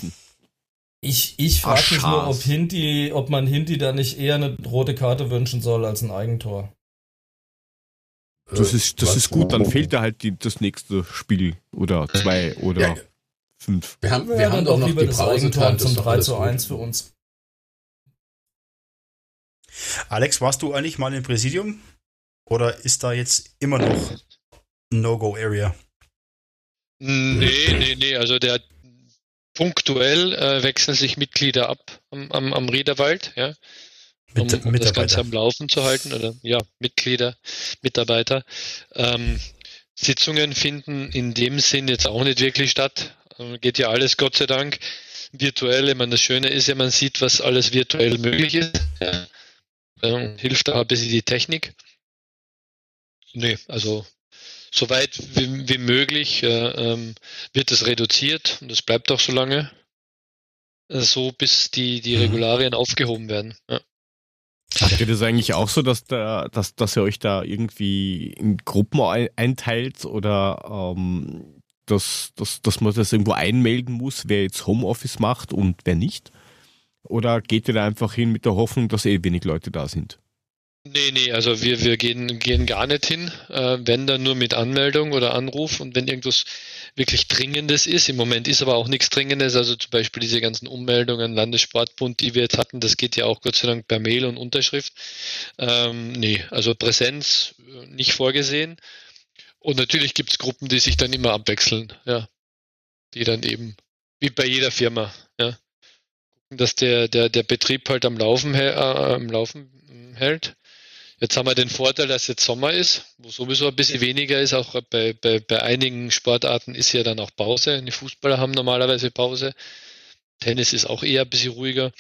Ich, ich frage mich nur, ob Hinti, ob man Hinti da nicht eher eine rote Karte wünschen soll als ein Eigentor. Das ist, das ist gut, dann fehlt da halt die, das nächste Spiel oder zwei oder ja, fünf. Wir haben, wir ja, haben doch noch lieber die Pause das Eigentor zum 3 zu 1 für uns. Alex, warst du eigentlich mal im Präsidium? Oder ist da jetzt immer noch No-Go-Area? Nee, nee, nee. Also der punktuell äh, wechseln sich Mitglieder ab am, am, am Riederwald, ja. Um, um das Ganze am Laufen zu halten, oder ja, Mitglieder, Mitarbeiter. Ähm, Sitzungen finden in dem Sinn jetzt auch nicht wirklich statt. Ähm, geht ja alles Gott sei Dank virtuell. Ich meine, das Schöne ist ja, man sieht, was alles virtuell möglich ist. Ja. Ähm, hilft da ein bisschen die Technik. Nee, also soweit wie, wie möglich äh, ähm, wird es reduziert und es bleibt auch so lange, äh, so bis die, die mhm. Regularien mhm. aufgehoben werden. Ja. Habt ihr das eigentlich auch so, dass, da, dass, dass ihr euch da irgendwie in Gruppen einteilt oder ähm, dass, dass, dass man das irgendwo einmelden muss, wer jetzt Homeoffice macht und wer nicht? Oder geht ihr da einfach hin mit der Hoffnung, dass eh wenig Leute da sind? Nee, nee, also wir, wir gehen, gehen gar nicht hin, äh, wenn dann nur mit Anmeldung oder Anruf und wenn irgendwas wirklich Dringendes ist. Im Moment ist aber auch nichts Dringendes, also zum Beispiel diese ganzen Ummeldungen, Landessportbund, die wir jetzt hatten, das geht ja auch Gott sei Dank per Mail und Unterschrift. Ähm, nee, also Präsenz äh, nicht vorgesehen. Und natürlich gibt's Gruppen, die sich dann immer abwechseln, ja. Die dann eben, wie bei jeder Firma, dass der, der, der Betrieb halt am Laufen, äh, am Laufen hält Jetzt haben wir den Vorteil, dass jetzt Sommer ist, wo sowieso ein bisschen weniger ist. Auch bei, bei, bei einigen Sportarten ist ja dann auch Pause. Die Fußballer haben normalerweise Pause. Tennis ist auch eher ein bisschen ruhiger.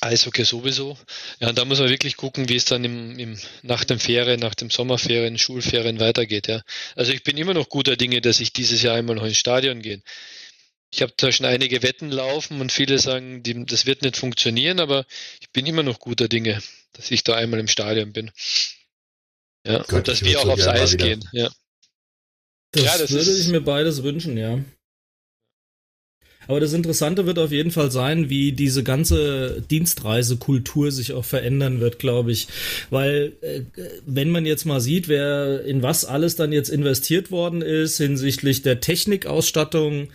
Eishockey sowieso. Ja, und da muss man wirklich gucken, wie es dann im, im, nach den Ferien, nach den Sommerferien, Schulferien weitergeht. Ja. Also ich bin immer noch guter Dinge, dass ich dieses Jahr einmal noch ins Stadion gehe. Ich habe da schon einige Wetten laufen und viele sagen, die, das wird nicht funktionieren, aber ich bin immer noch guter Dinge, dass ich da einmal im Stadion bin. Ja, Gott, und dass wir auch aufs Eis gehen. Ja. Das, ja, das würde ich mir beides wünschen, ja. Aber das Interessante wird auf jeden Fall sein, wie diese ganze Dienstreisekultur sich auch verändern wird, glaube ich. Weil, äh, wenn man jetzt mal sieht, wer in was alles dann jetzt investiert worden ist hinsichtlich der Technikausstattung,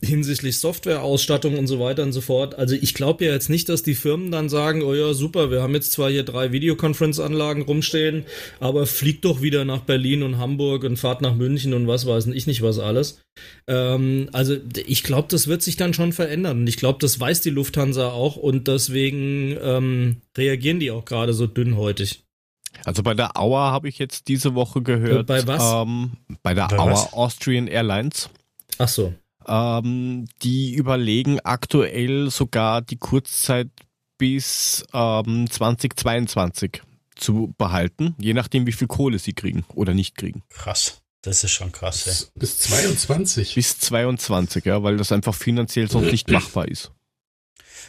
hinsichtlich Softwareausstattung und so weiter und so fort. Also ich glaube ja jetzt nicht, dass die Firmen dann sagen, oh ja, super, wir haben jetzt zwar hier drei Videokonferenzanlagen rumstehen, aber fliegt doch wieder nach Berlin und Hamburg und fahrt nach München und was weiß ich nicht was alles. Ähm, also ich glaube, das wird sich dann schon verändern. Und ich glaube, das weiß die Lufthansa auch und deswegen ähm, reagieren die auch gerade so dünnhäutig. Also bei der Auer habe ich jetzt diese Woche gehört. Bei was? Ähm, bei der bei Auer Austrian Airlines. Ach so. Ähm, die überlegen aktuell sogar die Kurzzeit bis ähm, 2022 zu behalten, je nachdem, wie viel Kohle sie kriegen oder nicht kriegen. Krass. Das ist schon krass, ja. Bis 22. Bis 22, ja, weil das einfach finanziell sonst nicht machbar ist.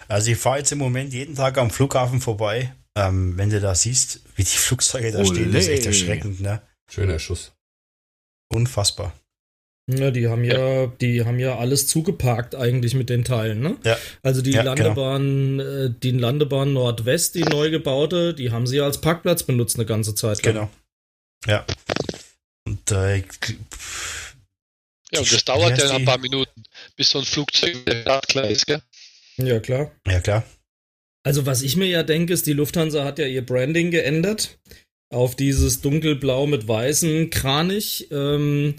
Also ich fahre jetzt im Moment jeden Tag am Flughafen vorbei. Ähm, wenn du da siehst, wie die Flugzeuge da Olé. stehen, das ist echt erschreckend, ne? Schöner Schuss. Unfassbar. Ja, die haben ja, ja, die haben ja alles zugeparkt eigentlich mit den Teilen, ne? Ja. Also die Ja, Landebahn, äh, die Landebahn Nordwest, die neu gebaute, die haben sie als Parkplatz benutzt eine ganze Zeit lang. Genau. Ja. Und äh, Ja, und das dauert ja ein paar Minuten, bis so ein Flugzeug startklar ist, gell? Ja, klar. ja klar. Also was ich mir ja denke, ist, die Lufthansa hat ja ihr Branding geändert auf dieses dunkelblau mit weißem Kranich. Ähm,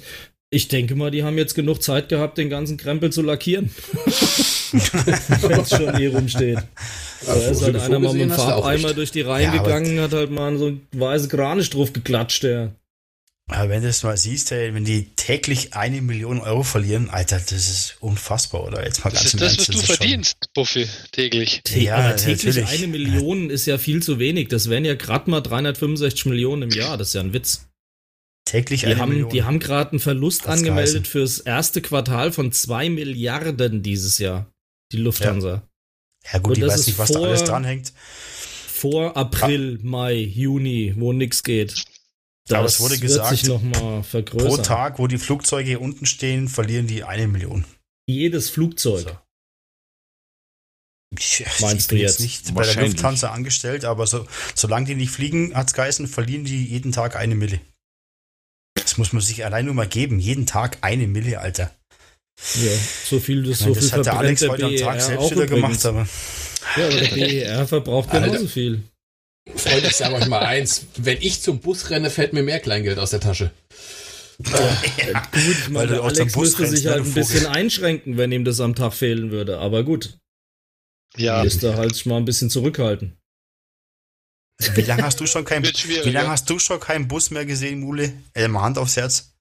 ich denke mal, die haben jetzt genug Zeit gehabt, den ganzen Krempel zu lackieren. Wenn es schon hier rumsteht. Da ist halt einer mal mit dem Farbeimer durch die Reihen Ja, gegangen, hat halt mal so ein weißes Kranich drauf geklatscht, der. Aber wenn du das mal siehst, ey, wenn die täglich eine Million Euro verlieren, Alter, das ist unfassbar, oder? Jetzt mal Das ganz ist im das, Ernst, was du verdienst, Buffy, täglich. Ja, aber täglich natürlich. eine Million ist ja viel zu wenig. Das wären ja gerade mal 365 Millionen im Jahr. Das ist ja ein Witz. Täglich Die eine haben, Million. die haben gerade einen Verlust Hat's angemeldet fürs erste Quartal von 2 Milliarden dieses Jahr. Die Lufthansa. ja gut, Und ich das weiß nicht, was da vor- alles dranhängt. Vor April, Mai, Juni, wo nix geht. Das Aber es wurde wird gesagt, sich noch mal Pro. Tag, wo die Flugzeuge unten stehen, verlieren die eine Million. Jedes Flugzeug. So. Ich, Meinst ich bin du jetzt jetzt? nicht bei der. Lufthansa angestellt, aber so, solange die nicht fliegen, hat's geheißen, verlieren die jeden Tag eine Mille. Das muss man sich allein nur mal geben. Jeden Tag eine Mille, Alter. Ja, so viel, das, meine, so viel das hat der Alex der heute am Tag selbst auch wieder übrigens. gemacht, aber Ja, aber der BER verbraucht genauso viel. Freunde, ich sage euch mal eins. Wenn ich zum Bus renne, fällt mir mehr Kleingeld aus der Tasche. Gut, ich Weil meine, du der Alex Bus müsste sich halt ein bisschen einschränken, wenn ihm das am Tag fehlen würde. Aber gut, Ja, müsste halt sich mal ein bisschen zurückhalten. Wie lange hast du schon kein, wird schwierig. wie lange ja. hast du schon keinen Bus mehr gesehen, Mule? Äh, mal Hand aufs Herz.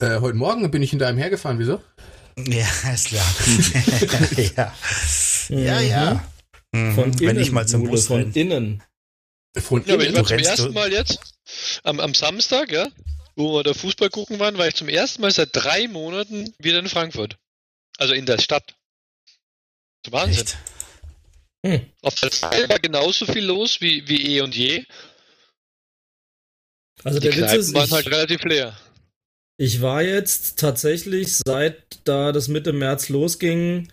Äh, heute Morgen bin ich hinter einem hergefahren. Wieso? Ja, ist klar. ja. Ja, ja. Mhm. Von Wenn innen, ich mal zum Mule, Bus von renne. innen. Von Ja, aber ich innen. war zum ersten Mal jetzt, am, am Samstag, ja, wo wir da Fußball gucken waren, war ich zum ersten Mal seit drei Monaten wieder in Frankfurt. Also in der Stadt. Wahnsinn. Echt? Hm. Auf der Zeit war genauso viel los wie, wie eh und je. Also Die der Witz Kneipen ist, waren ich, halt relativ leer. ich war jetzt tatsächlich, seit da das Mitte März losging,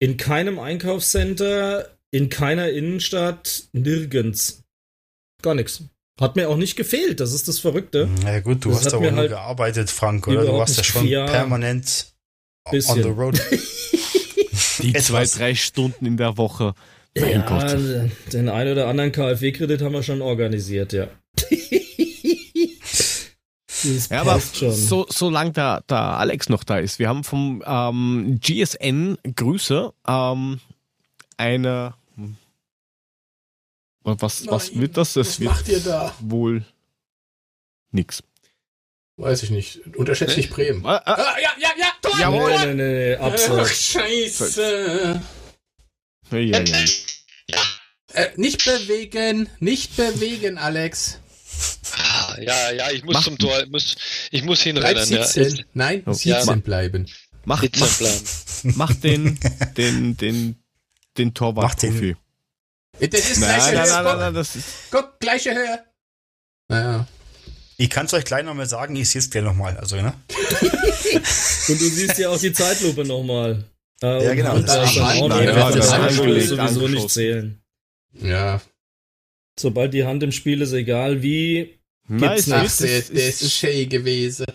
in keinem Einkaufscenter, in keiner Innenstadt, nirgends. Gar nichts. Hat mir auch nicht gefehlt, das ist das Verrückte. Na gut, du Das hast aber nur halt gearbeitet, Frank, oder? Du warst ja schon permanent on bisschen. the road. Die zwei, drei Stunden in der Woche. Mein ja, Gott. den einen oder anderen KfW-Kredit haben wir schon organisiert, ja. Ja, aber schon. so, solange der, der Alex noch da ist, wir haben vom ähm, GSN Grüße ähm, eine hm, was, was Nein, wird das? Das Was wird macht ihr da? wohl nix. Weiß ich nicht. Unterschätzt nicht Bremen. Äh, äh, Ah, ja, ja, ja, Tor! Jawohl. Nee, nee, nee, nee, Ach, scheiße. Ja, ja, ja. Äh, nicht bewegen, nicht bewegen, Alex. Ah, Ja, ja, ich muss Mach- zum Tor, ich muss, ich muss Bleib hinrennen. Ja. sitzen. Nein, Oh. sitzen Ja. bleiben. Mach, Sitzen mach, bleiben. mach den, den, den, den Torwart Mach den- Profi. Das ist Nein, gleiche nein, Höhe. nein, nein, Guck, nein, das ist, guck, gleiche Höhe. Naja. Ich kann es euch gleich nochmal sagen, ich sehe es gleich nochmal. Also, ne? Und du siehst ja auch die Zeitlupe nochmal. Äh, Ja, und genau, Hand das da auch noch. ja, das das angelegt, sowieso angeschossen. nicht zählen. Ja. Sobald die Hand im Spiel ist, egal wie. nice, nicht. Ach, ist, der, ist, der ist, schön gewesen.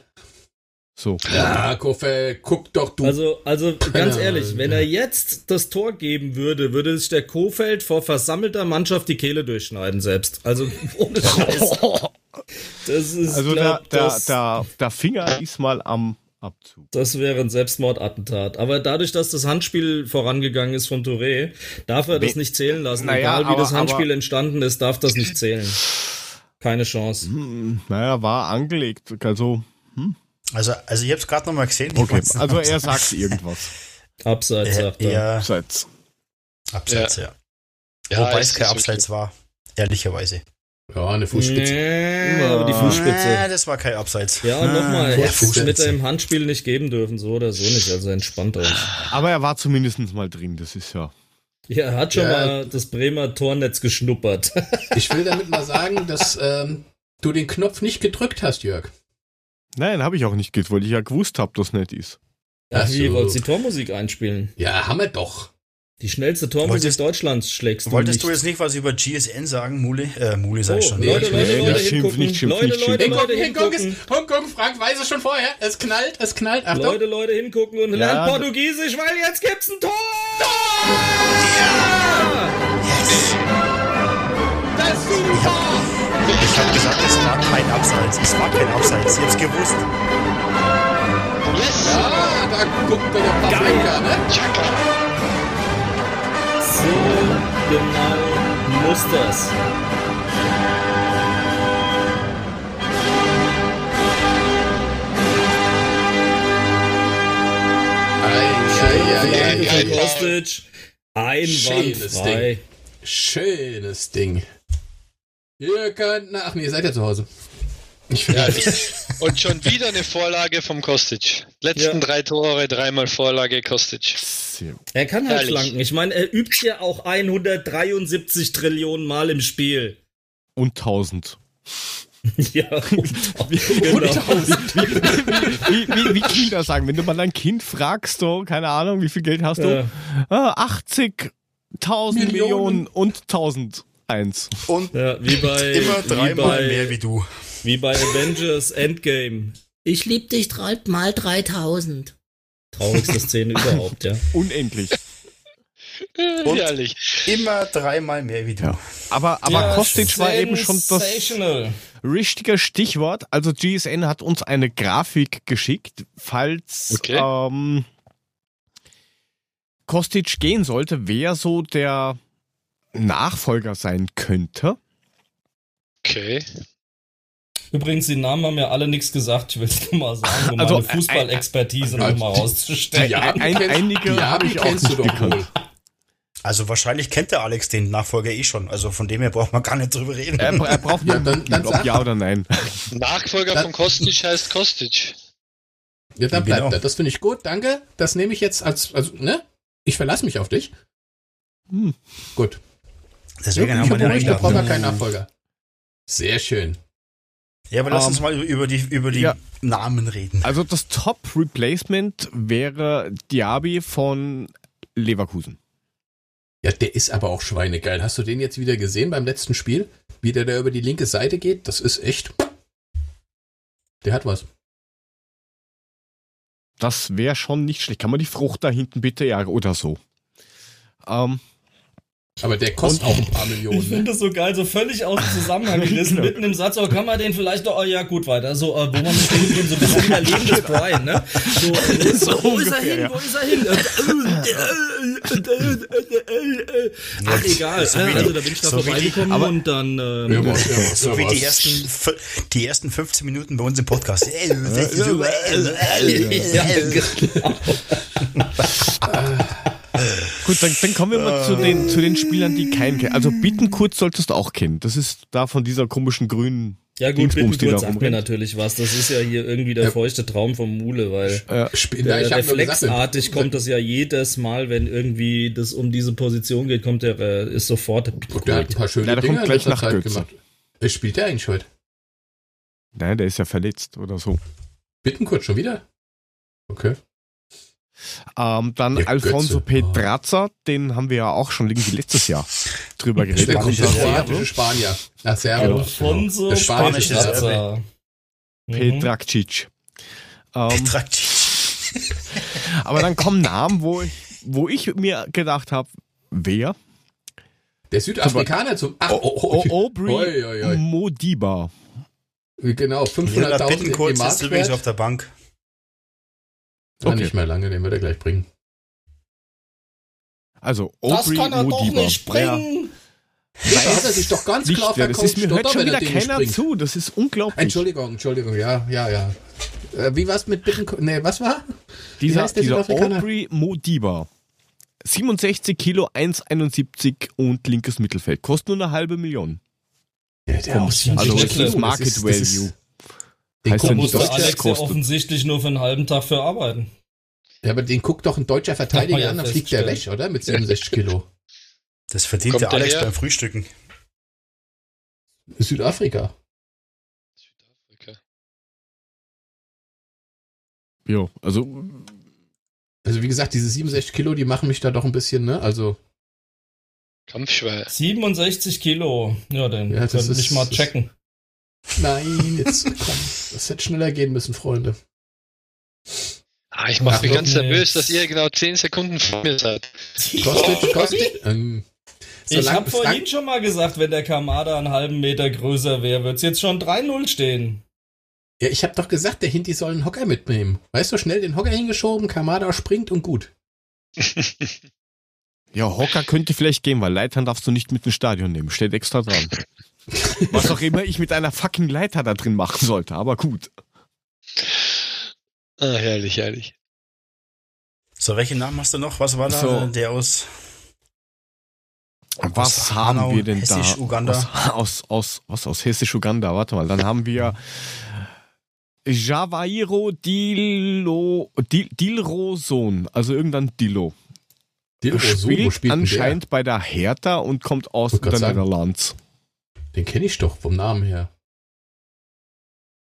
so. Ja, Kofel, guck doch du. Also, also ganz ehrlich, wenn er jetzt das Tor geben würde, würde sich der Kofeld vor versammelter Mannschaft die Kehle durchschneiden selbst. Also ohne Scheiß. Das ist, Also glaub, der, der, das, der, der Finger ist mal am Abzug. das wäre ein Selbstmordattentat. Aber dadurch, dass das Handspiel vorangegangen ist von Touré, darf er das nicht zählen lassen. Naja, Egal wie aber- das Handspiel aber- entstanden ist, darf das nicht zählen. Keine Chance. Hm, Naja, war angelegt. Also, Also, also ich habe es gerade nochmal gesehen. Okay. Also er sagt irgendwas. Abseits, sagt er. ja, Seit's. Abseits, ja. Ja, Wobei es es kein Abseits war. Ehrlicherweise. Ja, eine Fußspitze. Nee, aber die Fußspitze. Äh, das war kein Abseits. Ja, und nochmal, Ah, er hätte mit dem Handspiel nicht geben dürfen, so oder so nicht, also entspannt euch. Aber er war zumindest mal drin, das ist ja. Ja, er hat schon Ja. mal das Bremer Tornetz geschnuppert. Ich will damit mal sagen, dass ähm, du den Knopf nicht gedrückt hast, Jörg. Nein, habe ich auch nicht gewusst, weil ich ja gewusst habe, dass es nicht ist. Ach, Ach wie, wolltest du die Tormusik einspielen? Ja, haben wir doch. Die schnellste Tormusik Deutschlands schlägst du Wolltest nicht. du jetzt nicht was über GSN sagen, Muli? Äh, Muli sag oh, ich schon. Leute, Leute, Leute, Leute, hingucken. Nicht, schimpf, Leute, nicht, Leute, Leute, hingucken. hingucken. Hongkong, Frank weiß es schon vorher. Es knallt, es knallt. Achtung. Leute, Leute, hingucken und ja, lernen Portugiesisch, weil jetzt gibt's ein Tor! Tor! Ja! Yes! Das ist super! Ich hab gesagt, es war kein Abseits. Es war kein Abseits. Ich hab's gewusst. Yes! Ja, da guckt der Pavlenka, ne? Chaka! So genau muss das. Kostic. Einwandfrei. Schönes Ding. Ihr könnt nach. Nee, ihr seid ja zu Hause. Ja, und schon wieder eine Vorlage vom Kostic. Letzten ja. drei Tore, dreimal Vorlage Kostic. Er kann halt Herrlich. flanken. Ich meine, er übt ja auch 173 Trillionen Mal im Spiel. Und 1000. ja, genau. wie, wie, wie, Kinder sagen, wenn du mal dein Kind fragst, so, keine Ahnung, wie viel Geld hast du? Ja. Ah, 80.000 Millionen. Millionen und 1001. Und ja, wie bei, immer dreimal mehr wie du. Wie bei Avengers Endgame. Ich lieb dich mal 3000. Traurigste Szene überhaupt, ja. Unendlich. Und Herrlich. Immer dreimal mehr wie du. Ja. Aber, aber ja, Kostic war eben schon das richtige Stichwort. Also GSN hat uns eine Grafik geschickt, falls okay. ähm, Kostic gehen sollte, wer so der Nachfolger sein könnte. Okay. Übrigens, die Namen haben ja alle nichts gesagt. Ich will es nur mal sagen, um also, meine Fußballexpertise äh, äh, nochmal rauszustellen. Ja, ein, einige ja, habe ich auch nicht gekannt. Also wahrscheinlich kennt der Alex den Nachfolger eh schon. Also von dem her braucht man gar nicht drüber reden. Er, er braucht ja, dann, dann ob ja oder nein. Nachfolger dann, von Kostic heißt Kostic. Ja, dann bleibt genau. er. Das finde ich gut, danke. Das nehme ich jetzt als, also, ne? Ich verlasse mich auf dich. Hm. Gut. Deswegen ja, haben wir brauchen wir keinen Nachfolger. Sehr schön. Ja, aber lass um, uns ähm, mal über die, über die ja. Namen reden. Also das Top-Replacement wäre Diaby von Leverkusen. Ja, der ist aber auch schweinegeil. Hast du den jetzt wieder gesehen beim letzten Spiel? Wie der da über die linke Seite geht? Das ist echt. Der hat was. Das wäre schon nicht schlecht. Kann man die Frucht da hinten bitte ja oder so? Ähm, aber der kostet und, auch ein paar Millionen. Ich ne? finde das so geil, so völlig aus dem Zusammenhang gerissen, genau. mitten im Satz, oh, kann man den vielleicht doch, oh ja, gut, weiter. So, äh, wo man mit dem gehen, so ein bisschen wie ein Leben des Brian, ne? So, äh, so wo ist er hin, ja. wo ist er hin? Ach, egal. So äh, also, da bin ich da so vorbeigekommen aber, und dann, ähm, ja, so wie die ersten, die ersten 15 Minuten bei uns im Podcast. ja, genau. Gut, dann, dann kommen wir mal zu den, zu den Spielern, die keinen kennen. Also Bittenkurt solltest du auch kennen. Das ist da von dieser komischen grünen ja gut, Bittenkurt sagt mir natürlich was. Das ist ja hier irgendwie der feuchte Traum vom Mule, weil ja. der, reflexartig kommt das ja jedes Mal, wenn irgendwie das um diese Position geht, kommt der, äh, ist sofort Bittenkurt. Der hat ein paar schöne ja, der Dinge kommt gleich nach Zeit gemacht. Wer spielt der eigentlich heute? Nein, der ist ja verletzt oder so. Bittenkurt schon wieder? Okay. Ähm, dann Der Alfonso Götze. Pedrazza, den haben wir ja auch schon irgendwie letztes Jahr drüber geredet. Der kommt aus Serbien. Spanier. Nach Serbien. Alfonso Pedrazza. Pedracic. Ähm, Pedracic. aber dann kommen Namen, wo ich, wo ich mir gedacht habe, wer? Der Südafrikaner zum Ach, oh, oh, oh, Aubrey oi, oi, oi. Modiba. Genau, 500.000 Mark. übrigens auf der Bank. Okay. Nicht mehr lange, den wird er gleich bringen. Also, Aubrey das kann er Modiba. doch nicht bringen. Ja, da hat er sich doch ganz klar verkauft. Das ist mir hört schon wieder keiner zu. Das ist unglaublich. Entschuldigung, Entschuldigung, ja, ja, ja. Äh, wie war's mit Bitten? Nee, was war? Dieser, dieser Aubrey Modiba. 67 Kilo, 1,71 und linkes Mittelfeld. Kostet nur eine halbe Million. Ja, der also das ist Market das ist, das ist, Value. Den heißt muss der Alex ja offensichtlich nur für einen halben Tag für arbeiten. Ja, aber den guckt doch ein deutscher Verteidiger ja an, dann fliegt der weg, oder? Mit 67 Kilo. Das verdient Kommt der Alex beim Frühstücken. Südafrika. Ja, also. Also wie gesagt, diese 67 Kilo, die machen mich da doch ein bisschen, ne? Also. Kampfschwer. 67 Kilo. Ja, dann ja, können mich mal checken. Nein, jetzt komm. Das hätte schneller gehen müssen, Freunde. Ah, ich mache mich ganz nervös, dass ihr genau 10 Sekunden vor mir seid. Kostet, kostet. Ähm, ich habe vorhin schon mal gesagt, wenn der Kamada einen halben Meter größer wäre, wird es jetzt schon 3-0 stehen. Ja, ich habe doch gesagt, der Hinti soll einen Hocker mitnehmen. Weißt du, schnell den Hocker hingeschoben, Kamada springt und gut. ja, Hocker könnte vielleicht gehen, weil Leitern darfst du nicht mit ins Stadion nehmen. Steht extra dran. Was auch immer ich mit einer fucking Leiter da drin machen sollte, aber gut. Ah, herrlich, herrlich. So, welchen Namen hast du noch? Was war da so. der aus was haben Hanau, wir denn Hessisch, da? Uganda. Aus, aus, aus, was aus Hessisch-Uganda? Warte mal, dann haben wir Javairo Dilo, Dil, Dilroson, also irgendein Dilo. Dilroson, spielt, spielt anscheinend der? bei der Hertha und kommt aus der Niederlands. Den kenne ich doch vom Namen her.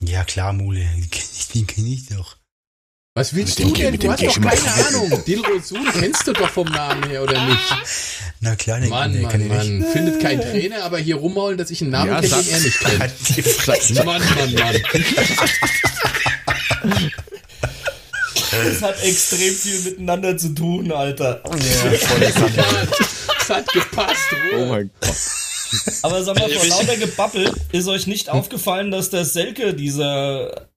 Ja klar, Mule, den kenne ich, kenn ich doch. Was willst du denn? Du hast doch keine Ahnung. Dilrosun kennst du doch vom Namen her, oder nicht? Na klar, den Mann, Mann, Mann. Nicht. Findet kein Trainer, aber hier rummaulen, dass ich einen Namen ja, kenne, den er nicht kennt. Mann, Mann, Mann. Das hat extrem viel miteinander zu tun, Alter. Ja, das hat gepasst. Oh mein Gott. Aber sag mal, vor lauter Gebabbel ist euch nicht aufgefallen, dass der Selke dieser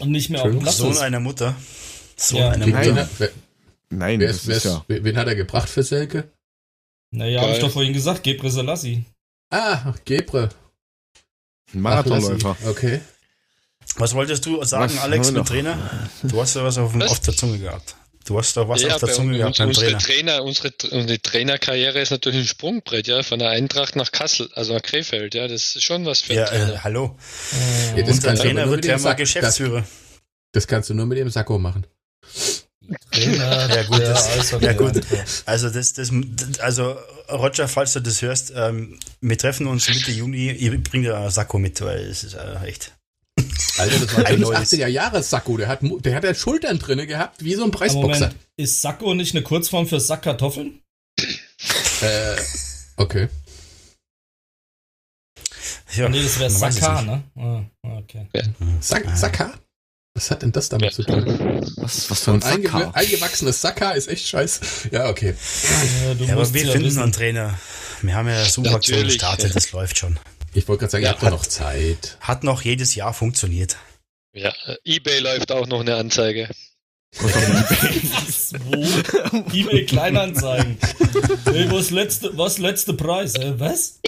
und nicht mehr auf dem Platz Sohn einer Mutter. Sohn ja. einer Mutter. Nein, wer, Nein wer ist, wer ist, ja. wen hat er gebracht für Selke? Naja, hab ich doch vorhin gesagt, Gebre Selassie. Ah, Gebre. Marathonläufer. Okay. Was wolltest du sagen, was Alex, mit Trainer? Du hast ja was auf, auf der Zunge gehabt. Du hast da was ja, auf der Zunge gehabt beim unsere Trainer. Trainer unsere, unsere Trainerkarriere ist natürlich ein Sprungbrett, ja, von der Eintracht nach Kassel, also nach Krefeld, ja, das ist schon was für ja, Trainer. Äh, hallo. Ja, Unser Trainer wird ja mal Geschäftsführer. Das, das, kannst du nur mit dem Sakko machen. Trainer, ja gut, das, ja gut. Also das, das, also Roger, falls du das hörst, ähm, wir treffen uns Mitte Juni. Ich bringe dir Sakko mit, weil es ist äh, echt Alter, das war ein 80er Jahres Sakko. Der hat, der hat ja Schultern drinne gehabt, wie so ein Preisboxer. Moment, ist Sakko nicht eine Kurzform für Sackkartoffeln? äh, okay. Ja, nee, das wäre Sakka, ne? Ah, okay. Ja. Sak Sakka? Was hat denn das damit ja. zu tun? Was, was für ein Einge eingewachsenes Sakka ist echt scheiße. Ja, okay. Ja, ja aber wir finden wissen. einen Trainer. Wir haben ja super Aktion gestartet, das läuft schon. Ich wollte gerade sagen, ja, ihr habt hat, noch Zeit. Hat noch jedes Jahr funktioniert. Ja, eBay läuft auch noch eine Anzeige. was? Wo? eBay Kleinanzeigen. Hey, was letzte, was letzte Preis? Äh, was?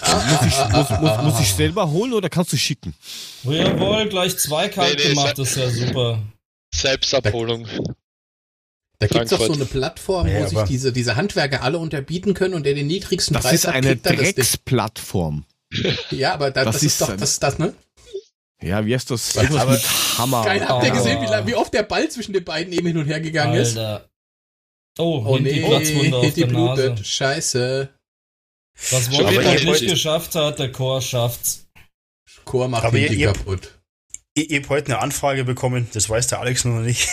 Ah, muss, ich, muss, muss, muss, ich selber holen oder kannst du schicken? Oh, jawohl, gleich zwei kalt nee, nee, gemacht, das ist ja super. Selbstabholung. Da gibt es doch so eine Plattform, ja, wo sich diese, diese Handwerker alle unterbieten können und der den niedrigsten das Preis ist hat, eine Drecksplattform. ja, aber da, das, das, ist doch das, das, ne? Ja, wie heißt das? Irgendwas aber mit Hammer. Geil, habt ihr gesehen, wie, wie, oft der Ball zwischen den beiden eben hin und her gegangen Alter. ist? Oh, oh nee, Platzwunde blutet. Scheiße. Was Wolfgang nicht geschafft hat, der Chor schafft's. Chor macht aber Hinti kaputt. Ich, ich habe heute eine Anfrage bekommen, das weiß der Alex noch nicht.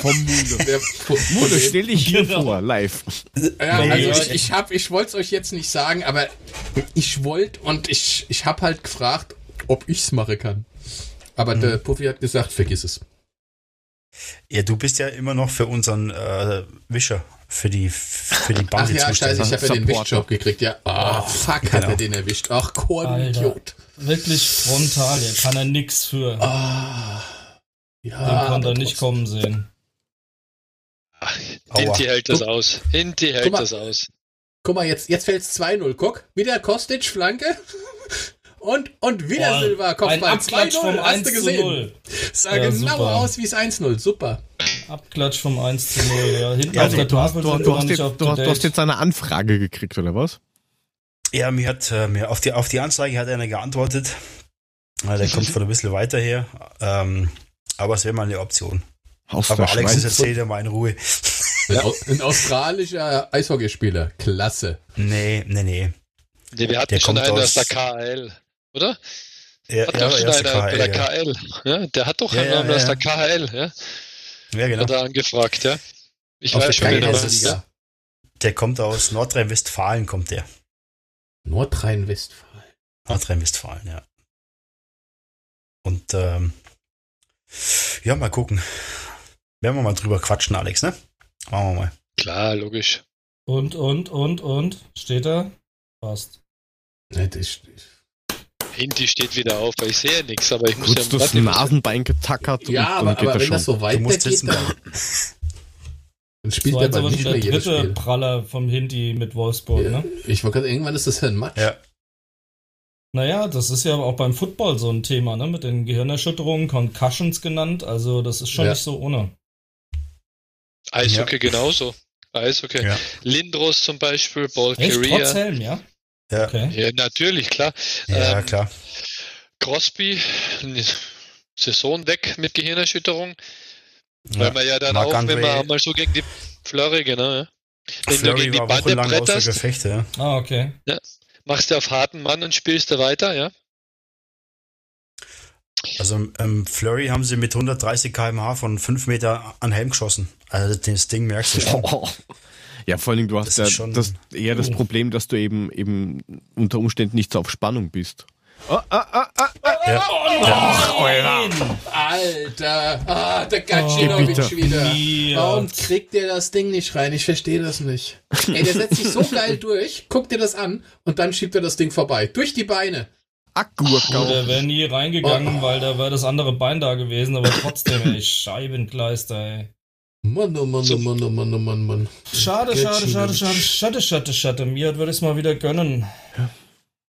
Vom. Mule, stell dich hier genau. vor, live. Ja, also ich, ich, hab, ich wollte es euch jetzt nicht sagen, aber ich wollte und ich, ich habe halt gefragt, ob ich es machen kann. Aber mhm. der Puffy hat gesagt, vergiss es. Ja, du bist ja immer noch für unseren äh, Wischer, für die, für die Bande Ach ja, scheiße, ich habe ja den Wischjob gekriegt, ja. Oh, fuck, genau. hat er den erwischt. Ach, Kornidiot wirklich frontal, hier kann er nix für. Ah, ja, Den konnte er nicht kommen sehen. Ach, Hinti hält das aus. Hinti hält das aus. Guck mal, jetzt, jetzt fällt es 2-0. Guck, wieder Kostic, Flanke. Und, und wieder oh, Silva, Kopfball. 2-0, hast du gesehen. Sah ja, genau super. aus wie es 1-0. Super. Abklatsch vom 1 0. Ja, hinten ja, auf der Tafel du, du, hast jetzt, du, du hast jetzt eine Anfrage gekriegt, oder was? Ja, mir hat äh, mir auf die auf die Anzeige hat einer geantwortet. Der kommt von ein bisschen weiter her. Ähm, aber es wäre mal eine Option. Aus aber Alex ist erzählt er mal in Ruhe. Ein, australischer Eishockeyspieler. Klasse. Nee, nee, nee. nee wir hatten der schon einen aus der KL, oder? Ja, hat ja, doch schon einer bei der KL. Ja. der hat doch einen Namen aus der KHL. Ja, ja genau. Hat er angefragt, ja. Ich weiß schon wieder was. Der kommt aus Nordrhein-Westfalen, kommt der. Nordrhein-Westfalen. Nordrhein-Westfalen, ja. Und ähm, ja, mal gucken. Werden wir mal drüber quatschen, Alex, ne? Machen wir mal. Klar, logisch. Und, und, und, und? Steht da? Passt. Nee, das, Hinti steht wieder auf, weil ich sehe nichts, aber ich muss Kurz ja das Nasenbein getackert. Ja, aber, aber wenn schon. das so weitergeht, dann, dann spielt der aber nicht mehr der dritte Spiel. Praller vom Hinti mit Wolfsburg, ja, ne? Ich wollte gerade, irgendwann ist das ja ein Match. Ja. Naja, das ist ja auch beim Football so ein Thema, ne? Mit den Gehirnerschütterungen, Concussions genannt. Also, das ist schon ja. nicht so ohne. Eishockey ja. genauso. Eishockey. Ja. Lindros zum Beispiel, Ball Echt? Career. Trotz Helm, ja? Ja. Okay. ja, natürlich, klar. Ja, ähm, klar. Crosby, Saison weg mit Gehirnerschütterung. Ja. Weil man ja dann Mark auch, André, wenn man mal so gegen die Flurry, genau, Wenn Flurry du gegen die Bande bretterst. Gefecht, ja. Ah, okay. Ja, machst du auf harten Mann und spielst du weiter, ja. Also ähm, Flurry haben sie mit 130 km/h von 5 Meter an Helm geschossen. Also das Ding merkst du schon. Oh. Ja, vor allem du hast das ja das, eher das Problem, dass du eben eben unter Umständen nicht so auf Spannung bist. Oh, ah, ah, ah, ah. Ja. Oh, Ach, Alter. Alter. Ah, der Gacinovic oh, wieder. Warum kriegt der das Ding nicht rein? Ich verstehe das nicht. Ey, der setzt sich so geil durch, guck dir das an und dann schiebt er das Ding vorbei. Durch die Beine. Akkurkau. Der wäre nie reingegangen, oh. weil da wäre das andere Bein da gewesen, aber trotzdem, ey, Scheibenkleister, ey. Mann, oh Mann, oh Mann, oh Mann, oh Mann, Mann. Schade, schade, schade, schade, schade, schade, schade. Mir würde ich es mal wieder gönnen.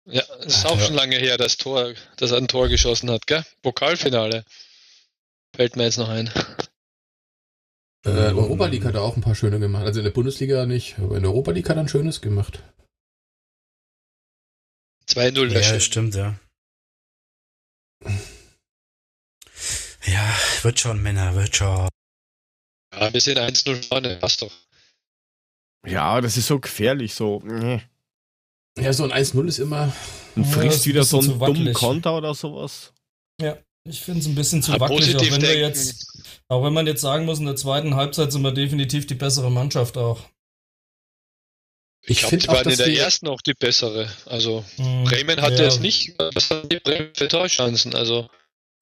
Ja, es ist auch ja. schon lange her, das Tor, das er ein Tor geschossen hat, gell? Pokalfinale. Fällt mir jetzt noch ein. Äh, Europa League hat er auch ein paar schöne gemacht. Also in der Bundesliga nicht, aber in der Europa League hat er ein schönes gemacht. 2-0 Ja, schön. stimmt, ja. Ja, wird schon, Männer, wird schon. Ja, wir sind 1-0 vorne, passt doch. Ja, das ist so gefährlich, so. Ja, so ein 1-0 ist immer. Und frisst ja, wieder so einen dummen Konter oder sowas. Ja, ich finde es ein bisschen zu ja, wackelig, auch wenn wir jetzt, auch wenn man jetzt sagen muss, in der zweiten Halbzeit sind wir definitiv die bessere Mannschaft auch. Ich, ich finde, die waren in der ersten auch die bessere. Also hm, Bremen hatte ja. jetzt nicht, was haben die Bremen für Torchancen? Also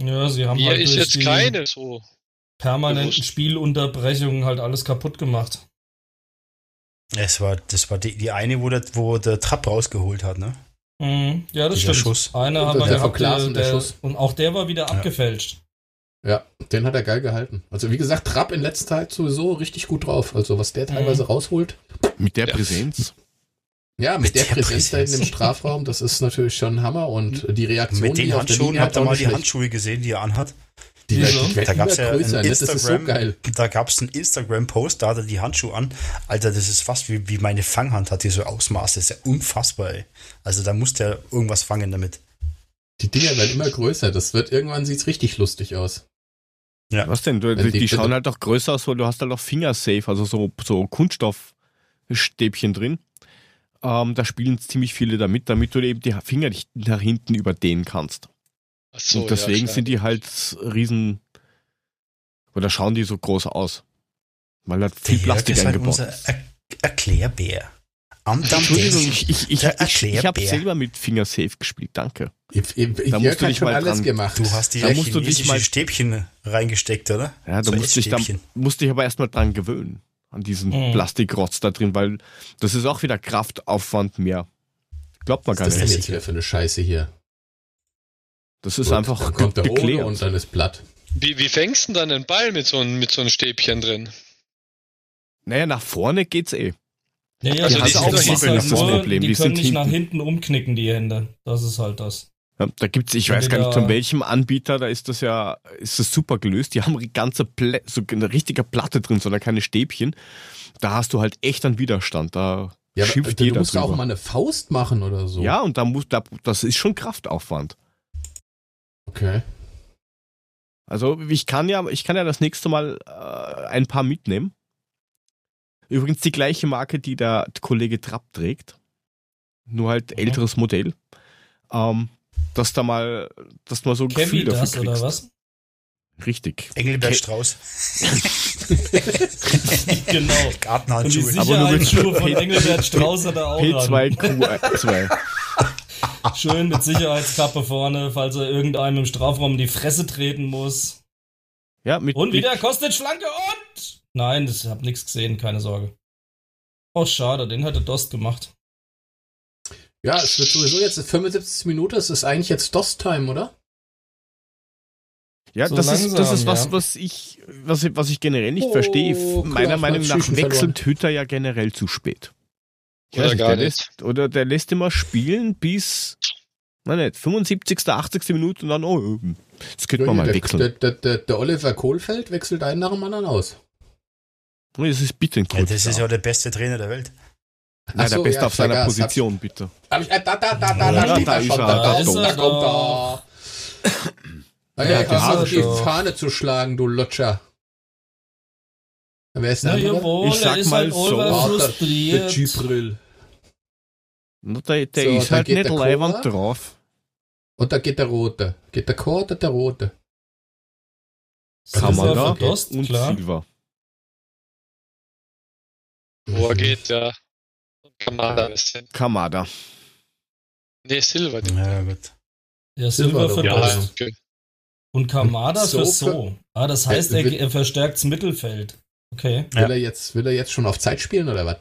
ja, sie haben hier halt ist jetzt keine so permanenten bewusst. Spielunterbrechungen halt alles kaputt gemacht. Es war, das war die, die eine, wo der, wo der Trapp rausgeholt hat, ne? Mhm. Ja, das Dieser stimmt. Schuss. Einer haben wir der gehabt, der, der, Schuss. und auch der war wieder ja. abgefälscht. Ja, den hat er geil gehalten. Also wie gesagt, Trapp in letzter Zeit sowieso richtig gut drauf. Also was der teilweise mhm. rausholt. Mit der Präsenz. Ja, mit, mit der, der Präsenz, da in dem Strafraum, das ist natürlich schon Hammer und die Reaktion. Mit den Handschuhen, habt ihr mal die Handschuhe gesehen, die er anhat? Die, die, die da gab es ja Instagram, so da gab es einen Instagram-Post, da hat er die Handschuhe an. Alter, das ist fast wie, wie meine Fanghand hat, die so Ausmaße. Das ist ja unfassbar, ey. Also da muss der irgendwas fangen damit. Die Dinger werden immer größer. Das wird irgendwann sieht's richtig lustig aus. Ja. Was denn? Du, die, die, schauen halt doch größer aus, weil du hast halt auch Fingersafe, also so, so Kunststoffstäbchen drin. Ähm, da spielen ziemlich viele damit, damit du eben die Finger nicht nach hinten überdehnen kannst. So, und deswegen ja, sind die halt riesen, oder schauen die so groß aus. Weil da viel der Plastik ist halt eingebaut halt unser er Erklärbär. Entschuldigung, ich, ich, ich, ich, ich habe selber mit Fingersafe gespielt, danke. Ich, ich, da musst du dich mal alles dran, gemacht. Du hast die da musst du dich mal Stäbchen reingesteckt, oder? Ja, da so musste ich, da musste ich aber erstmal dran gewöhnen, an diesen mhm. Plastikrotz da drin, weil das ist auch wieder Kraftaufwand mehr. Glaubt man gar nicht. Was ist das denn jetzt für eine Scheiße hier? Das ist Gut, einfach dann kommt der geklärt. und dann ist platt. Wie, wie fängst du denn dann einen Ball mit so, einem, mit so einem Stäbchen drin? Naja, nach vorne geht's eh. Ja, ja, also die, auch ist halt das Problem. Die, die können nicht hinten. nach hinten umknicken, die Hände. Das ist halt das. Ja, da gibt's, ich weiß gar nicht, von welchem Anbieter, da ist das ja, ist das super gelöst. Die haben eine ganze, Plä so eine richtige Platte drin, sondern keine Stäbchen. Da hast du halt echt einen Widerstand. Da ja, schimpft jeder Du musst drüber. auch mal eine Faust machen oder so. Ja, und da muss, da, das ist schon Kraftaufwand. Okay. Also ich kann ja, ich kann ja das nächste Mal äh, ein paar mitnehmen. Übrigens die gleiche Marke, die der Kollege Trapp trägt. Nur halt älteres Modell. Ähm, dass da mal, dass man so ein Gefühl dafür das, oder was? Richtig. Engelbert Strauß. genau. Gartenhandschuhe. Und die Sicherheitsschuhe von Engelbert Strauß hat er auch P2, Q2. Schön mit Sicherheitskappe vorne, falls er irgendeinem im Strafraum in die Fresse treten muss. Ja, mit, und wieder kostet Schlanke und... Nein, ich hab nichts gesehen, keine Sorge. Oh, schade, den hätte Dost gemacht. Ja, es wird sowieso jetzt 75 Minuten, es ist eigentlich jetzt Dost-Time, oder? Ja, so das, langsam, ist, das ist was, ja. was ich, was, was ich generell nicht oh, verstehe. Meiner Meinung nach wechselt verloren. Hütter ja generell zu spät. Oder nicht, gar nicht. Lässt, oder der lässt immer spielen bis, nein, nicht, 75., 80. Minute und dann, oh, das könnte man mal der, wechseln. Der, der, der, der Oliver Kohlfeld wechselt einen nach dem anderen aus. Das ist bitte ein ja, Das ist ja der beste Trainer der Welt. Ja, so, der Beste ja, auf seiner Position, bitte. Hab ich, äh, da, da, da, da, da, da, ist er. Da, ist er. Da kommt er. Ah, ja, versuch die Fahne zu schlagen, du Lutscher. Wer ist der ja, jawohl, Ich sag mal halt so. Der Gibril. Der, der so, ist halt nicht leibend drauf. Und da geht der Rote. Geht der Chor oder der Rote? Kamera und Silva. Chor geht, ja. Kamada bisschen. Kamada. Nee, Silva. Ja, gut. Ja, Silva für ja, okay. Und Kamada so für So. Ah, das heißt, er, er verstärkt das Mittelfeld. Okay. Will, ja. er jetzt, will er jetzt schon auf Zeit spielen oder was?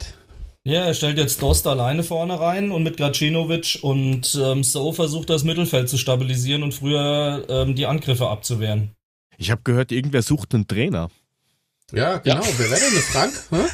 Ja, er stellt jetzt Dost alleine vorne rein und mit Gacinovic und ähm, So versucht das Mittelfeld zu stabilisieren und früher ähm, die Angriffe abzuwehren. Ich habe gehört, irgendwer sucht einen Trainer. Ja, genau. Ja. Wer wäre denn das, Frank? Hm?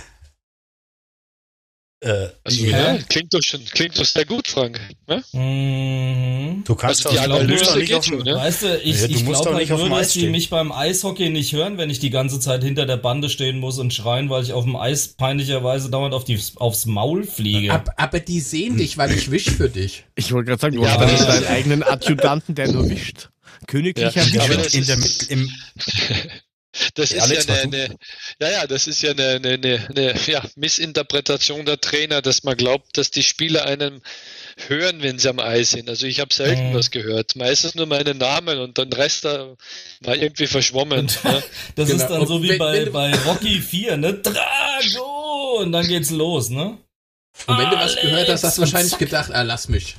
Äh, also, ja, klingt, doch schon, klingt doch sehr gut, Frank. Ne? Mhm. Du kannst also die Analyse nicht auf, ne? Weißt du, ich, ja, du ich glaube halt nur, dass die mich beim Eishockey nicht hören, wenn ich die ganze Zeit hinter der Bande stehen muss und schreien, weil ich auf dem Eis peinlicherweise dauernd auf die, aufs Maul fliege. Ab, aber die sehen dich, weil ich wisch für dich. Ich wollte gerade sagen, du ja, hast deinen eigenen Adjutanten, der nur wischt. Königlicher ja, Wisch in der, im, Das ist ja eine, eine, ja, ja, das ist ja eine, eine, eine ja, Missinterpretation der Trainer, dass man glaubt, dass die Spieler einen hören, wenn sie am Eis sind. Also ich habe selten mhm. was gehört. Meistens nur meinen Namen und dann Rest da war irgendwie verschwommen. Und, ja. Das genau. ist dann so wie wenn, bei, wenn bei Rocky 4, ne? Drago! Und dann geht's los, ne? Und wenn du was gehört hast, hast du wahrscheinlich gedacht, ah, lass mich.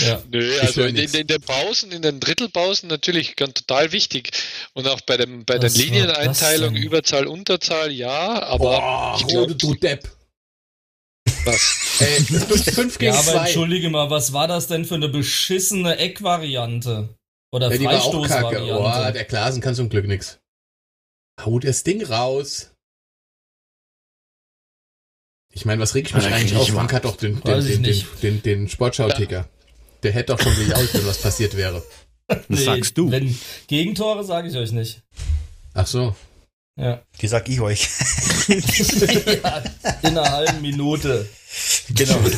Ja. Nö, also in, in, den Pausen, in den Drittelpausen natürlich ganz total wichtig. Und auch bei, dem, bei der Linieneinteilung, Überzahl, Unterzahl, ja, aber. Boah, ich glaub, du Depp. Was? Ey, 5 gegen ja, aber zwei. entschuldige mal, was war das denn für eine beschissene Eckvariante? Oder ja, Freistoßvariante? Oh, der Klasen kann zum Glück nix. Hau das Ding raus. Ich meine, was reg ich mich eigentlich auf? Frank hat doch den, den, den, den, den, den Sportschau-Ticker. Ja. Der hätte doch schon gejault, wenn was passiert wäre. Was nee, sagst du? Wenn Gegentore sage ich euch nicht. Ach so. Ja. Die sag ich euch. ja, in einer halben Minute. Genau. da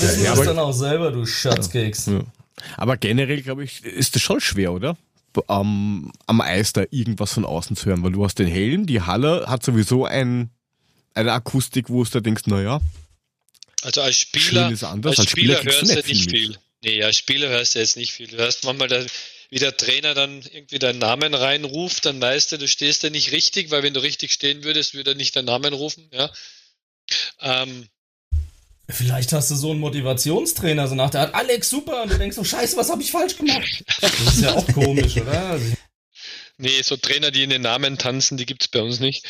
wissen ja, wir es dann auch selber, du Schatzkeks. Ja. Aber generell, glaube ich, ist das schon schwer, oder? Am, am Eis da irgendwas von außen zu hören, weil du hast den Helm, die Halle hat sowieso ein, eine Akustik, wo es da denkst, naja, also als Spieler, als, als Spieler, Spieler hörst du nicht, nicht viel. Nee, als Spieler hörst du jetzt nicht viel. Du hörst manchmal, da, wie der Trainer dann irgendwie deinen Namen reinruft, dann weißt du, du stehst da nicht richtig, weil wenn du richtig stehen würdest, würde er nicht deinen Namen rufen. Ja. Ähm, Vielleicht hast du so einen Motivationstrainer, so nach der Art, Alex, super, und du denkst so, scheiße, was habe ich falsch gemacht? Das ist ja auch komisch, oder? Nee, so Trainer, die in den Namen tanzen, die gibt es bei uns nicht.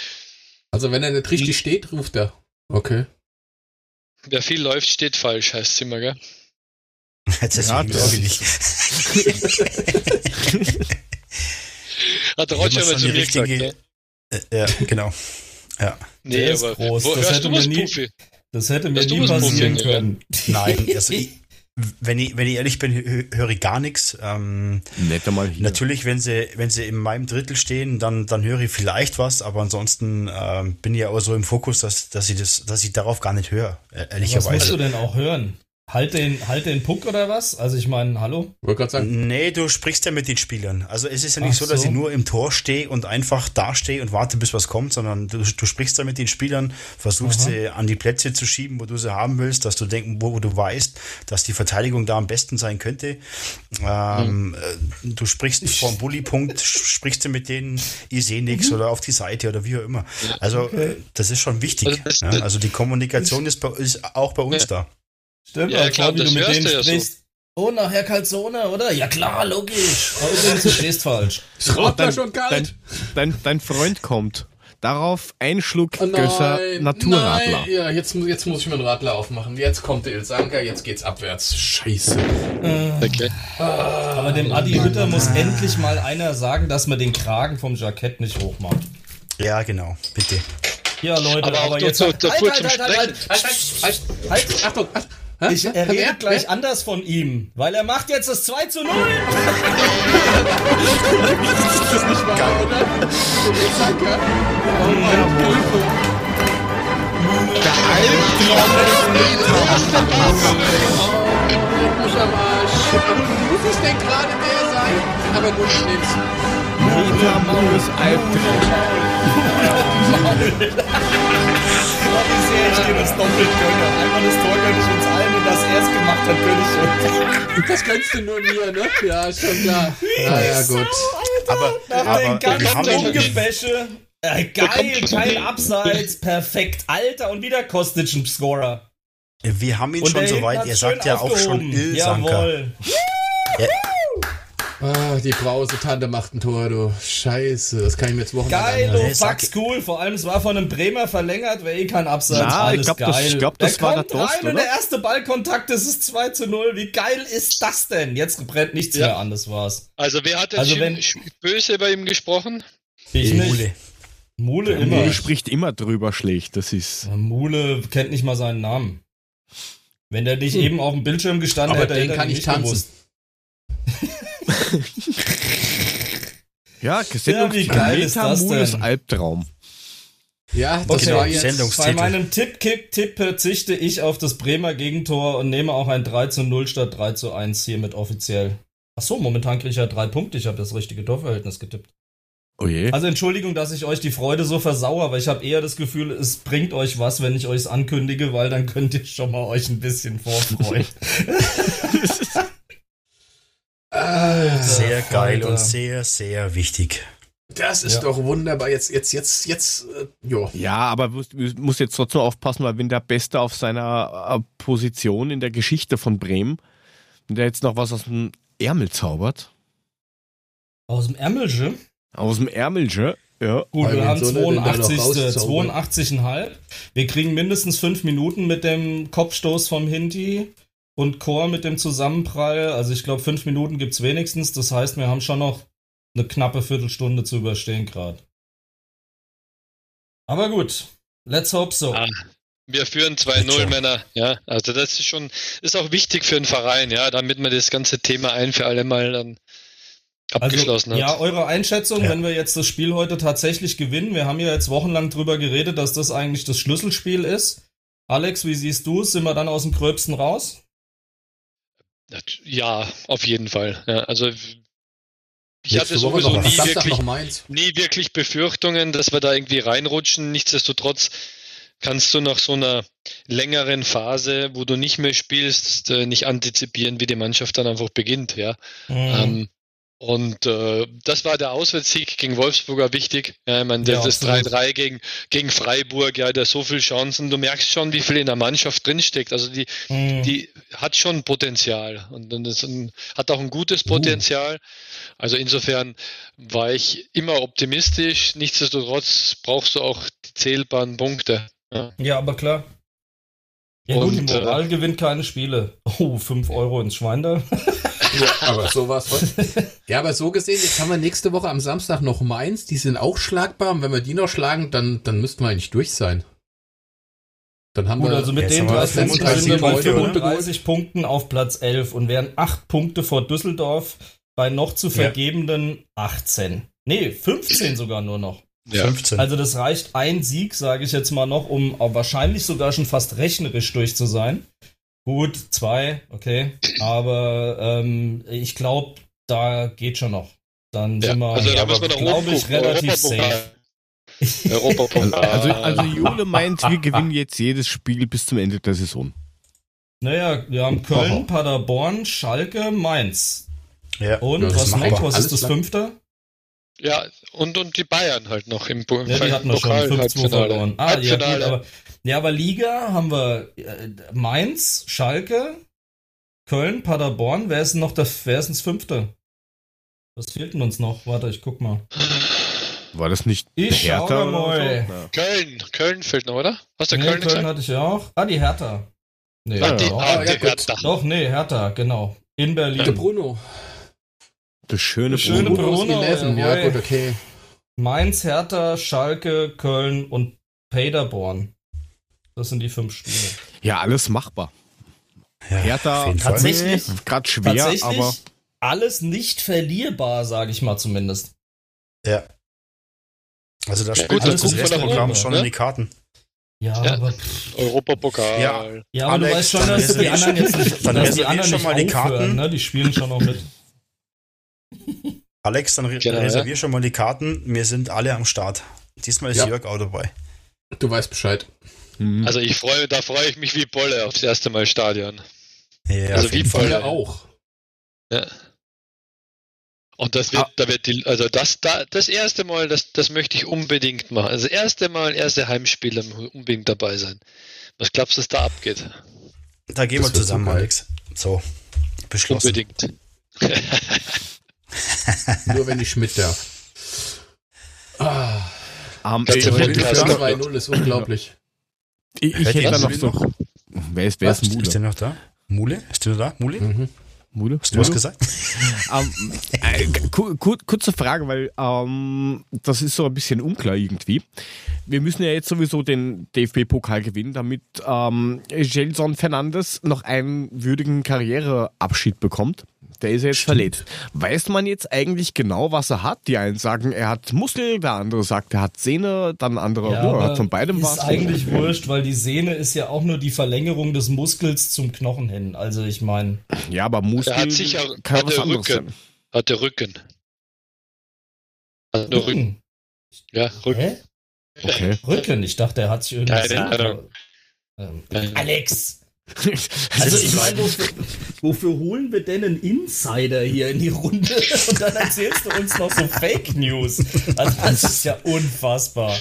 Also wenn er nicht richtig steht, ruft er. Okay. Wer viel läuft, steht falsch, heißt es immer, gell? Das ist ja, das nicht. Hat der Roger mal zu mir gesagt, ne? Ja, genau. Ja. Nee, Der aber groß. Wo, das, hätte mir nie, das hätte mir nie passieren können. Nein, also ich, wenn ich, wenn ich ehrlich bin, höre ich gar nichts. Ähm, Nicht einmal hier. Natürlich, wenn sie, wenn sie in meinem Drittel stehen, dann, dann höre ich vielleicht was, aber ansonsten ähm, bin ich ja auch so im Fokus, dass, dass ich das, dass ich darauf gar nicht höre, ehrlicherweise. Was musst du denn auch hören? Halt den, halt den Puck oder was? Also ich meine, hallo? Wollte gerade sagen. Nee, du sprichst ja mit den Spielern. Also es ist ja nicht so, dass so. ich nur im Tor stehe und einfach dastehe und warte, bis was kommt, sondern du, du sprichst ja mit den Spielern, versuchst Aha. sie an die Plätze zu schieben, wo du sie haben willst, dass du denken, wo, wo du weißt, dass die Verteidigung da am besten sein könnte. Ähm, mhm. Du sprichst vom Bullypunkt, sprichst du mit denen, ich sehe nichts mhm. oder auf die Seite oder wie auch immer. Also okay. das ist schon wichtig. Also, ja? also die Kommunikation ist, bei, ist auch bei uns ja. da. Stimmt, ja, klar, wie du mit denen ja sprichst. So. Oh, nachher Calzone, oder? Ja klar, logisch. Aber übrigens, du stehst falsch. Es raucht da schon kalt. Dein, dein, dein, Freund kommt. Darauf ein Schluck oh Gösser Naturradler. Nein. Ja, jetzt, jetzt muss ich mir einen Radler aufmachen. Jetzt kommt der Ilsanka, jetzt geht's abwärts. Scheiße. Äh, okay. ah, Aber dem Adi Hütter muss endlich mal einer sagen, dass man den Kragen vom Jackett nicht hochmacht. Ja, genau. Bitte. Ja, Leute, aber, aber jetzt. Halt, halt, halt, halt, halt, halt, halt, halt, halt, Achtung, Achtung. Ich, er redet gleich Wer? anders von ihm, weil er macht jetzt das 2 zu 0. das ist nicht wahr, oder? Danke. Oh mein Hilfe. Der. Muss es denn gerade der sein? Aber nur Schnitt. Peter Maulus Albtraum. wie sehr ich dir das doppelt gönne. Einmal das Tor gönne ich uns allen und das er es gemacht hat, gönne ich uns. Das gönnst du nur mir, ne? Ja, schon klar. Ja, ja, gut. Aber, Nach aber den ganzen Umgebäsche. Äh, geil, kein Abseits, perfekt. Alter, und wieder Kostic ein Scorer. Wir haben ihn und schon soweit, er sagt ja auch schon Ilsanker. Jawohl. Ja. Ah, die Brause-Tante macht ein Tor, du. Scheiße, das kann ich mir jetzt wochenlang Geil, du, fuck's cool. Vor allem, es war von einem Bremer verlängert, wäre eh kein Abseits. Ja, ich glaube, das, glaub, das der war kommt der Durst, rein und der erste Ballkontakt, das ist 2 zu 0. Wie geil ist das denn? Jetzt brennt nichts ja. mehr an, das war's. Also, wer hat denn also, wenn, böse bei ihm gesprochen? Ich nicht. Mule. Mule immer. Mule spricht immer drüber schlecht, das ist. Mule kennt nicht mal seinen Namen. Wenn der dich hm. eben auf dem Bildschirm gestanden Aber hätte, den hätte kann ich tanzen. Gewusst. ja, Sendung ja, wie geil ist das denn? Albtraum. Ja, das okay, war jetzt bei meinem Tipp-Kick-Tipp verzichte ich auf das Bremer Gegentor und nehme auch ein 3 zu 0 statt 3 zu 1 hiermit offiziell. Ach so, momentan kriege ich ja drei Punkte. Ich habe das richtige Torverhältnis getippt. Oh je. Also Entschuldigung, dass ich euch die Freude so versauere, aber ich habe eher das Gefühl, es bringt euch was, wenn ich euch ankündige, weil dann könnt ihr schon mal euch ein bisschen vorfreuen. Alter, sehr geil Alter. und sehr, sehr wichtig. Das ist ja. doch wunderbar. Jetzt, jetzt, jetzt, jetzt, äh, jo. Ja, aber du musst jetzt trotzdem aufpassen, weil wenn der Beste auf seiner äh, Position in der Geschichte von Bremen, wenn der jetzt noch was aus dem Ärmel zaubert. Aus dem Ärmelche? Aus dem Ärmelche, ja. Gut, wir haben 82, 82,5. Wir kriegen mindestens fünf Minuten mit dem Kopfstoß vom Hinti und Chor mit dem Zusammenprall. Also ich glaube, fünf Minuten gibt's wenigstens. Das heißt, wir haben schon noch eine knappe Viertelstunde zu überstehen gerade. Aber gut, let's hope so. Ah, wir führen 2-0 Männer, ja. Also das ist schon, ist auch wichtig für einen Verein, ja, damit man das ganze Thema ein für alle Mal dann abgeschlossen also, hat. Ja, eure Einschätzung, ja. wenn wir jetzt das Spiel heute tatsächlich gewinnen, wir haben ja jetzt wochenlang drüber geredet, dass das eigentlich das Schlüsselspiel ist. Alex, wie siehst du es? Sind wir dann aus dem Gröbsten raus? Ja, auf jeden Fall. Ja, also ich Jetzt hatte sowieso nie wirklich, nie wirklich Befürchtungen, dass wir da irgendwie reinrutschen. Nichtsdestotrotz kannst du nach so einer längeren Phase, wo du nicht mehr spielst, äh, nicht antizipieren, wie die Mannschaft dann einfach beginnt. Ja. Mhm. Ähm, und äh, das war der Auswärtssieg gegen Wolfsburger wichtig. Ja, ich meine, ja, das 3-3 gegen, gegen Freiburg, ja, der so viel Chancen. Du merkst schon, wie viel in der Mannschaft drinsteckt. Also die, mhm. die hat schon Potenzial und, und das ein, hat auch ein gutes uh. Potenzial. Also insofern war ich immer optimistisch. Nichtsdestotrotz brauchst du auch die zählbaren Punkte. Ja, ja aber klar. Ja und, gut, die Moral äh, gewinnt keine Spiele. Oh, 5 Euro ins Schwein da. Ja, aber sowas von. Ja, aber so gesehen, jetzt haben wir nächste Woche am Samstag noch Mainz, die sind auch schlagbar und wenn wir die noch schlagen, dann, dann müssten wir eigentlich durch sein. Dann haben Gut, wir, also mit den 30 Punkten sind wir bei 35 Punkten auf Platz 11 und wären 8 Punkte vor Düsseldorf bei noch zu vergebenden ja. 18. Nee, 15 sogar nur noch. Ja. 15. Also das reicht ein Sieg, sage ich jetzt mal noch, um wahrscheinlich sogar schon fast rechnerisch durch zu sein. Gut, zwei, okay. Aber ähm, ich glaube, da geht schon noch. Dann Ja, sind wir, also da ja, wir glaube ich, relativ safe. Europapokal. Also, also Jule meint, wir gewinnen jetzt jedes Spiel bis zum Ende der Saison. Naja, wir haben Köln, Aha. Paderborn, Schalke, Mainz. Ja. Und Ja, was noch? Was ist das klar. fünfte? Ja, und, und die Bayern halt noch im Po- Ja, die hatten wir schon. Pokal 5-2 Halbfinale. verloren. Ah, ja, gut, aber, ja, aber Liga haben wir äh, Mainz, Schalke, Köln, Paderborn. Wer ist denn noch der, wer ist denn das fünfte? Was fehlt denn uns noch? Warte, ich guck mal. War das nicht Ich Hertha schau oder mal. so? Ja. Köln, Köln fehlt noch, oder? Hast du Nee, Köln Köln gesagt? hatte ich auch. Ah, die Hertha. Nee, Ah, die, doch. ah, ja, die. Hertha. doch, nee, Hertha, genau. In Der Berlin. Bruno. Das schöne, Das schöne Bruno. Bruno, 11. Ja, gut, okay. Mainz, Hertha, Schalke, Köln und Paderborn. Das sind die fünf Spiele. Ja, alles machbar. Ja, Hertha. Tatsächlich- gerade schwer, Tatsächlich aber alles nicht verlierbar, sage ich mal zumindest. Ja. Also da Ja, spielt das Restprogramm schon ne? in die Karten. Ja, Ja. aber, Europapokal. Ja. ja, aber Alex, du weißt schon, dann dass die anderen schon- jetzt nicht, dann dass die reservier anderen schon mal die aufhören, Karten. ne? Die spielen schon noch mit. Alex, dann re Genau, reservier schon mal die Karten. Wir sind alle am Start. Diesmal ist Ja. Jörg auch dabei. Du weißt Bescheid. Hm. Also ich freue, da freue ich mich wie Bolle aufs erste Mal Stadion. Ja, Also wie Fall. Ja, auch. Ja. Und das wird, Ah. da wird die, also das, da, das erste Mal, das, das möchte ich unbedingt machen. Also das erste Mal, erste Heimspiel unbedingt dabei sein. Was glaubst du, was da abgeht? Da gehen Das wir zusammen. Alex. So, beschlossen. Unbedingt. Nur wenn ich Schmidt darf. Ah, Podcast Podcast. 2-0 ist unglaublich. Ich, ich hätte da noch so. Wer ist, wer ist Was? Mule? Ist der noch da? Mule? Ist der noch da? Mule? Mhm. Mule? Hast du was gesagt? Ähm, äh, ku- ku- kurze Frage, weil ähm, das ist so ein bisschen unklar irgendwie. Wir müssen ja jetzt sowieso den DFB-Pokal gewinnen, damit ähm, Gelson Fernandes noch einen würdigen Karriereabschied bekommt. Der ist ja jetzt verletzt. Weiß man jetzt eigentlich genau, was er hat? Die einen sagen, er hat Muskel, der andere sagt, er hat Sehne, dann andere, ja, er hat von beidem ist was. eigentlich wurscht, weil die Sehne ist ja auch nur die Verlängerung des Muskels zum Knochen hin. Also ich meine, Ja, aber Muskel hat sicher kann hat was der anderes Rücken. sein. Hat der Rücken. Hat der Rücken. Rücken. Ja, Rücken. Hä? Okay. Rücken. Ich dachte, er hat sich irgendwie. Keine Ahnung. Ähm. Alex! Also ich meine, wofür, wofür holen wir denn einen Insider hier in die Runde und dann erzählst du uns noch so Fake News? Also das ist ja unfassbar.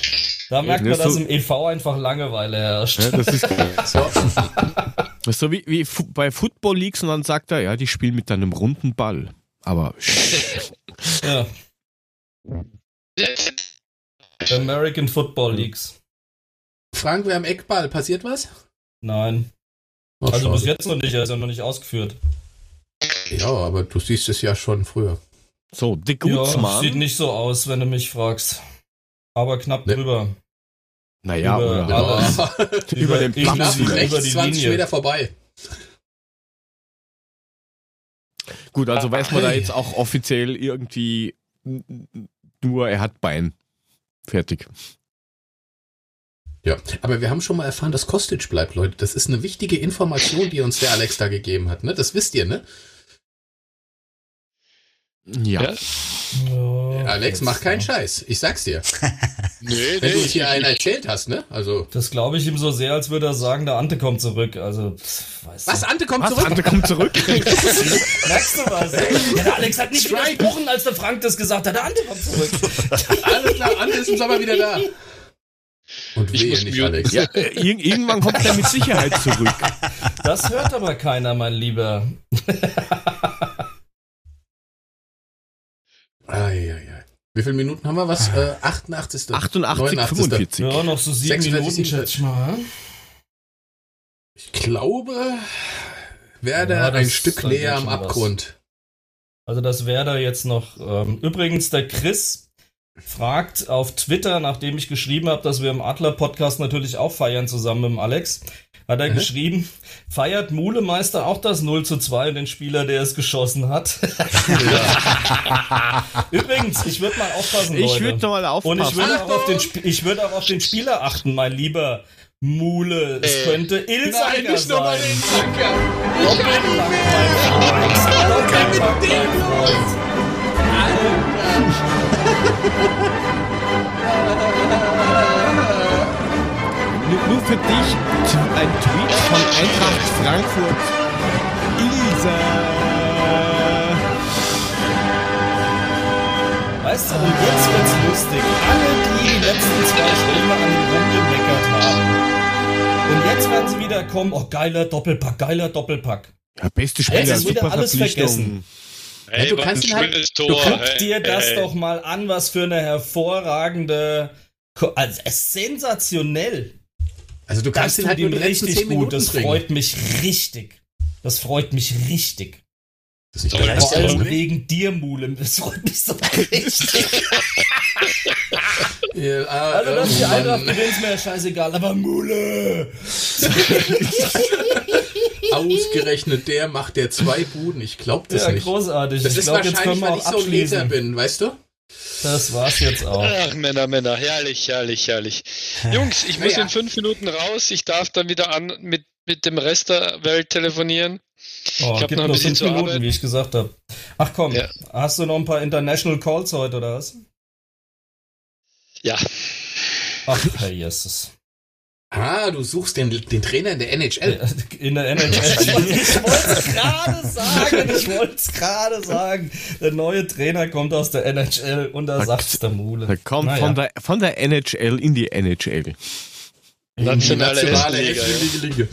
Da merkt man, das dass so- im EV einfach Langeweile herrscht. Ja, das ist ist so wie, wie fu- bei Football Leagues und dann sagt er, ja, die spielen mit einem runden Ball. Aber Ja, American Football Leagues. Frank, wir haben Eckball. Passiert was? Nein. Ach, Also bis schade. jetzt noch nicht, er ist ja noch nicht ausgeführt. Ja, aber du siehst es ja schon früher. so, Ja, Gutsmann. sieht nicht so aus, wenn du mich fragst. Aber knapp Ne. drüber. naja, über oder alles. Über den inklusive Platz Knapp über rechts die 20 Linie. Meter vorbei. gut, also weiß man da jetzt auch offiziell irgendwie nur, er hat Bein. Fertig. Ja, aber wir haben schon mal erfahren, dass Kostic bleibt, Leute. Das ist eine wichtige Information, die uns der Alex da gegeben hat, ne? Das wisst ihr, ne? Ja. Ja. Ja, Alex, mach keinen. Scheiß. Ich sag's dir. Nee, Wenn nee, du ich, hier einen erzählt hast, ne? Also. Das glaube ich ihm so sehr, als würde er sagen, der Ante kommt zurück. Also, pff, weißt Was? du. Ante kommt Was? zurück? Ante kommt zurück. Merkst du was? Ja, der Alex hat nicht Strike. widersprochen, als der Frank das gesagt hat. Der Ante kommt zurück. Alles klar, Ante ist im Sommer wieder da. Und Ich wehe muss nicht. Alex. ja, äh, ir irgendwann kommt er mit Sicherheit zurück. Das hört aber keiner, mein Lieber. Wie viele Minuten haben wir? Was? Äh, 88. 88, 89.. 45. Ja, noch so sieben 46, Minuten, schätze ich mal. Ich glaube, werde Ja, ein Stück näher am schon was. Abgrund. Also das wäre da jetzt noch. Ähm, übrigens, der Chris fragt auf Twitter, nachdem ich geschrieben habe, dass wir im Adler-Podcast natürlich auch feiern zusammen mit dem Alex, hat er Mhm. geschrieben, feiert Mulemeister auch das 0 zu 2 und den Spieler, der es geschossen hat. Übrigens, ich würde mal aufpassen, Ich Leute. würde mal Und aufpassen. ich würde auch, auf den, ich würde auch auf den Spieler achten, mein lieber Mule, es äh, könnte Ilzacker Nein, nicht sein. Doppelpack, mein Freund. Doppelpack, mein Freund. Nur, für dich ein Tweet von Eintracht Frankfurt. Ilse. Weißt du, und jetzt wird's lustig. Alle, die die letzten zwei Stunden an den rumgemeckert haben. Und jetzt werden sie wieder kommen, oh geiler Doppelpack, geiler Doppelpack. Ja, beste Spieler, ist wieder alles vergessen. Hey, ja, du kannst ihn halt, Tor, Du guck hey, dir das hey. doch mal an, was für eine hervorragende, also es ist sensationell. also du kannst ihn halt ihm richtig 10 gut. Minuten Das bringen. freut mich richtig. Das freut mich richtig. Das ist nicht Vor allem wegen dir, Mule. Das freut mich so richtig. Ja, ah, Also, dass die irgendwann- Eintracht gewinnt, ist mir scheißegal. Aber Mule! Ausgerechnet der macht der zwei Buden. Ich glaube das Ja, nicht. großartig. Das ich ist können wahrscheinlich, wir weil auch ich so ein Leser bin, weißt du? Das war's jetzt auch. Ach, Männer, Männer, herrlich, herrlich, herrlich. Jungs, ich muss Ja. in fünf Minuten raus. Ich darf dann wieder an mit, mit dem Rest der Welt telefonieren. Oh, Ich hab gibt noch ein bisschen fünf zu Minuten, arbeiten. wie ich gesagt habe. Ach komm, Ja. hast du noch ein paar International Calls heute oder was? Ja, Ach, Herr Jesus. Ah, du suchst den, den Trainer in der NHL. In der NHL. ich wollte es gerade sagen. Ich wollte es gerade sagen. Der neue Trainer kommt aus der NHL und da sagt's der Mule. Er kommt Naja. von, der, von der NHL in die NHL. In die nationale nationale Hessenliga, hässliche Liga.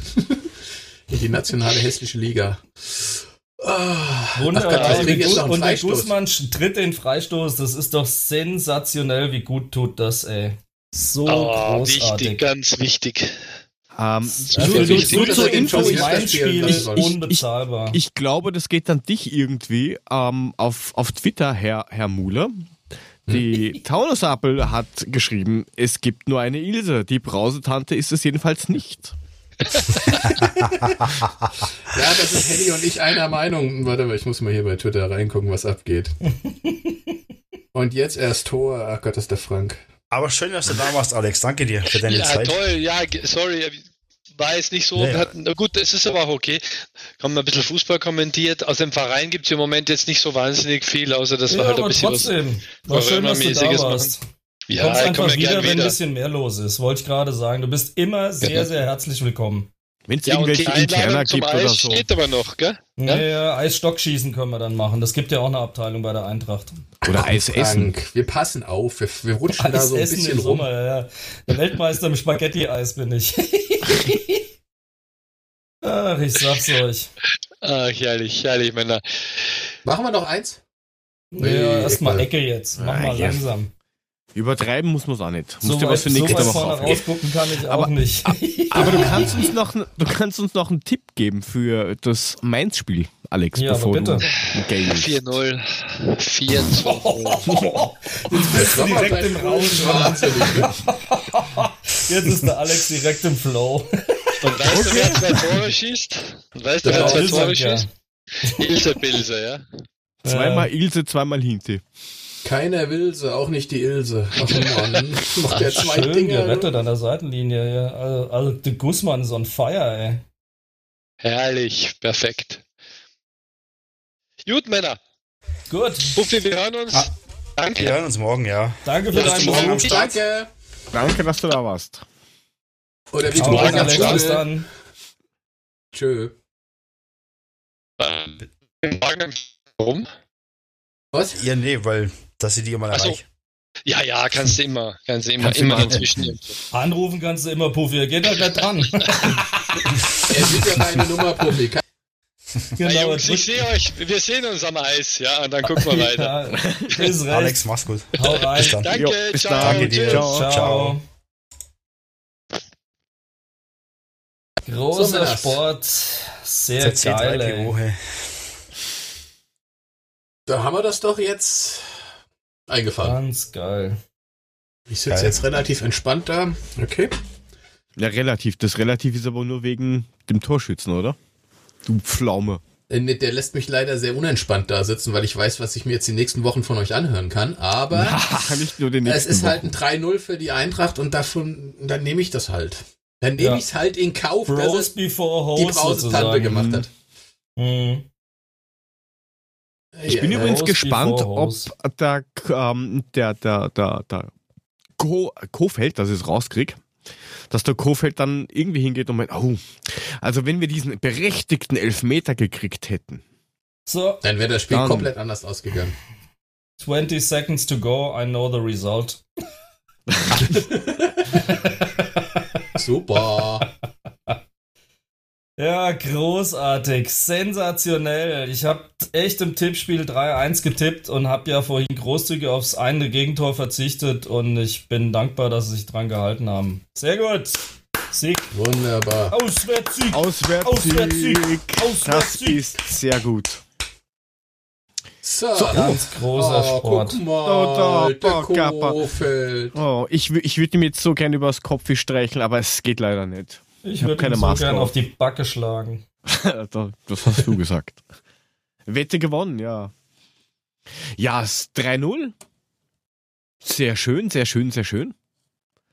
In die nationale hässliche Liga. Gott, Wunderbar. wir Und der und. Guzman tritt den Freistoß. Das ist doch sensationell, wie gut tut das, ey. So oh, wichtig, großartig. ganz wichtig. Ähm, Ja, So für viel dich gut, so dass zur Info, lassen ist unbezahlbar. ich glaube, das geht an dich irgendwie ähm, auf, auf Twitter, Herr, Herr Muhle. Die Taunusapel hat geschrieben, es gibt nur eine Ilse. Die Brausetante ist es jedenfalls nicht. Ja, das ist Henny und ich einer Meinung. Warte mal, ich muss mal hier bei Twitter reingucken, was abgeht. Und jetzt erst Tor. Ach Gott, das ist der Frank. Aber schön, dass du da warst, Alex. Danke dir für deine Ja, Zeit. toll, ja, sorry, war jetzt nicht so. Ja, ja. Hatten, na gut, es ist aber auch okay. Haben wir ein bisschen Fußball kommentiert. Aus dem Verein gibt es im Moment jetzt nicht so wahnsinnig viel, außer dass wir ja, halt ein bisschen trotzdem. War schön, dass du da warst. was. Du Ja, kommst einfach komme wieder, wenn ein bisschen mehr los ist, wollte ich gerade sagen. Du bist immer sehr, sehr herzlich willkommen. Wenn es Ja, irgendwelche Interner gibt oder Eis so. steht aber noch, gell? Ja, Ja? ja, Eisstockschießen können wir dann machen. Das gibt ja auch eine Abteilung bei der Eintracht. Oder Eis essen. Wir passen auf. Wir, wir rutschen da Eis so ein essen bisschen im rum. Sommer, ja. Der Weltmeister im Spaghetti-Eis bin ich. Ach, ich sag's euch. Ach, herrlich, herrlich, Männer. Machen wir noch eins? Ja, Nee, erstmal Ecke. Ecke jetzt. Mach Ah, mal ja. langsam. Übertreiben muss man es auch nicht. So Musst dir weit, was für so nächste weit Woche rausgucken kann ich Aber- auch nicht. Aber du kannst uns noch, du kannst uns noch einen Tipp geben für das Mainz-Spiel, Alex, Ja, aber bevor bitte. du Gay 4-0, 4-2. Jetzt bist du direkt im Rausch. Jetzt ist der Alex direkt im Flow. Und weißt du, wer zwei Tore schießt? Und weißt du, Ja, wer zwei Ilse, Tore ja. schießt? Ilse Bilse, ja. Zweimal Ilse, zweimal Hinte. Keiner will sie, auch nicht die Ilse. Ach Mann, macht der zwei Schön Dinge. gerettet an der Seitenlinie. Ja. Also, also der Guzman ist on fire, ey. Herrlich, perfekt. Gut, Männer. Gut, Puffi, wir hören uns. Ah. Danke. Wir hören uns morgen, ja. danke für deinen morgen. Besuch. Danke. Danke, dass du da warst. Oder wie du Alex, bis schnell. dann. Tschö. Morgen. Warum? Was? Ja, nee, weil, dass sie die mal Ach so. Ja, ja, kannst du immer. Kannst du immer, Kannst immer immer. dazwischen. Anrufen kannst du immer, Puffi. Er geht halt nicht dran. Er sieht ja meine Nummer. Ja, genau, Jungs, ich sehe euch. Wir sehen uns am Eis, ja, und dann gucken wir weiter. Ja, ist recht. Alex, mach's gut. Hau rein. Bis dann. Danke, Jo, bis ciao. dann. Danke dir. tschüss. Ciao. Ciao. Ciao. Großer So. Sport. Sehr ZC geil. Da haben wir das doch jetzt eingefahren. Ganz geil. Ich sitze jetzt relativ entspannt da. Okay. Ja, relativ. Das relativ ist aber nur wegen dem Torschützen, oder? Du Pflaume. Der lässt mich leider sehr unentspannt da sitzen, weil ich weiß, was ich mir jetzt die nächsten Wochen von euch anhören kann. Aber Nicht nur den es ist halt ein 3-0 für die Eintracht und davon, dann nehme ich das halt. Dann nehme ja. ich es halt in Kauf, Bros dass es before die Brausetante gemacht hat. Mhm. Ich bin ja, übrigens gespannt, ob der, ähm, der, der, der, der Ko Kofeld, dass ich es rauskriege, dass der Kofeld dann irgendwie hingeht und meint, oh, also wenn wir diesen berechtigten Elfmeter gekriegt hätten. So. Dann wäre das Spiel dann, komplett anders ausgegangen. 20 seconds to go, I know the result. Super. Ja, großartig, sensationell. Ich habe echt im Tippspiel 3-1 getippt und habe ja vorhin großzügig aufs eine Gegentor verzichtet und ich bin dankbar, dass sie sich dran gehalten haben. Sehr gut. Sieg. Wunderbar. Auswärtssieg. Auswärtssieg. Auswärtssieg. Auswärtssieg. Das ist sehr gut. So, so. ganz großer oh, Sport. Guck mal, oh, da, oh, oh, ich, ich würde ihm jetzt so gerne übers Kopf streicheln, aber es geht leider nicht. Ich würde keine so Maske gern auf. auf die Backe schlagen. das hast du gesagt. Wette gewonnen, ja. Ja, 3-0. Sehr schön, sehr schön, sehr schön.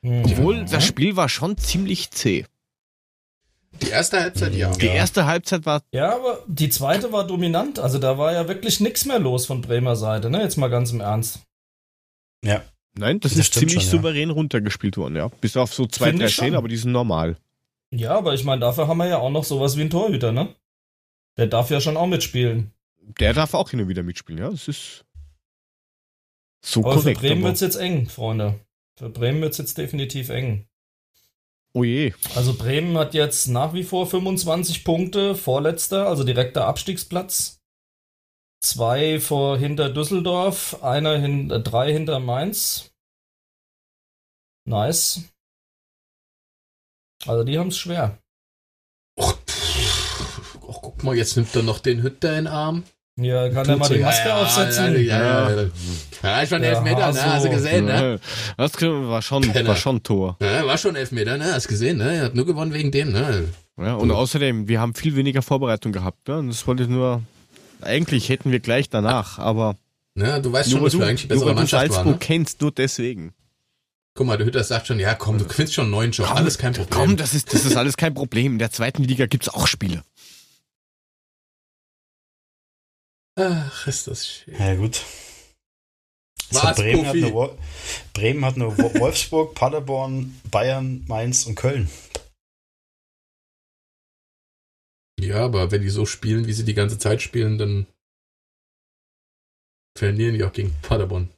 Mhm. Obwohl, das Spiel war schon ziemlich zäh. Die erste Halbzeit, ja. Die erste Halbzeit war. Ja, aber die zweite war dominant. Also da war ja wirklich nichts mehr los von Bremer Seite, ne? Jetzt mal ganz im Ernst. Ja. Nein, das, das ist ziemlich schon, souverän ja. runtergespielt worden, ja. Bis auf so zwei, Find drei Szenen, aber die sind normal. Ja, aber ich meine, dafür haben wir ja auch noch sowas wie einen Torhüter, ne? Der darf ja schon auch mitspielen. Der darf auch hin und wieder mitspielen, ja. Das ist so aber korrekt. Für Bremen wird es jetzt eng, Freunde. Für Bremen wird es jetzt definitiv eng. Oh je. Also Bremen hat jetzt nach wie vor 25 Punkte, vorletzter, also direkter Abstiegsplatz. Zwei vor hinter Düsseldorf, einer hin, drei hinter Mainz. Nice. Also die haben es schwer. Och, och, guck mal, jetzt nimmt er noch den Hütter in den Arm. Ja, kann er mal die Maske ja, aufsetzen? Ja, ja, ja. ja. ich war elf Meter, ne? Hast du gesehen, ne? Das war schon, war schon Tor. Ja, war schon elf Meter, ne? Hast du gesehen, ne? Er hat nur gewonnen wegen dem, ne? Ja, und außerdem, wir haben viel weniger Vorbereitung gehabt, ne? Und das wollte ich nur, eigentlich hätten wir gleich danach, aber. Ja, du weißt schon, dass wir eigentlich bessere Mannschaft Salzburg waren, ne? kennst, nur deswegen. Guck mal, der Hütter sagt schon, ja komm, du gewinnst schon einen neuen Job, komm, alles kein Problem. Komm, das ist, das ist alles kein Problem. In der zweiten Liga gibt's auch Spiele. Ach, ist das schön. Ja, gut. Was, so, Bremen, hat nur, Bremen hat nur Wolfsburg, Paderborn, Bayern, Mainz und Köln. Ja, aber wenn die so spielen, wie sie die ganze Zeit spielen, dann verlieren die auch gegen Paderborn.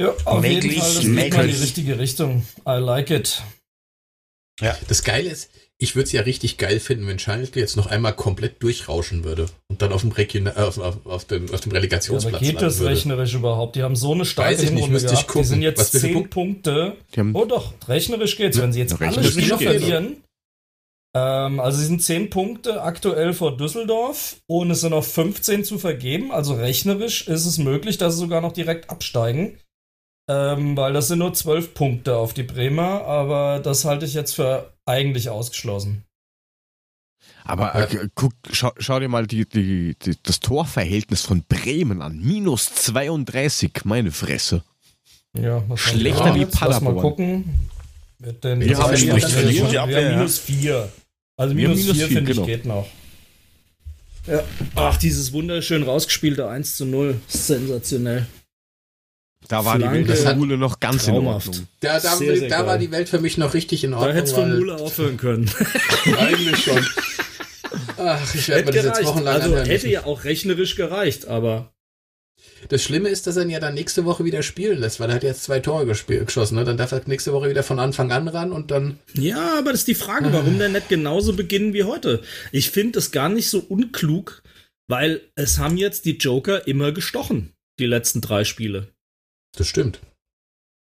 Ja, auf möglich, jeden Fall, das geht mal in die richtige Richtung. I like it. Ja. Das Geile ist, ich würde es ja richtig geil finden, wenn Schalke jetzt noch einmal komplett durchrauschen würde und dann auf dem, Region, äh, auf, auf, auf, dem, auf dem Relegationsplatz ja, aber geht das würde. rechnerisch überhaupt? Die haben so eine starke Hinrunde gehabt. Gucken, die sind jetzt zehn Punkte. Oh doch, rechnerisch geht's. Ja, wenn sie jetzt alle Spiele verlieren, ähm, also sie sind zehn Punkte aktuell vor Düsseldorf und es sind noch 15 zu vergeben. Also rechnerisch ist es möglich, dass sie sogar noch direkt absteigen. Ähm, weil das sind nur zwölf Punkte auf die Bremer, aber das halte ich jetzt für eigentlich ausgeschlossen. Aber äh, guck, schau, schau, dir mal die, die, die, das Torverhältnis von Bremen an. Minus 32, meine Fresse. Ja, Schlechter wie Paderborn. Mal gucken. Wird denn wir haben, wir haben, wir haben minus 4. Also minus 4 finde genau. ich geht noch. Ja. Ach, dieses wunderschön rausgespielte 1 zu 0. Sensationell. Da war Flanke, die Welt der Mule noch ganz traumhaft. in Ordnung. Da, da, sehr, sehr da war die Welt für mich noch richtig in Ordnung. Da hättest du von Mule aufhören können. Eigentlich schon. Ach, ich werde mir das jetzt wochenlang Also hätte ja auch rechnerisch gereicht, aber. Das Schlimme ist, dass er ihn ja dann nächste Woche wieder spielen lässt, weil er hat jetzt zwei Tore geschossen. Ne? Dann darf er nächste Woche wieder von Anfang an ran und dann. Ja, aber das ist die Frage, warum der nicht genauso beginnen wie heute. Ich finde es gar nicht so unklug, weil es haben jetzt die Joker immer gestochen, die letzten drei Spiele. Das stimmt.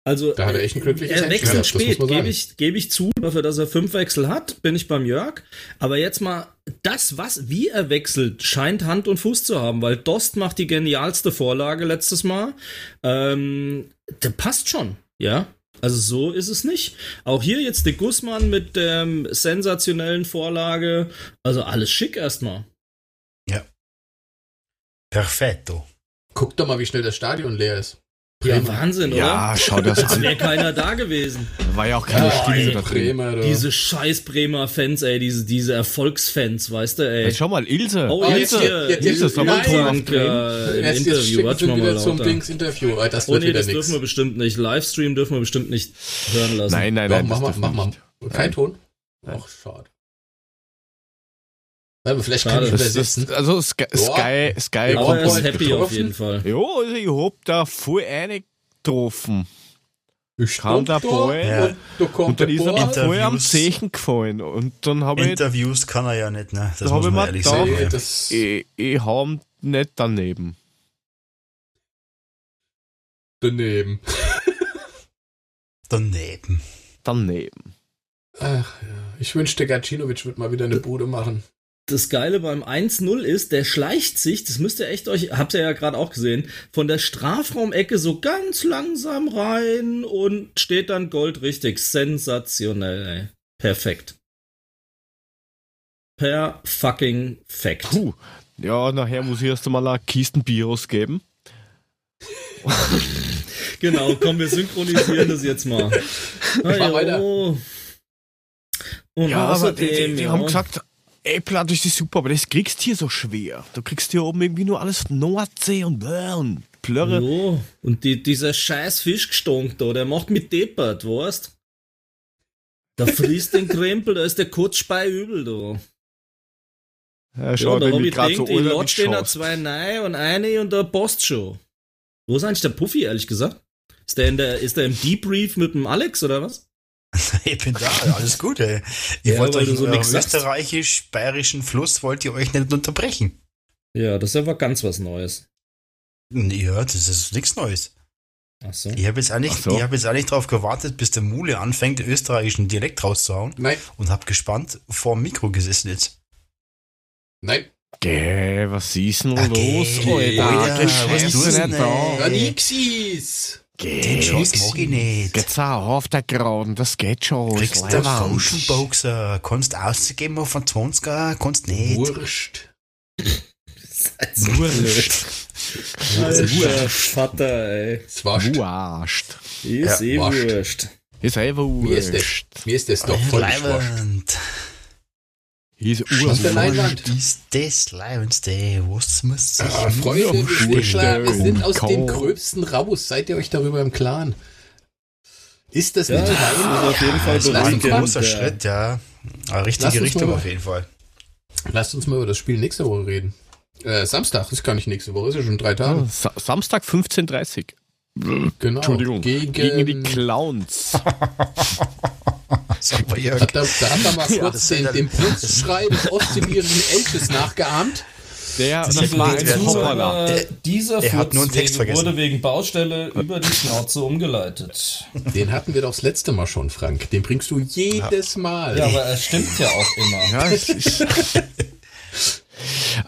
Also, da hat er echt ein glückliches Er wechselt spät, gebe ich, geb ich zu. Dafür, dass er fünf Wechsel hat, bin ich beim Jörg. Aber jetzt mal, das, was, wie er wechselt, scheint Hand und Fuß zu haben, weil Dost macht die genialste Vorlage letztes Mal. Ähm, der passt schon, ja. Also so ist es nicht. Auch hier jetzt der Gussmann mit der sensationellen Vorlage. Also alles schick erstmal. Ja. Perfetto. Guck doch mal, wie schnell das Stadion leer ist. Ja, Wahnsinn, oder? Ja, schau das Als an. wäre keiner da gewesen. War ja auch keine Ja, Stimme da drin. Bremer, du. Diese scheiß Bremer Fans, ey, diese, diese Erfolgsfans, weißt du, ey. Jetzt schau mal, Ilse. Oh, jetzt Ilse. Ilse, man nein. Ton Frank, aufdrehen? äh, im Jetzt, Interview, warte mal mal wieder zum lauter. Dings Interview. Ah, Das Oh wird nee, wieder das nix. dürfen wir bestimmt nicht. Livestream dürfen wir bestimmt nicht hören lassen. Nein, nein, Doch, nein. mach das mal, mach mal. Kein Ton? Ach, schade. Aber vielleicht Schade. kann ich Das, übersetzen. das, also Sky, Sky, Sky Ja, er ist Kommt happy getroffen. auf jeden Fall. Ja, also ich hab da voll eingetroffen. Ich kam stand da Boy und da kommt Und dann ist er mir voll am. Zechen gefallen. Und dann habe ich, Interviews kann er ja nicht, ne? Das Da muss hab ich mir ehrlich gedacht, ja. das, ich, ich hau nicht daneben. daneben. Daneben. Daneben. Ach ja. Ich wünschte, Gacinovic wird mal wieder eine Bude machen. Das Geile beim 1-0 ist, der schleicht sich, das müsst ihr echt euch, habt ihr ja gerade auch gesehen, von der Strafraumecke so ganz langsam rein und steht dann goldrichtig. Sensationell, ey. Perfekt. Per fucking fact. Puh. Ja, nachher muss ich erst einmal eine Kisten Bier ausgeben. Genau, komm, wir synchronisieren das jetzt mal. Mach weiter. jo. Und Ja, aber die, außerdem, die, die ja, haben gesagt, ey, Platt, das ist super, aber das kriegst hier so schwer. Du kriegst hier oben irgendwie nur alles Nordsee und, bäh und Plörre. Jo, und die, dieser scheiß Fischgestunk da, der macht mich deppert, weißt? Da frisst den Krempel, da ist der Kurzspei übel, da. Ja, Ja, schau, da wenn hab du ich gerade gedacht, so ich lotsch den da zwei rein und eine und da passt schon. Wo ist eigentlich der Puffy, ehrlich gesagt? Ist der, in der, ist der im Debrief mit dem Alex oder was? Ich bin da, alles gut, ey. Ich Ja, wollte weil euch so in nix sagst. österreichisch-bayerischen Fluss wollt ihr euch nicht unterbrechen. Ja, das ist aber ganz was Neues. Ja, das ist nichts Neues. Ach so. Ich habe jetzt eigentlich, so. ich habe jetzt eigentlich darauf gewartet, bis der Mule anfängt, den österreichischen Dialekt rauszuhauen Nein, und hab gespannt vor dem Mikro gesessen jetzt. nein. Geh, was ist denn Ah, los, geh, Alter? Alter, Geh, was nicht denn, da. Ja, Nixis. Geh, Den Schuss mag ich nicht. Geht's auch auf der Geraden, das geht schon. Kriegst ist du Leihwand. Motionboxer, kannst auszugeben auf einen 20er, kannst nicht. Wurscht. Wurscht. Alter Vater, ey. Es war Wurscht. Ist Ja, eh wurscht. wurscht. Ist einfach Mir ist das, wurscht. mir ist das doch voll wurscht. Ist urwurscht. Leinwand. Ist das Leibendste, was muss sich Ah, Freunde, klar, wir sind aus und dem. Gröbsten raus. Seid ihr euch darüber im Klaren? Ist das Ja, nicht das ist rein? auf jeden Fall Das ist ein großer ja. Schritt, ja. Lass richtige Richtung mal- auf jeden Fall. Lasst uns mal über das Spiel nächste Woche reden. Äh, Samstag ist gar nicht nächste Woche, ist ja schon drei Tage. Sa Samstag 15.30 Genau. Entschuldigung. Gegen, Gegen die Clowns. Sag mal, Jörg. Da, da hat er mal Ja, kurz den, den Brustschrei des ostsibirischen Elches nachgeahmt. Der, Das das, ist war ein Zuhörer. Äh, dieser Er hat nur einen Text Furzweg vergessen. wurde wegen Baustelle über die Schnauze umgeleitet. Den hatten wir doch das letzte Mal schon, Frank. Den bringst du jedes Mal. Ja, aber es stimmt ja auch immer. Ja, es ist,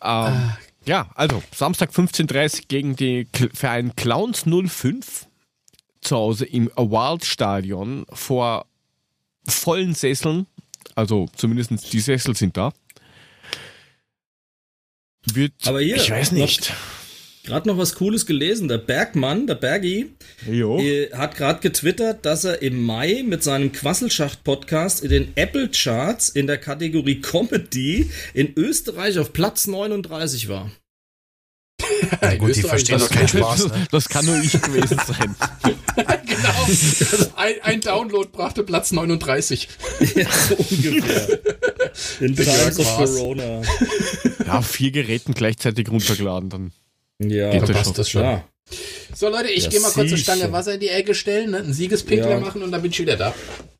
ähm, ja, also Samstag 15.30 gegen die K Verein Clowns 05 zu Hause im Wildstadion vor vollen Sesseln. Also zumindest die Sessel sind da. Wird, Aber hier, ich weiß nicht. Gerade noch was Cooles gelesen. Der Bergmann, der Bergi, äh, hat gerade getwittert, dass er im Mai mit seinem Quasselschacht-Podcast in den Apple-Charts in der Kategorie Comedy in Österreich auf Platz 39 war. Na gut, die verstehen doch keinen Spaß, ne? Das kann nur ich gewesen sein. genau. Ein, ein Download brachte Platz 39. ja, so ungefähr. In Times of. Corona. Ja, vier Geräten gleichzeitig runtergeladen dann. Ja, Geht Da das passt schon. das schon. ja. So Leute, ich Ja, gehe mal kurz eine. Stange Wasser in die Ecke stellen, ne? einen Siegespinkler Ja. machen und dann bin ich wieder da.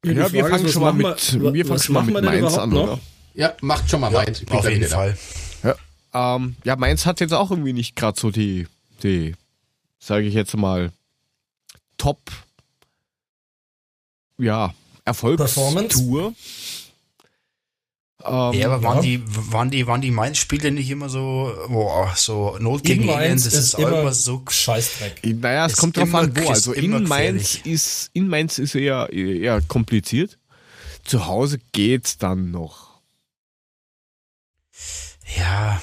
Die Ja, wir fangen schon mal mit, wir- wir fangen schon mal mit Mainz an, noch? oder? Ja, macht schon mal meins. Ich bin Auf jeden wieder Fall. Ja, ähm, ja, Mainz hat jetzt auch irgendwie nicht gerade so die, die, sage ich jetzt mal, Top, ja, Erfolgstour. Ähm, Ja, aber waren ja. die, waren die, waren die Mainz-Spiele nicht immer so, boah, so Not gegen Mainz das ist ist, immer immer so, Scheißdreck. Naja, es Ist kommt drauf immer- an, wo. Also in Mainz ist, in Mainz ist eher, eher kompliziert. Zu Hause geht's dann noch. ja,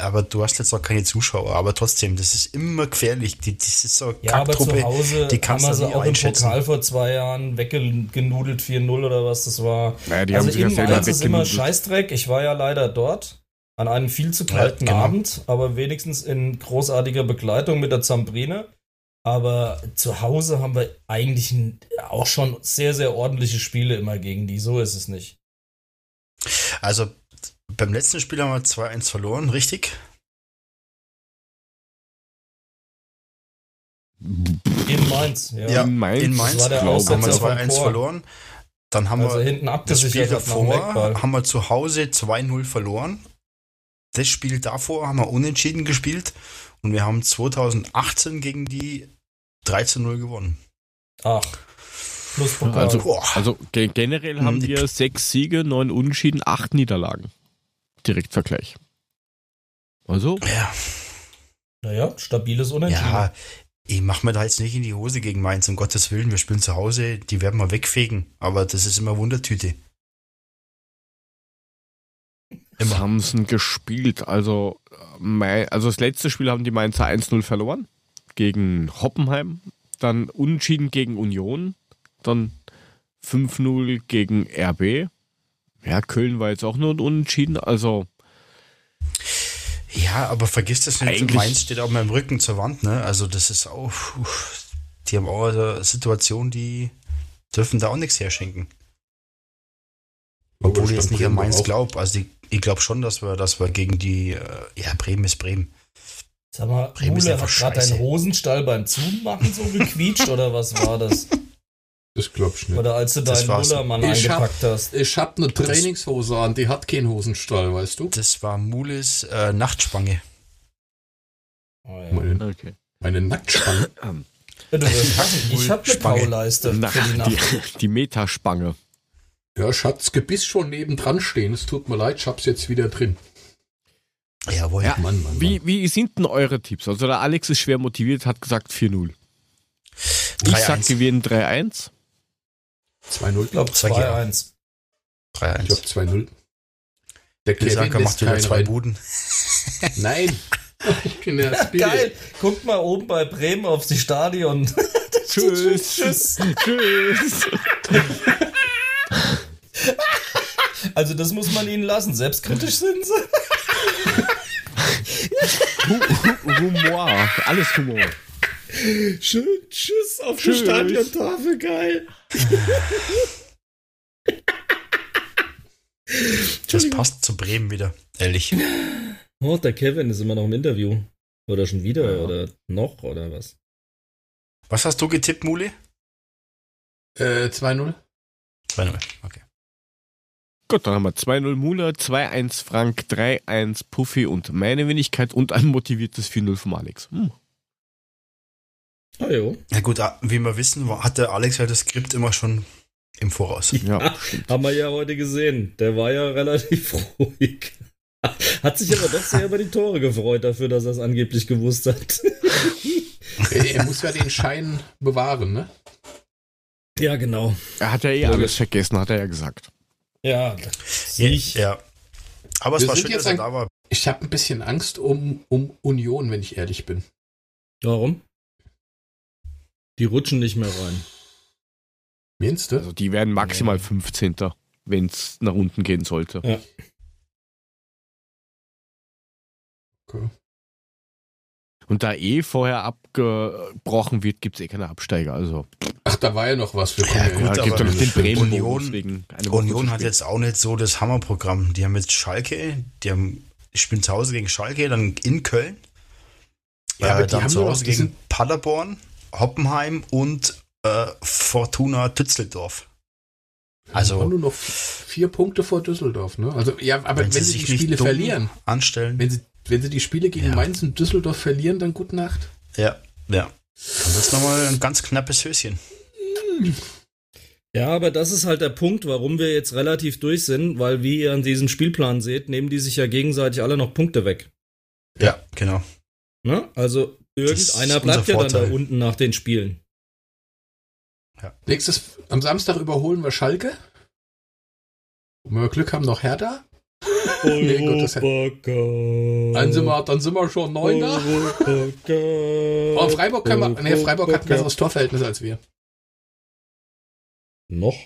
aber du hast jetzt auch keine Zuschauer, aber trotzdem, das ist immer gefährlich. Die, das ist so ja, aber zu Hause die kannst haben wir sie auch im Pokal vor zwei Jahren weggenudelt 4-0 oder was das war. Naja, die also haben sich das ist immer Scheißdreck. Ich war ja leider dort an einem viel zu kalten ja, genau. Abend, aber wenigstens in großartiger Begleitung mit der Zambrine. Aber zu Hause haben wir eigentlich auch schon sehr, sehr ordentliche Spiele immer gegen die. So ist es nicht. Also beim letzten Spiel haben wir 2-1 verloren, richtig? In Mainz, ja. ja in Mainz, in Mainz war der haben wir 2-1 verloren. Dann haben also wir hinten das Spiel davor haben wir zu Hause 2-0 verloren. Das Spiel davor haben wir unentschieden gespielt und wir haben 2018 gegen die 13-0 gewonnen. Ach. Plus Also, also generell haben hm, wir sechs Siege, neun Unentschieden, acht Niederlagen. Direktvergleich. Also? Ja. Naja, stabiles Unentschieden. Ja, ich mach mir da jetzt nicht in die Hose gegen Mainz, um Gottes Willen. Wir spielen zu Hause, die werden wir wegfegen. Aber das ist immer Wundertüte. Immer. haben sie gespielt. Also, also das letzte Spiel haben die Mainzer 1-0 verloren gegen Hoppenheim, dann unentschieden gegen Union, dann 5-0 gegen RB. Ja, Köln war jetzt auch nur ein Unentschieden, also. Ja, aber vergiss das nicht, Mainz steht auch mal im Rücken zur Wand, ne? Also, das ist auch. Die haben auch eine Situation, die dürfen da auch nichts herschenken. Obwohl ich jetzt nicht an Mainz glaube. Also, die, ich glaube schon, dass wir, dass wir gegen die. Äh, ja, Bremen ist Bremen. Sag mal, Bremen Mule hat gerade deinen Hosenstall beim Zumachen so gequietscht oder was war das? Das glaub ich nicht. Oder als du deinen Mullermann eingepackt hab, hast. Ich hab eine Trainingshose an, die hat keinen Hosenstall, weißt du? Das war Mules äh, Nachtspange. Oh, ja. meine, okay. meine Nacktspange. ja, du ich hab eine Pauleiste Nach, für die Nacht. Die, die Metaspange. Ja, ich hatte das Gebiss schon nebendran stehen. Es tut mir leid, ich hab's jetzt wieder drin. Jawohl. Ja, Mann, Mann, Mann. Wie, wie sind denn eure Tipps? Also der Alex ist schwer motiviert, hat gesagt 4-0. Ich sag gewinnen 3-1. 2-0. Ich glaube 2-1. 3-1. Ich glaube 2-0. Der Kevin macht wieder zwei Buden. Nein. Ich bin der Geil. Guckt mal oben bei Bremen aufs die Stadion. Tschüss. Tschüss. Tschüss. Also das muss man ihnen lassen. Selbstkritisch sind sie. Humor. Alles Humor. Schön, tschüss auf tschüss. die Stadiontafel, geil. Das passt zu Bremen wieder, ehrlich. Oh, der Kevin ist immer noch im Interview. Oder schon wieder, ja. oder noch, oder was? Was hast du getippt, Muli? Äh, 2-0. 2-0, okay. Gut, dann haben wir 2-0 Mula, 2-1 Frank, 3-1 Puffy und meine Wenigkeit und ein motiviertes 4-0 vom Alex. Hm. Ah, jo. Ja gut, ah, wie wir wissen, hat der Alex ja das Skript immer schon im Voraus. Ja, ja haben wir ja heute gesehen. Der war ja relativ ruhig. Hat sich aber doch sehr über die Tore gefreut dafür, dass er es angeblich gewusst hat. er muss ja den Schein bewahren, ne? Ja, genau. Er hat ja eh alles vergessen, hat er ja gesagt. Ja, ich. Ja. Aber es war schön, dass er da war. Ich habe ein bisschen Angst um, um Union, wenn ich ehrlich bin. Warum? Die rutschen nicht mehr rein. Meinst du? Also die werden maximal 15. wenn es nach unten gehen sollte. Ja. Okay. Und da eh vorher abgebrochen wird, gibt es eh keine Absteiger. Also. Ach, da war ja noch was. Wir ja, gut, ja, gibt ja noch den Bremen Union, Union hat jetzt auch nicht so das Hammerprogramm. Die haben jetzt Schalke, die haben, spielen zu Hause gegen Schalke, dann in Köln. Ja, äh, aber dann zu Hause gegen Paderborn, Hoppenheim und äh, Fortuna Düsseldorf. Also haben nur noch vier Punkte vor Düsseldorf, ne? Also ja, aber wenn, wenn sie, sie die Spiele verlieren, anstellen, wenn sie wenn sie die Spiele gegen ja. Mainz und Düsseldorf verlieren, dann gute Nacht. Ja, ja. Dann wird es nochmal ein ganz knappes Höschen. Ja, aber das ist halt der Punkt, warum wir jetzt relativ durch sind, weil wie ihr an diesem Spielplan seht, nehmen die sich ja gegenseitig alle noch Punkte weg. Ja, genau. Ne? Also irgendeiner bleibt ja dann da unten nach den Spielen. Ja. Nächstes, am Samstag überholen wir Schalke. Wenn wir Glück haben, noch Hertha. nee, gut, das dann, sind wir, dann sind wir schon Neuner. Oh, Freiburg, kann man, nee, Freiburg hat ein besseres Torverhältnis als wir. Noch?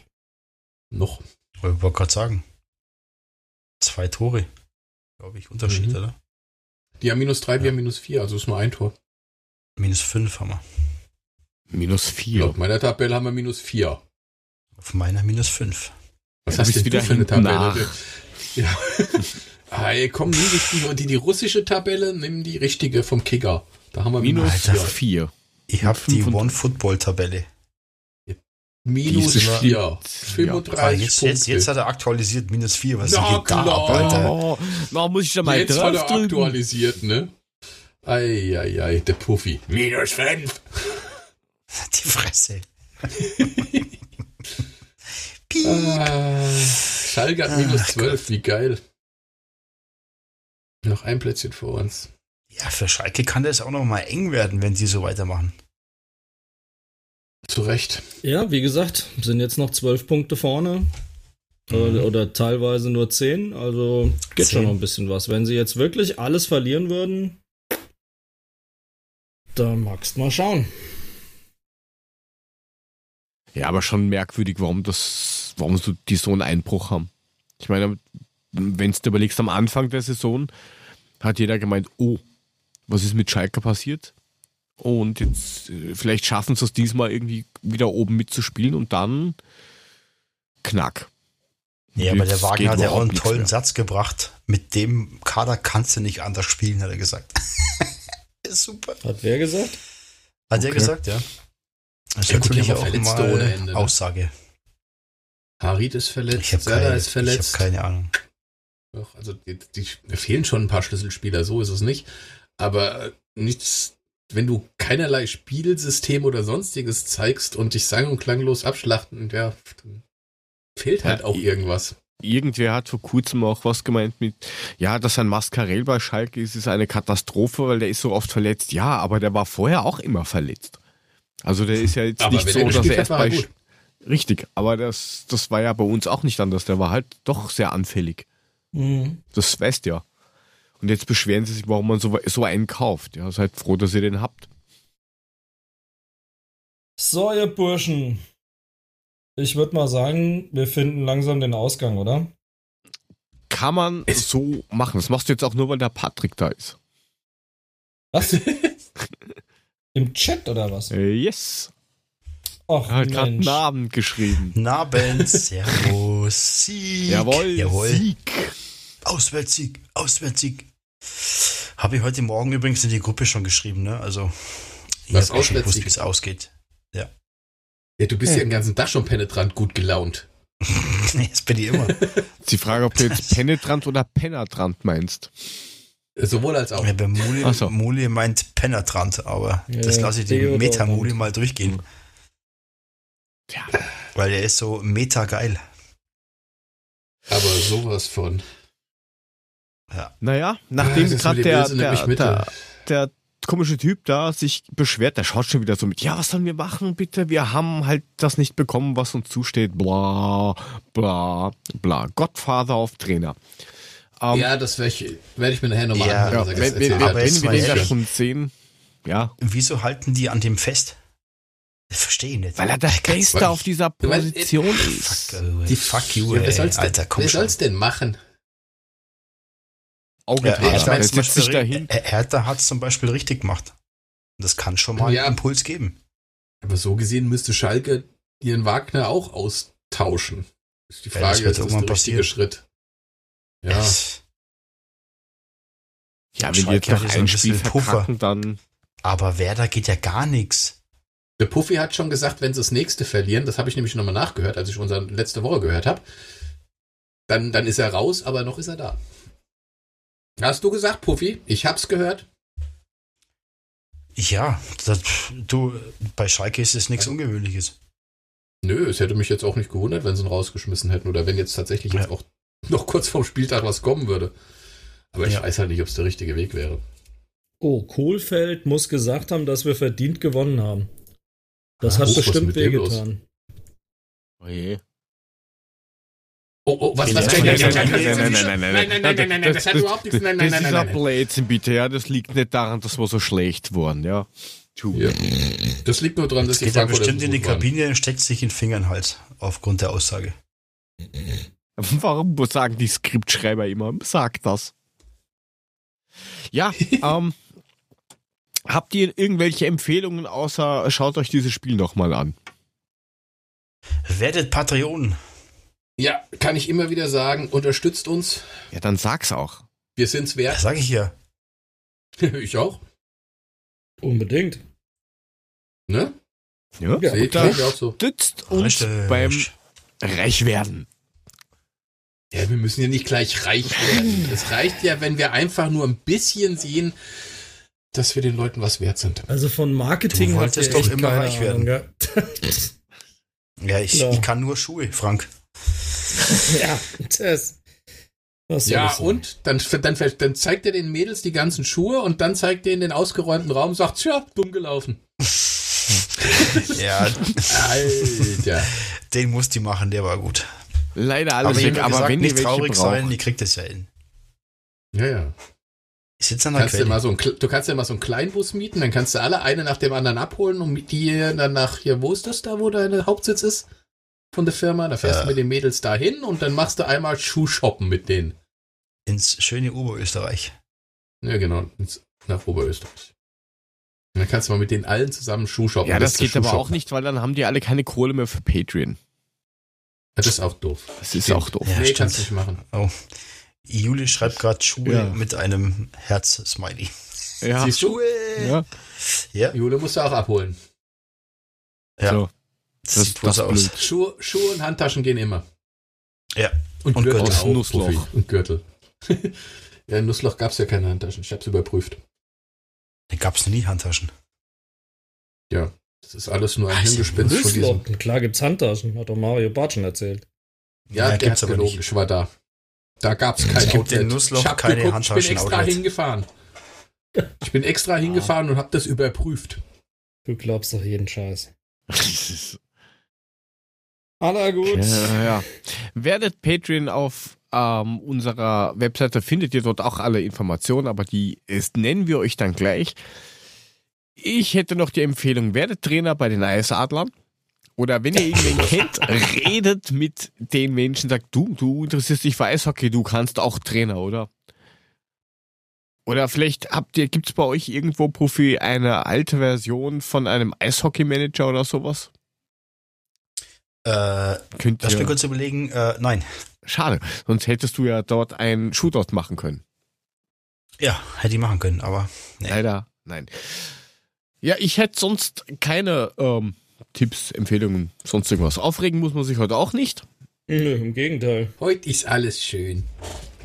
Noch. Ich wollte gerade sagen. Zwei Tore. Glaube ich, Unterschied, mhm. oder? Die haben minus drei, ja. wir haben minus vier, also ist nur ein Tor. Minus fünf haben wir. Minus vier. Auf meiner Tabelle haben wir minus vier. Auf meiner minus fünf. Was hast du wieder für eine Tabelle? Nach. Ja. ah, ey, komm, nimm die, die, die russische Tabelle, nimm die richtige vom Kicker. Da haben wir minus Alter, vier. Ich habe die One-Football-Tabelle. Minus 4. 35 ja. jetzt, jetzt, jetzt, hat er aktualisiert, minus 4. Was Na, geht klar. da ab, Alter? Na, muss ich da mal Jetzt hat er aktualisiert, ne? Eieiei, der Puffy. Minus 5. Die Fresse. ah, Schalke hat minus 12, wie geil. Noch ein Plätzchen vor uns. Ja, für Schalke kann das auch noch mal eng werden, wenn sie so weitermachen. Zu Recht. Ja, wie gesagt, sind jetzt noch zwölf Punkte vorne. Mhm. Oder, oder, teilweise nur zehn. Also geht zehn. schon noch ein bisschen was. Wenn sie jetzt wirklich alles verlieren würden, dann magst mal schauen. Ja, aber schon merkwürdig, warum das, warum so die so einen Einbruch haben. Ich meine, wenn du überlegst, am Anfang der Saison hat jeder gemeint, oh, was ist mit Schalke passiert? Und jetzt, äh, vielleicht schaffen sie es diesmal irgendwie wieder oben mitzuspielen und dann knack. Ja, aber der Wagen hat ja auch einen tollen mehr. Satz gebracht. Mit dem Kader kannst du nicht anders spielen, hat er gesagt. Super. Hat wer gesagt? Hat okay. er gesagt, ja. Das ist ja, natürlich gut, auch mal ohne Ende, ne? Aussage. Harid ist verletzt, ich Serda ist verletzt. Ich habe keine Ahnung. Doch, also die, die, fehlen schon ein paar Schlüsselspieler, so ist es nicht. Aber nichts wenn du keinerlei Spielsystem oder sonstiges zeigst und dich sang- und klanglos abschlachten, ja, dann fehlt halt ja, auch irgendwas. Irgendwer hat vor kurzem auch was gemeint mit, ja, dass ein Mascarell bei Schalke ist, ist eine Katastrophe, weil der ist so oft verletzt. Ja, aber der war vorher auch immer verletzt. Also der ist ja jetzt aber nicht so, dass er erst bei... Richtig, aber das, das war ja bei uns auch nicht anders. Der war halt doch sehr anfällig. Mhm. Das weißt ja. Und jetzt beschweren sie sich, warum man so, so einen kauft. Ja, seid froh, dass ihr den habt. So, ihr Burschen. Ich würde mal sagen, wir finden langsam den Ausgang, oder? Kann man es so machen. Das machst du jetzt auch nur, weil der Patrick da ist. Was? Im Chat oder was? Äh, yes. Ach, er hat gerade einen Abend geschrieben. Naben, Servus, Sieg. Jawohl, Jawohl. Sieg. Auswärtssieg, Auswärtssieg. Habe ich heute Morgen übrigens in die Gruppe schon geschrieben, ne? Also, ich habe auch schon gewusst, wie es ausgeht. Ja. Ja, du bist ja. ja den ganzen Tag schon penetrant gut gelaunt. das bin ich immer. Die Frage, ob du jetzt penetrant oder penetrant meinst. Sowohl als auch. Ja, bei Muli, so. Muli meint penetrant, aber ja, das lasse ich dem Meta-Muli mal durchgehen. Ja. Weil er ist so meta geil. Aber sowas von. Ja. Naja, nachdem ja, gerade der, der, der, der komische Typ da sich beschwert, der schaut schon wieder so mit, ja, was sollen wir machen, bitte? Wir haben halt das nicht bekommen, was uns zusteht, bla, bla, bla. Godfather auf Trainer. Um, ja, das werde ich, werd ich mir nachher nochmal ja, anhören. Ja, wenn, wenn, wenn, wenn wir den da schon sehen, ja. Wieso halten die an dem fest? Ich verstehe nicht. Weil er der Beste auf dieser Position ist. Fuck, die fuck you, ey. Alter, komm wer soll's denn machen? Augenträger. Ja, ich meine, setzt sich dahin. Hertha hat es zum Beispiel richtig gemacht. Das kann schon mal ja, einen Impuls geben. Aber so gesehen müsste Schalke ihren Wagner auch austauschen. Ist die Frage, ja, das ist das der richtige Schritt? Ja. Ja, wenn die jetzt noch ein Spiel verpacken, dann... Aber Werder geht ja gar nichts. Der Puffy hat schon gesagt, wenn sie das nächste verlieren, das habe ich nämlich nochmal nachgehört, als ich unsere letzte Woche gehört habe, dann, dann ist er raus, aber noch ist er da. Hast du gesagt, Puffy? Ich hab's gehört. Ja, das, du, bei Schalke ist es nichts Ungewöhnliches. Nö, es hätte mich jetzt auch nicht gewundert, wenn sie ihn rausgeschmissen hätten oder wenn jetzt tatsächlich ja. jetzt auch noch kurz vorm Spieltag was kommen würde. Aber ich ja. weiß halt nicht, ob es der richtige Weg wäre. Oh, Kohlfeld muss gesagt haben, dass wir verdient gewonnen haben. Das ah, hat bestimmt wehgetan. Oh je. Oh, oh, was, was? Nein, nein, nein, nein, nein, nein, nein, nein, nein, nein, nein, nein, das hat überhaupt nichts, nein, nein, nein, nein. Das ist ein Blödsinn, bitte, ja, das liegt nicht daran, dass wir so schlecht waren, ja. Ja. Das liegt nur daran, dass die Geht da bestimmt in die Kabine und steckt sich in den Hals, aufgrund der Aussage. Warum sagen die Skriptschreiber immer? Sag das. Ja, ähm, habt ihr irgendwelche Empfehlungen außer schaut euch dieses Spiel nochmal an? Werdet Patreon. Ja, kann ich immer wieder sagen, unterstützt uns. Ja, dann sag's auch. Wir sind's wert. Das sag ich ja. ich auch. Unbedingt. Ne? Ja, ja Seht ihr auch so. Unterstützt uns Richtig. beim Reichwerden. Ja, wir müssen ja nicht gleich reich werden. Es reicht ja, wenn wir einfach nur ein bisschen sehen, dass wir den Leuten was wert sind. Also von Marketing du wolltest doch immer reich werden. ja, ich, ich kann nur Schuhe, Frank. ja, das. Ja, und dann, dann, dann zeigt er den Mädels die ganzen Schuhe und dann zeigt er in den ausgeräumten Raum und sagt, tja, dumm gelaufen. ja. Alter. Den muss die machen, der war gut. Leider alles aber weg, aber gesagt, wenn nicht traurig sein, die kriegt es ja hin. Ja, ja. Ich sitze an der kannst Quelle. Du, so ein, du kannst ja mal so einen Kleinbus mieten, dann kannst du alle eine nach dem anderen abholen und die dann nach hier, wo ist das da, wo deine Hauptsitz ist? Von der Firma. Da fährst ja. du mit den Mädels dahin und dann machst du einmal Schuhshoppen mit denen. Ins schöne Oberösterreich. Ja, genau, ins, nach Oberösterreich. Und dann kannst du mal mit denen allen zusammen Schuhshoppen. Ja, das, das geht aber auch nicht, weil dann haben die alle keine Kohle mehr für Patreon. Das ist auch doof. Das ist auch doof. Ja, nee, stimmt. kannst du nicht machen. Oh. Juli schreibt gerade Schuhe ja. mit einem Herz-Smiley. Ja. Du? Ja. ja. Jule musst du auch abholen. Ja. So. Das, das sieht das aus. Schuhe, Schuhe und Handtaschen gehen immer. Ja. Und, und Gürtel auch. Nussloch. Und Gürtel. ja, in Nussloch gab es ja keine Handtaschen. Ich habe es überprüft. Da gab es nie Handtaschen. Ja. Das ist alles nur ein Hingespinst von diesem. Klar gibt's Handtaschen, hat doch Mario Bartschen erzählt. Ja, ja der aber gelogen, nicht. ich war da. Da gab's kein es gibt in Nussloch ich hab keine geguckt, Handtaschen. Ich bin extra Outlet. hingefahren. Ich bin extra hingefahren und hab das überprüft. Du glaubst doch jeden Scheiß. Aller gut. Ja, ja. Werdet Patreon auf ähm, unserer Webseite, findet ihr dort auch alle Informationen, aber die ist, nennen wir euch dann gleich. Ich hätte noch die Empfehlung, werdet Trainer bei den Eisadlern. Oder wenn ihr irgendwen kennt, redet mit den Menschen, sagt, du, du interessierst dich für Eishockey, du kannst auch Trainer, oder? Oder vielleicht habt ihr, gibt's bei euch irgendwo Profi eine alte Version von einem Eishockey-Manager oder sowas? Äh, Könnt lass mir kurz überlegen, äh, nein. Schade, sonst hättest du ja dort einen Shootout machen können. Ja, hätte ich machen können, aber nee. Leider, nein. Ja, ich hätte sonst keine ähm, Tipps, Empfehlungen, sonst irgendwas. Aufregen muss man sich heute auch nicht. Nö, im Gegenteil. Heute ist alles schön.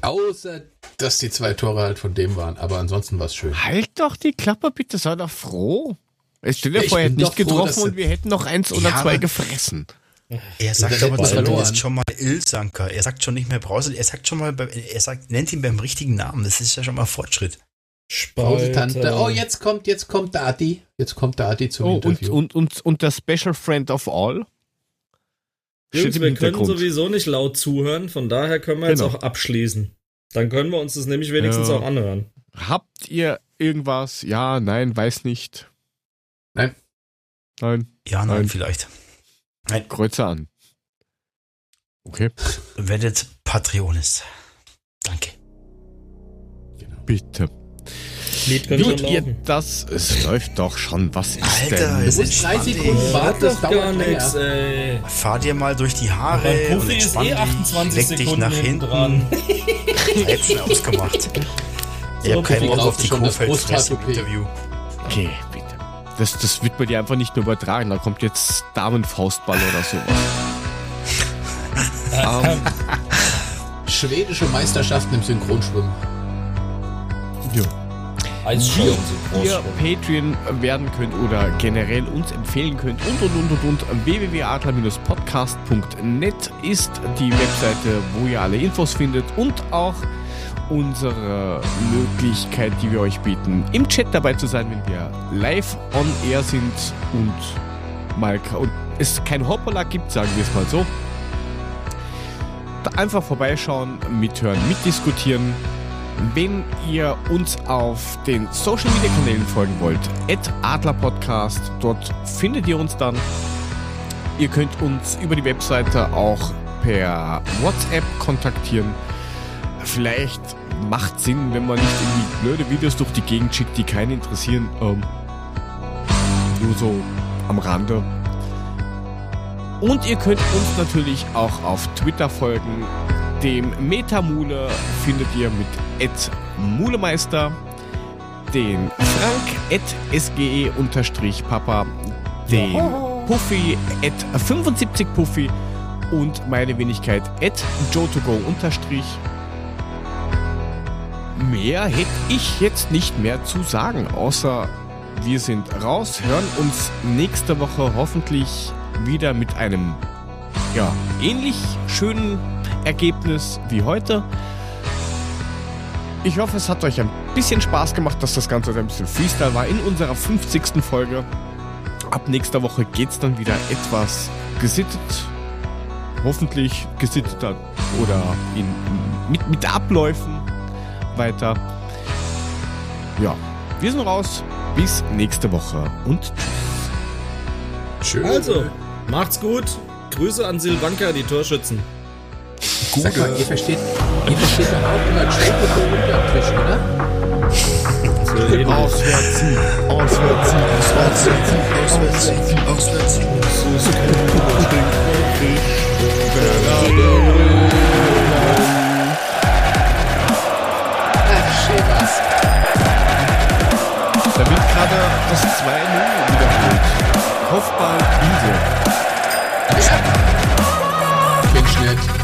Außer, dass die zwei Tore halt von dem waren. Aber ansonsten war es schön. Halt doch die Klappe bitte, sei doch froh. Es stell dir ja, vor, er hätte nicht getroffen froh, und wir hätten noch eins oder ja, zwei gefressen. Er sagt aber du bist schon mal Ilsanker. Er sagt schon nicht mehr Brause. Er sagt schon mal, er sagt, nennt ihn beim richtigen Namen. Das ist ja schon mal Fortschritt. Tante. Oh, jetzt kommt, jetzt kommt Dati. Jetzt kommt Dati zum oh, Interview. Und, und, und, und der Special Friend of All. Jungs, wir können sowieso nicht laut zuhören, von daher können wir genau. jetzt auch abschließen. Dann können wir uns das nämlich wenigstens ja. auch anhören. Habt ihr irgendwas? Ja, nein, weiß nicht. Nein. Nein. Ja, nein, nein. vielleicht. Nein. Kreuze an. Okay. Werdet Patreonis. Danke. Genau. Bitte. Lied Gut, ihr, das es läuft doch schon. Was ist Alter, denn? Du musst drei Sekunden warten, das dauert nichts, ey. Fahr dir mal durch die Haare Mein Puffy ist eh 28 leg dich nach hinten dran. ich schon ausgemacht. Ich so, hab keinen Bock auf die Kofeld im Interview. Okay. Das, das wird bei dir einfach nicht nur übertragen. Da kommt jetzt Damenfaustball oder sowas. ähm. Schwedische Meisterschaften im Synchronschwimmen. Ja. Eisschauen ihr Patreon werden könnt oder generell uns empfehlen könnt und und und und und www.adler-podcast.net ist die Webseite, wo ihr alle Infos findet und auch unsere Möglichkeit, die wir euch bieten, im Chat dabei zu sein, wenn wir live on air sind und mal und es kein Hoppala gibt, sagen wir es mal so. einfach vorbeischauen, mithören, mitdiskutieren. Wenn ihr uns auf den Social Media Kanälen folgen wollt, Adler Podcast, dort findet ihr uns dann. Ihr könnt uns über die Webseite auch per WhatsApp kontaktieren. Vielleicht macht Sinn, wenn man nicht irgendwie blöde Videos durch die Gegend schickt, die keinen interessieren. Ähm, nur so am Rande. Und ihr könnt uns natürlich auch auf Twitter folgen. Dem Metamule findet ihr mit Mulemeister, den Frank sge-papa, den Puffy 75 Puffy und meine Wenigkeit jotogo Mehr hätte ich jetzt nicht mehr zu sagen, außer wir sind raus, hören uns nächste Woche hoffentlich wieder mit einem ja, ähnlich schönen Ergebnis wie heute. Ich hoffe, es hat euch ein bisschen Spaß gemacht, dass das Ganze ein bisschen Freestyle war in unserer 50. Folge. Ab nächster Woche geht es dann wieder etwas gesittet. Hoffentlich gesitteter oder in, mit, mit Abläufen weiter. Ja, wir sind raus. Bis nächste Woche und tschüss. Schön. Also, macht's gut. Grüße an Silvanka, die Torschützen. Gut. Sag mal, ihr versteht, ihr versteht überhaupt immer Schwäche unter Tisch, oder? So auswärts auswärts auswärts ziehen, auswärts ziehen, auswärts Kopfball Wiese. Ja.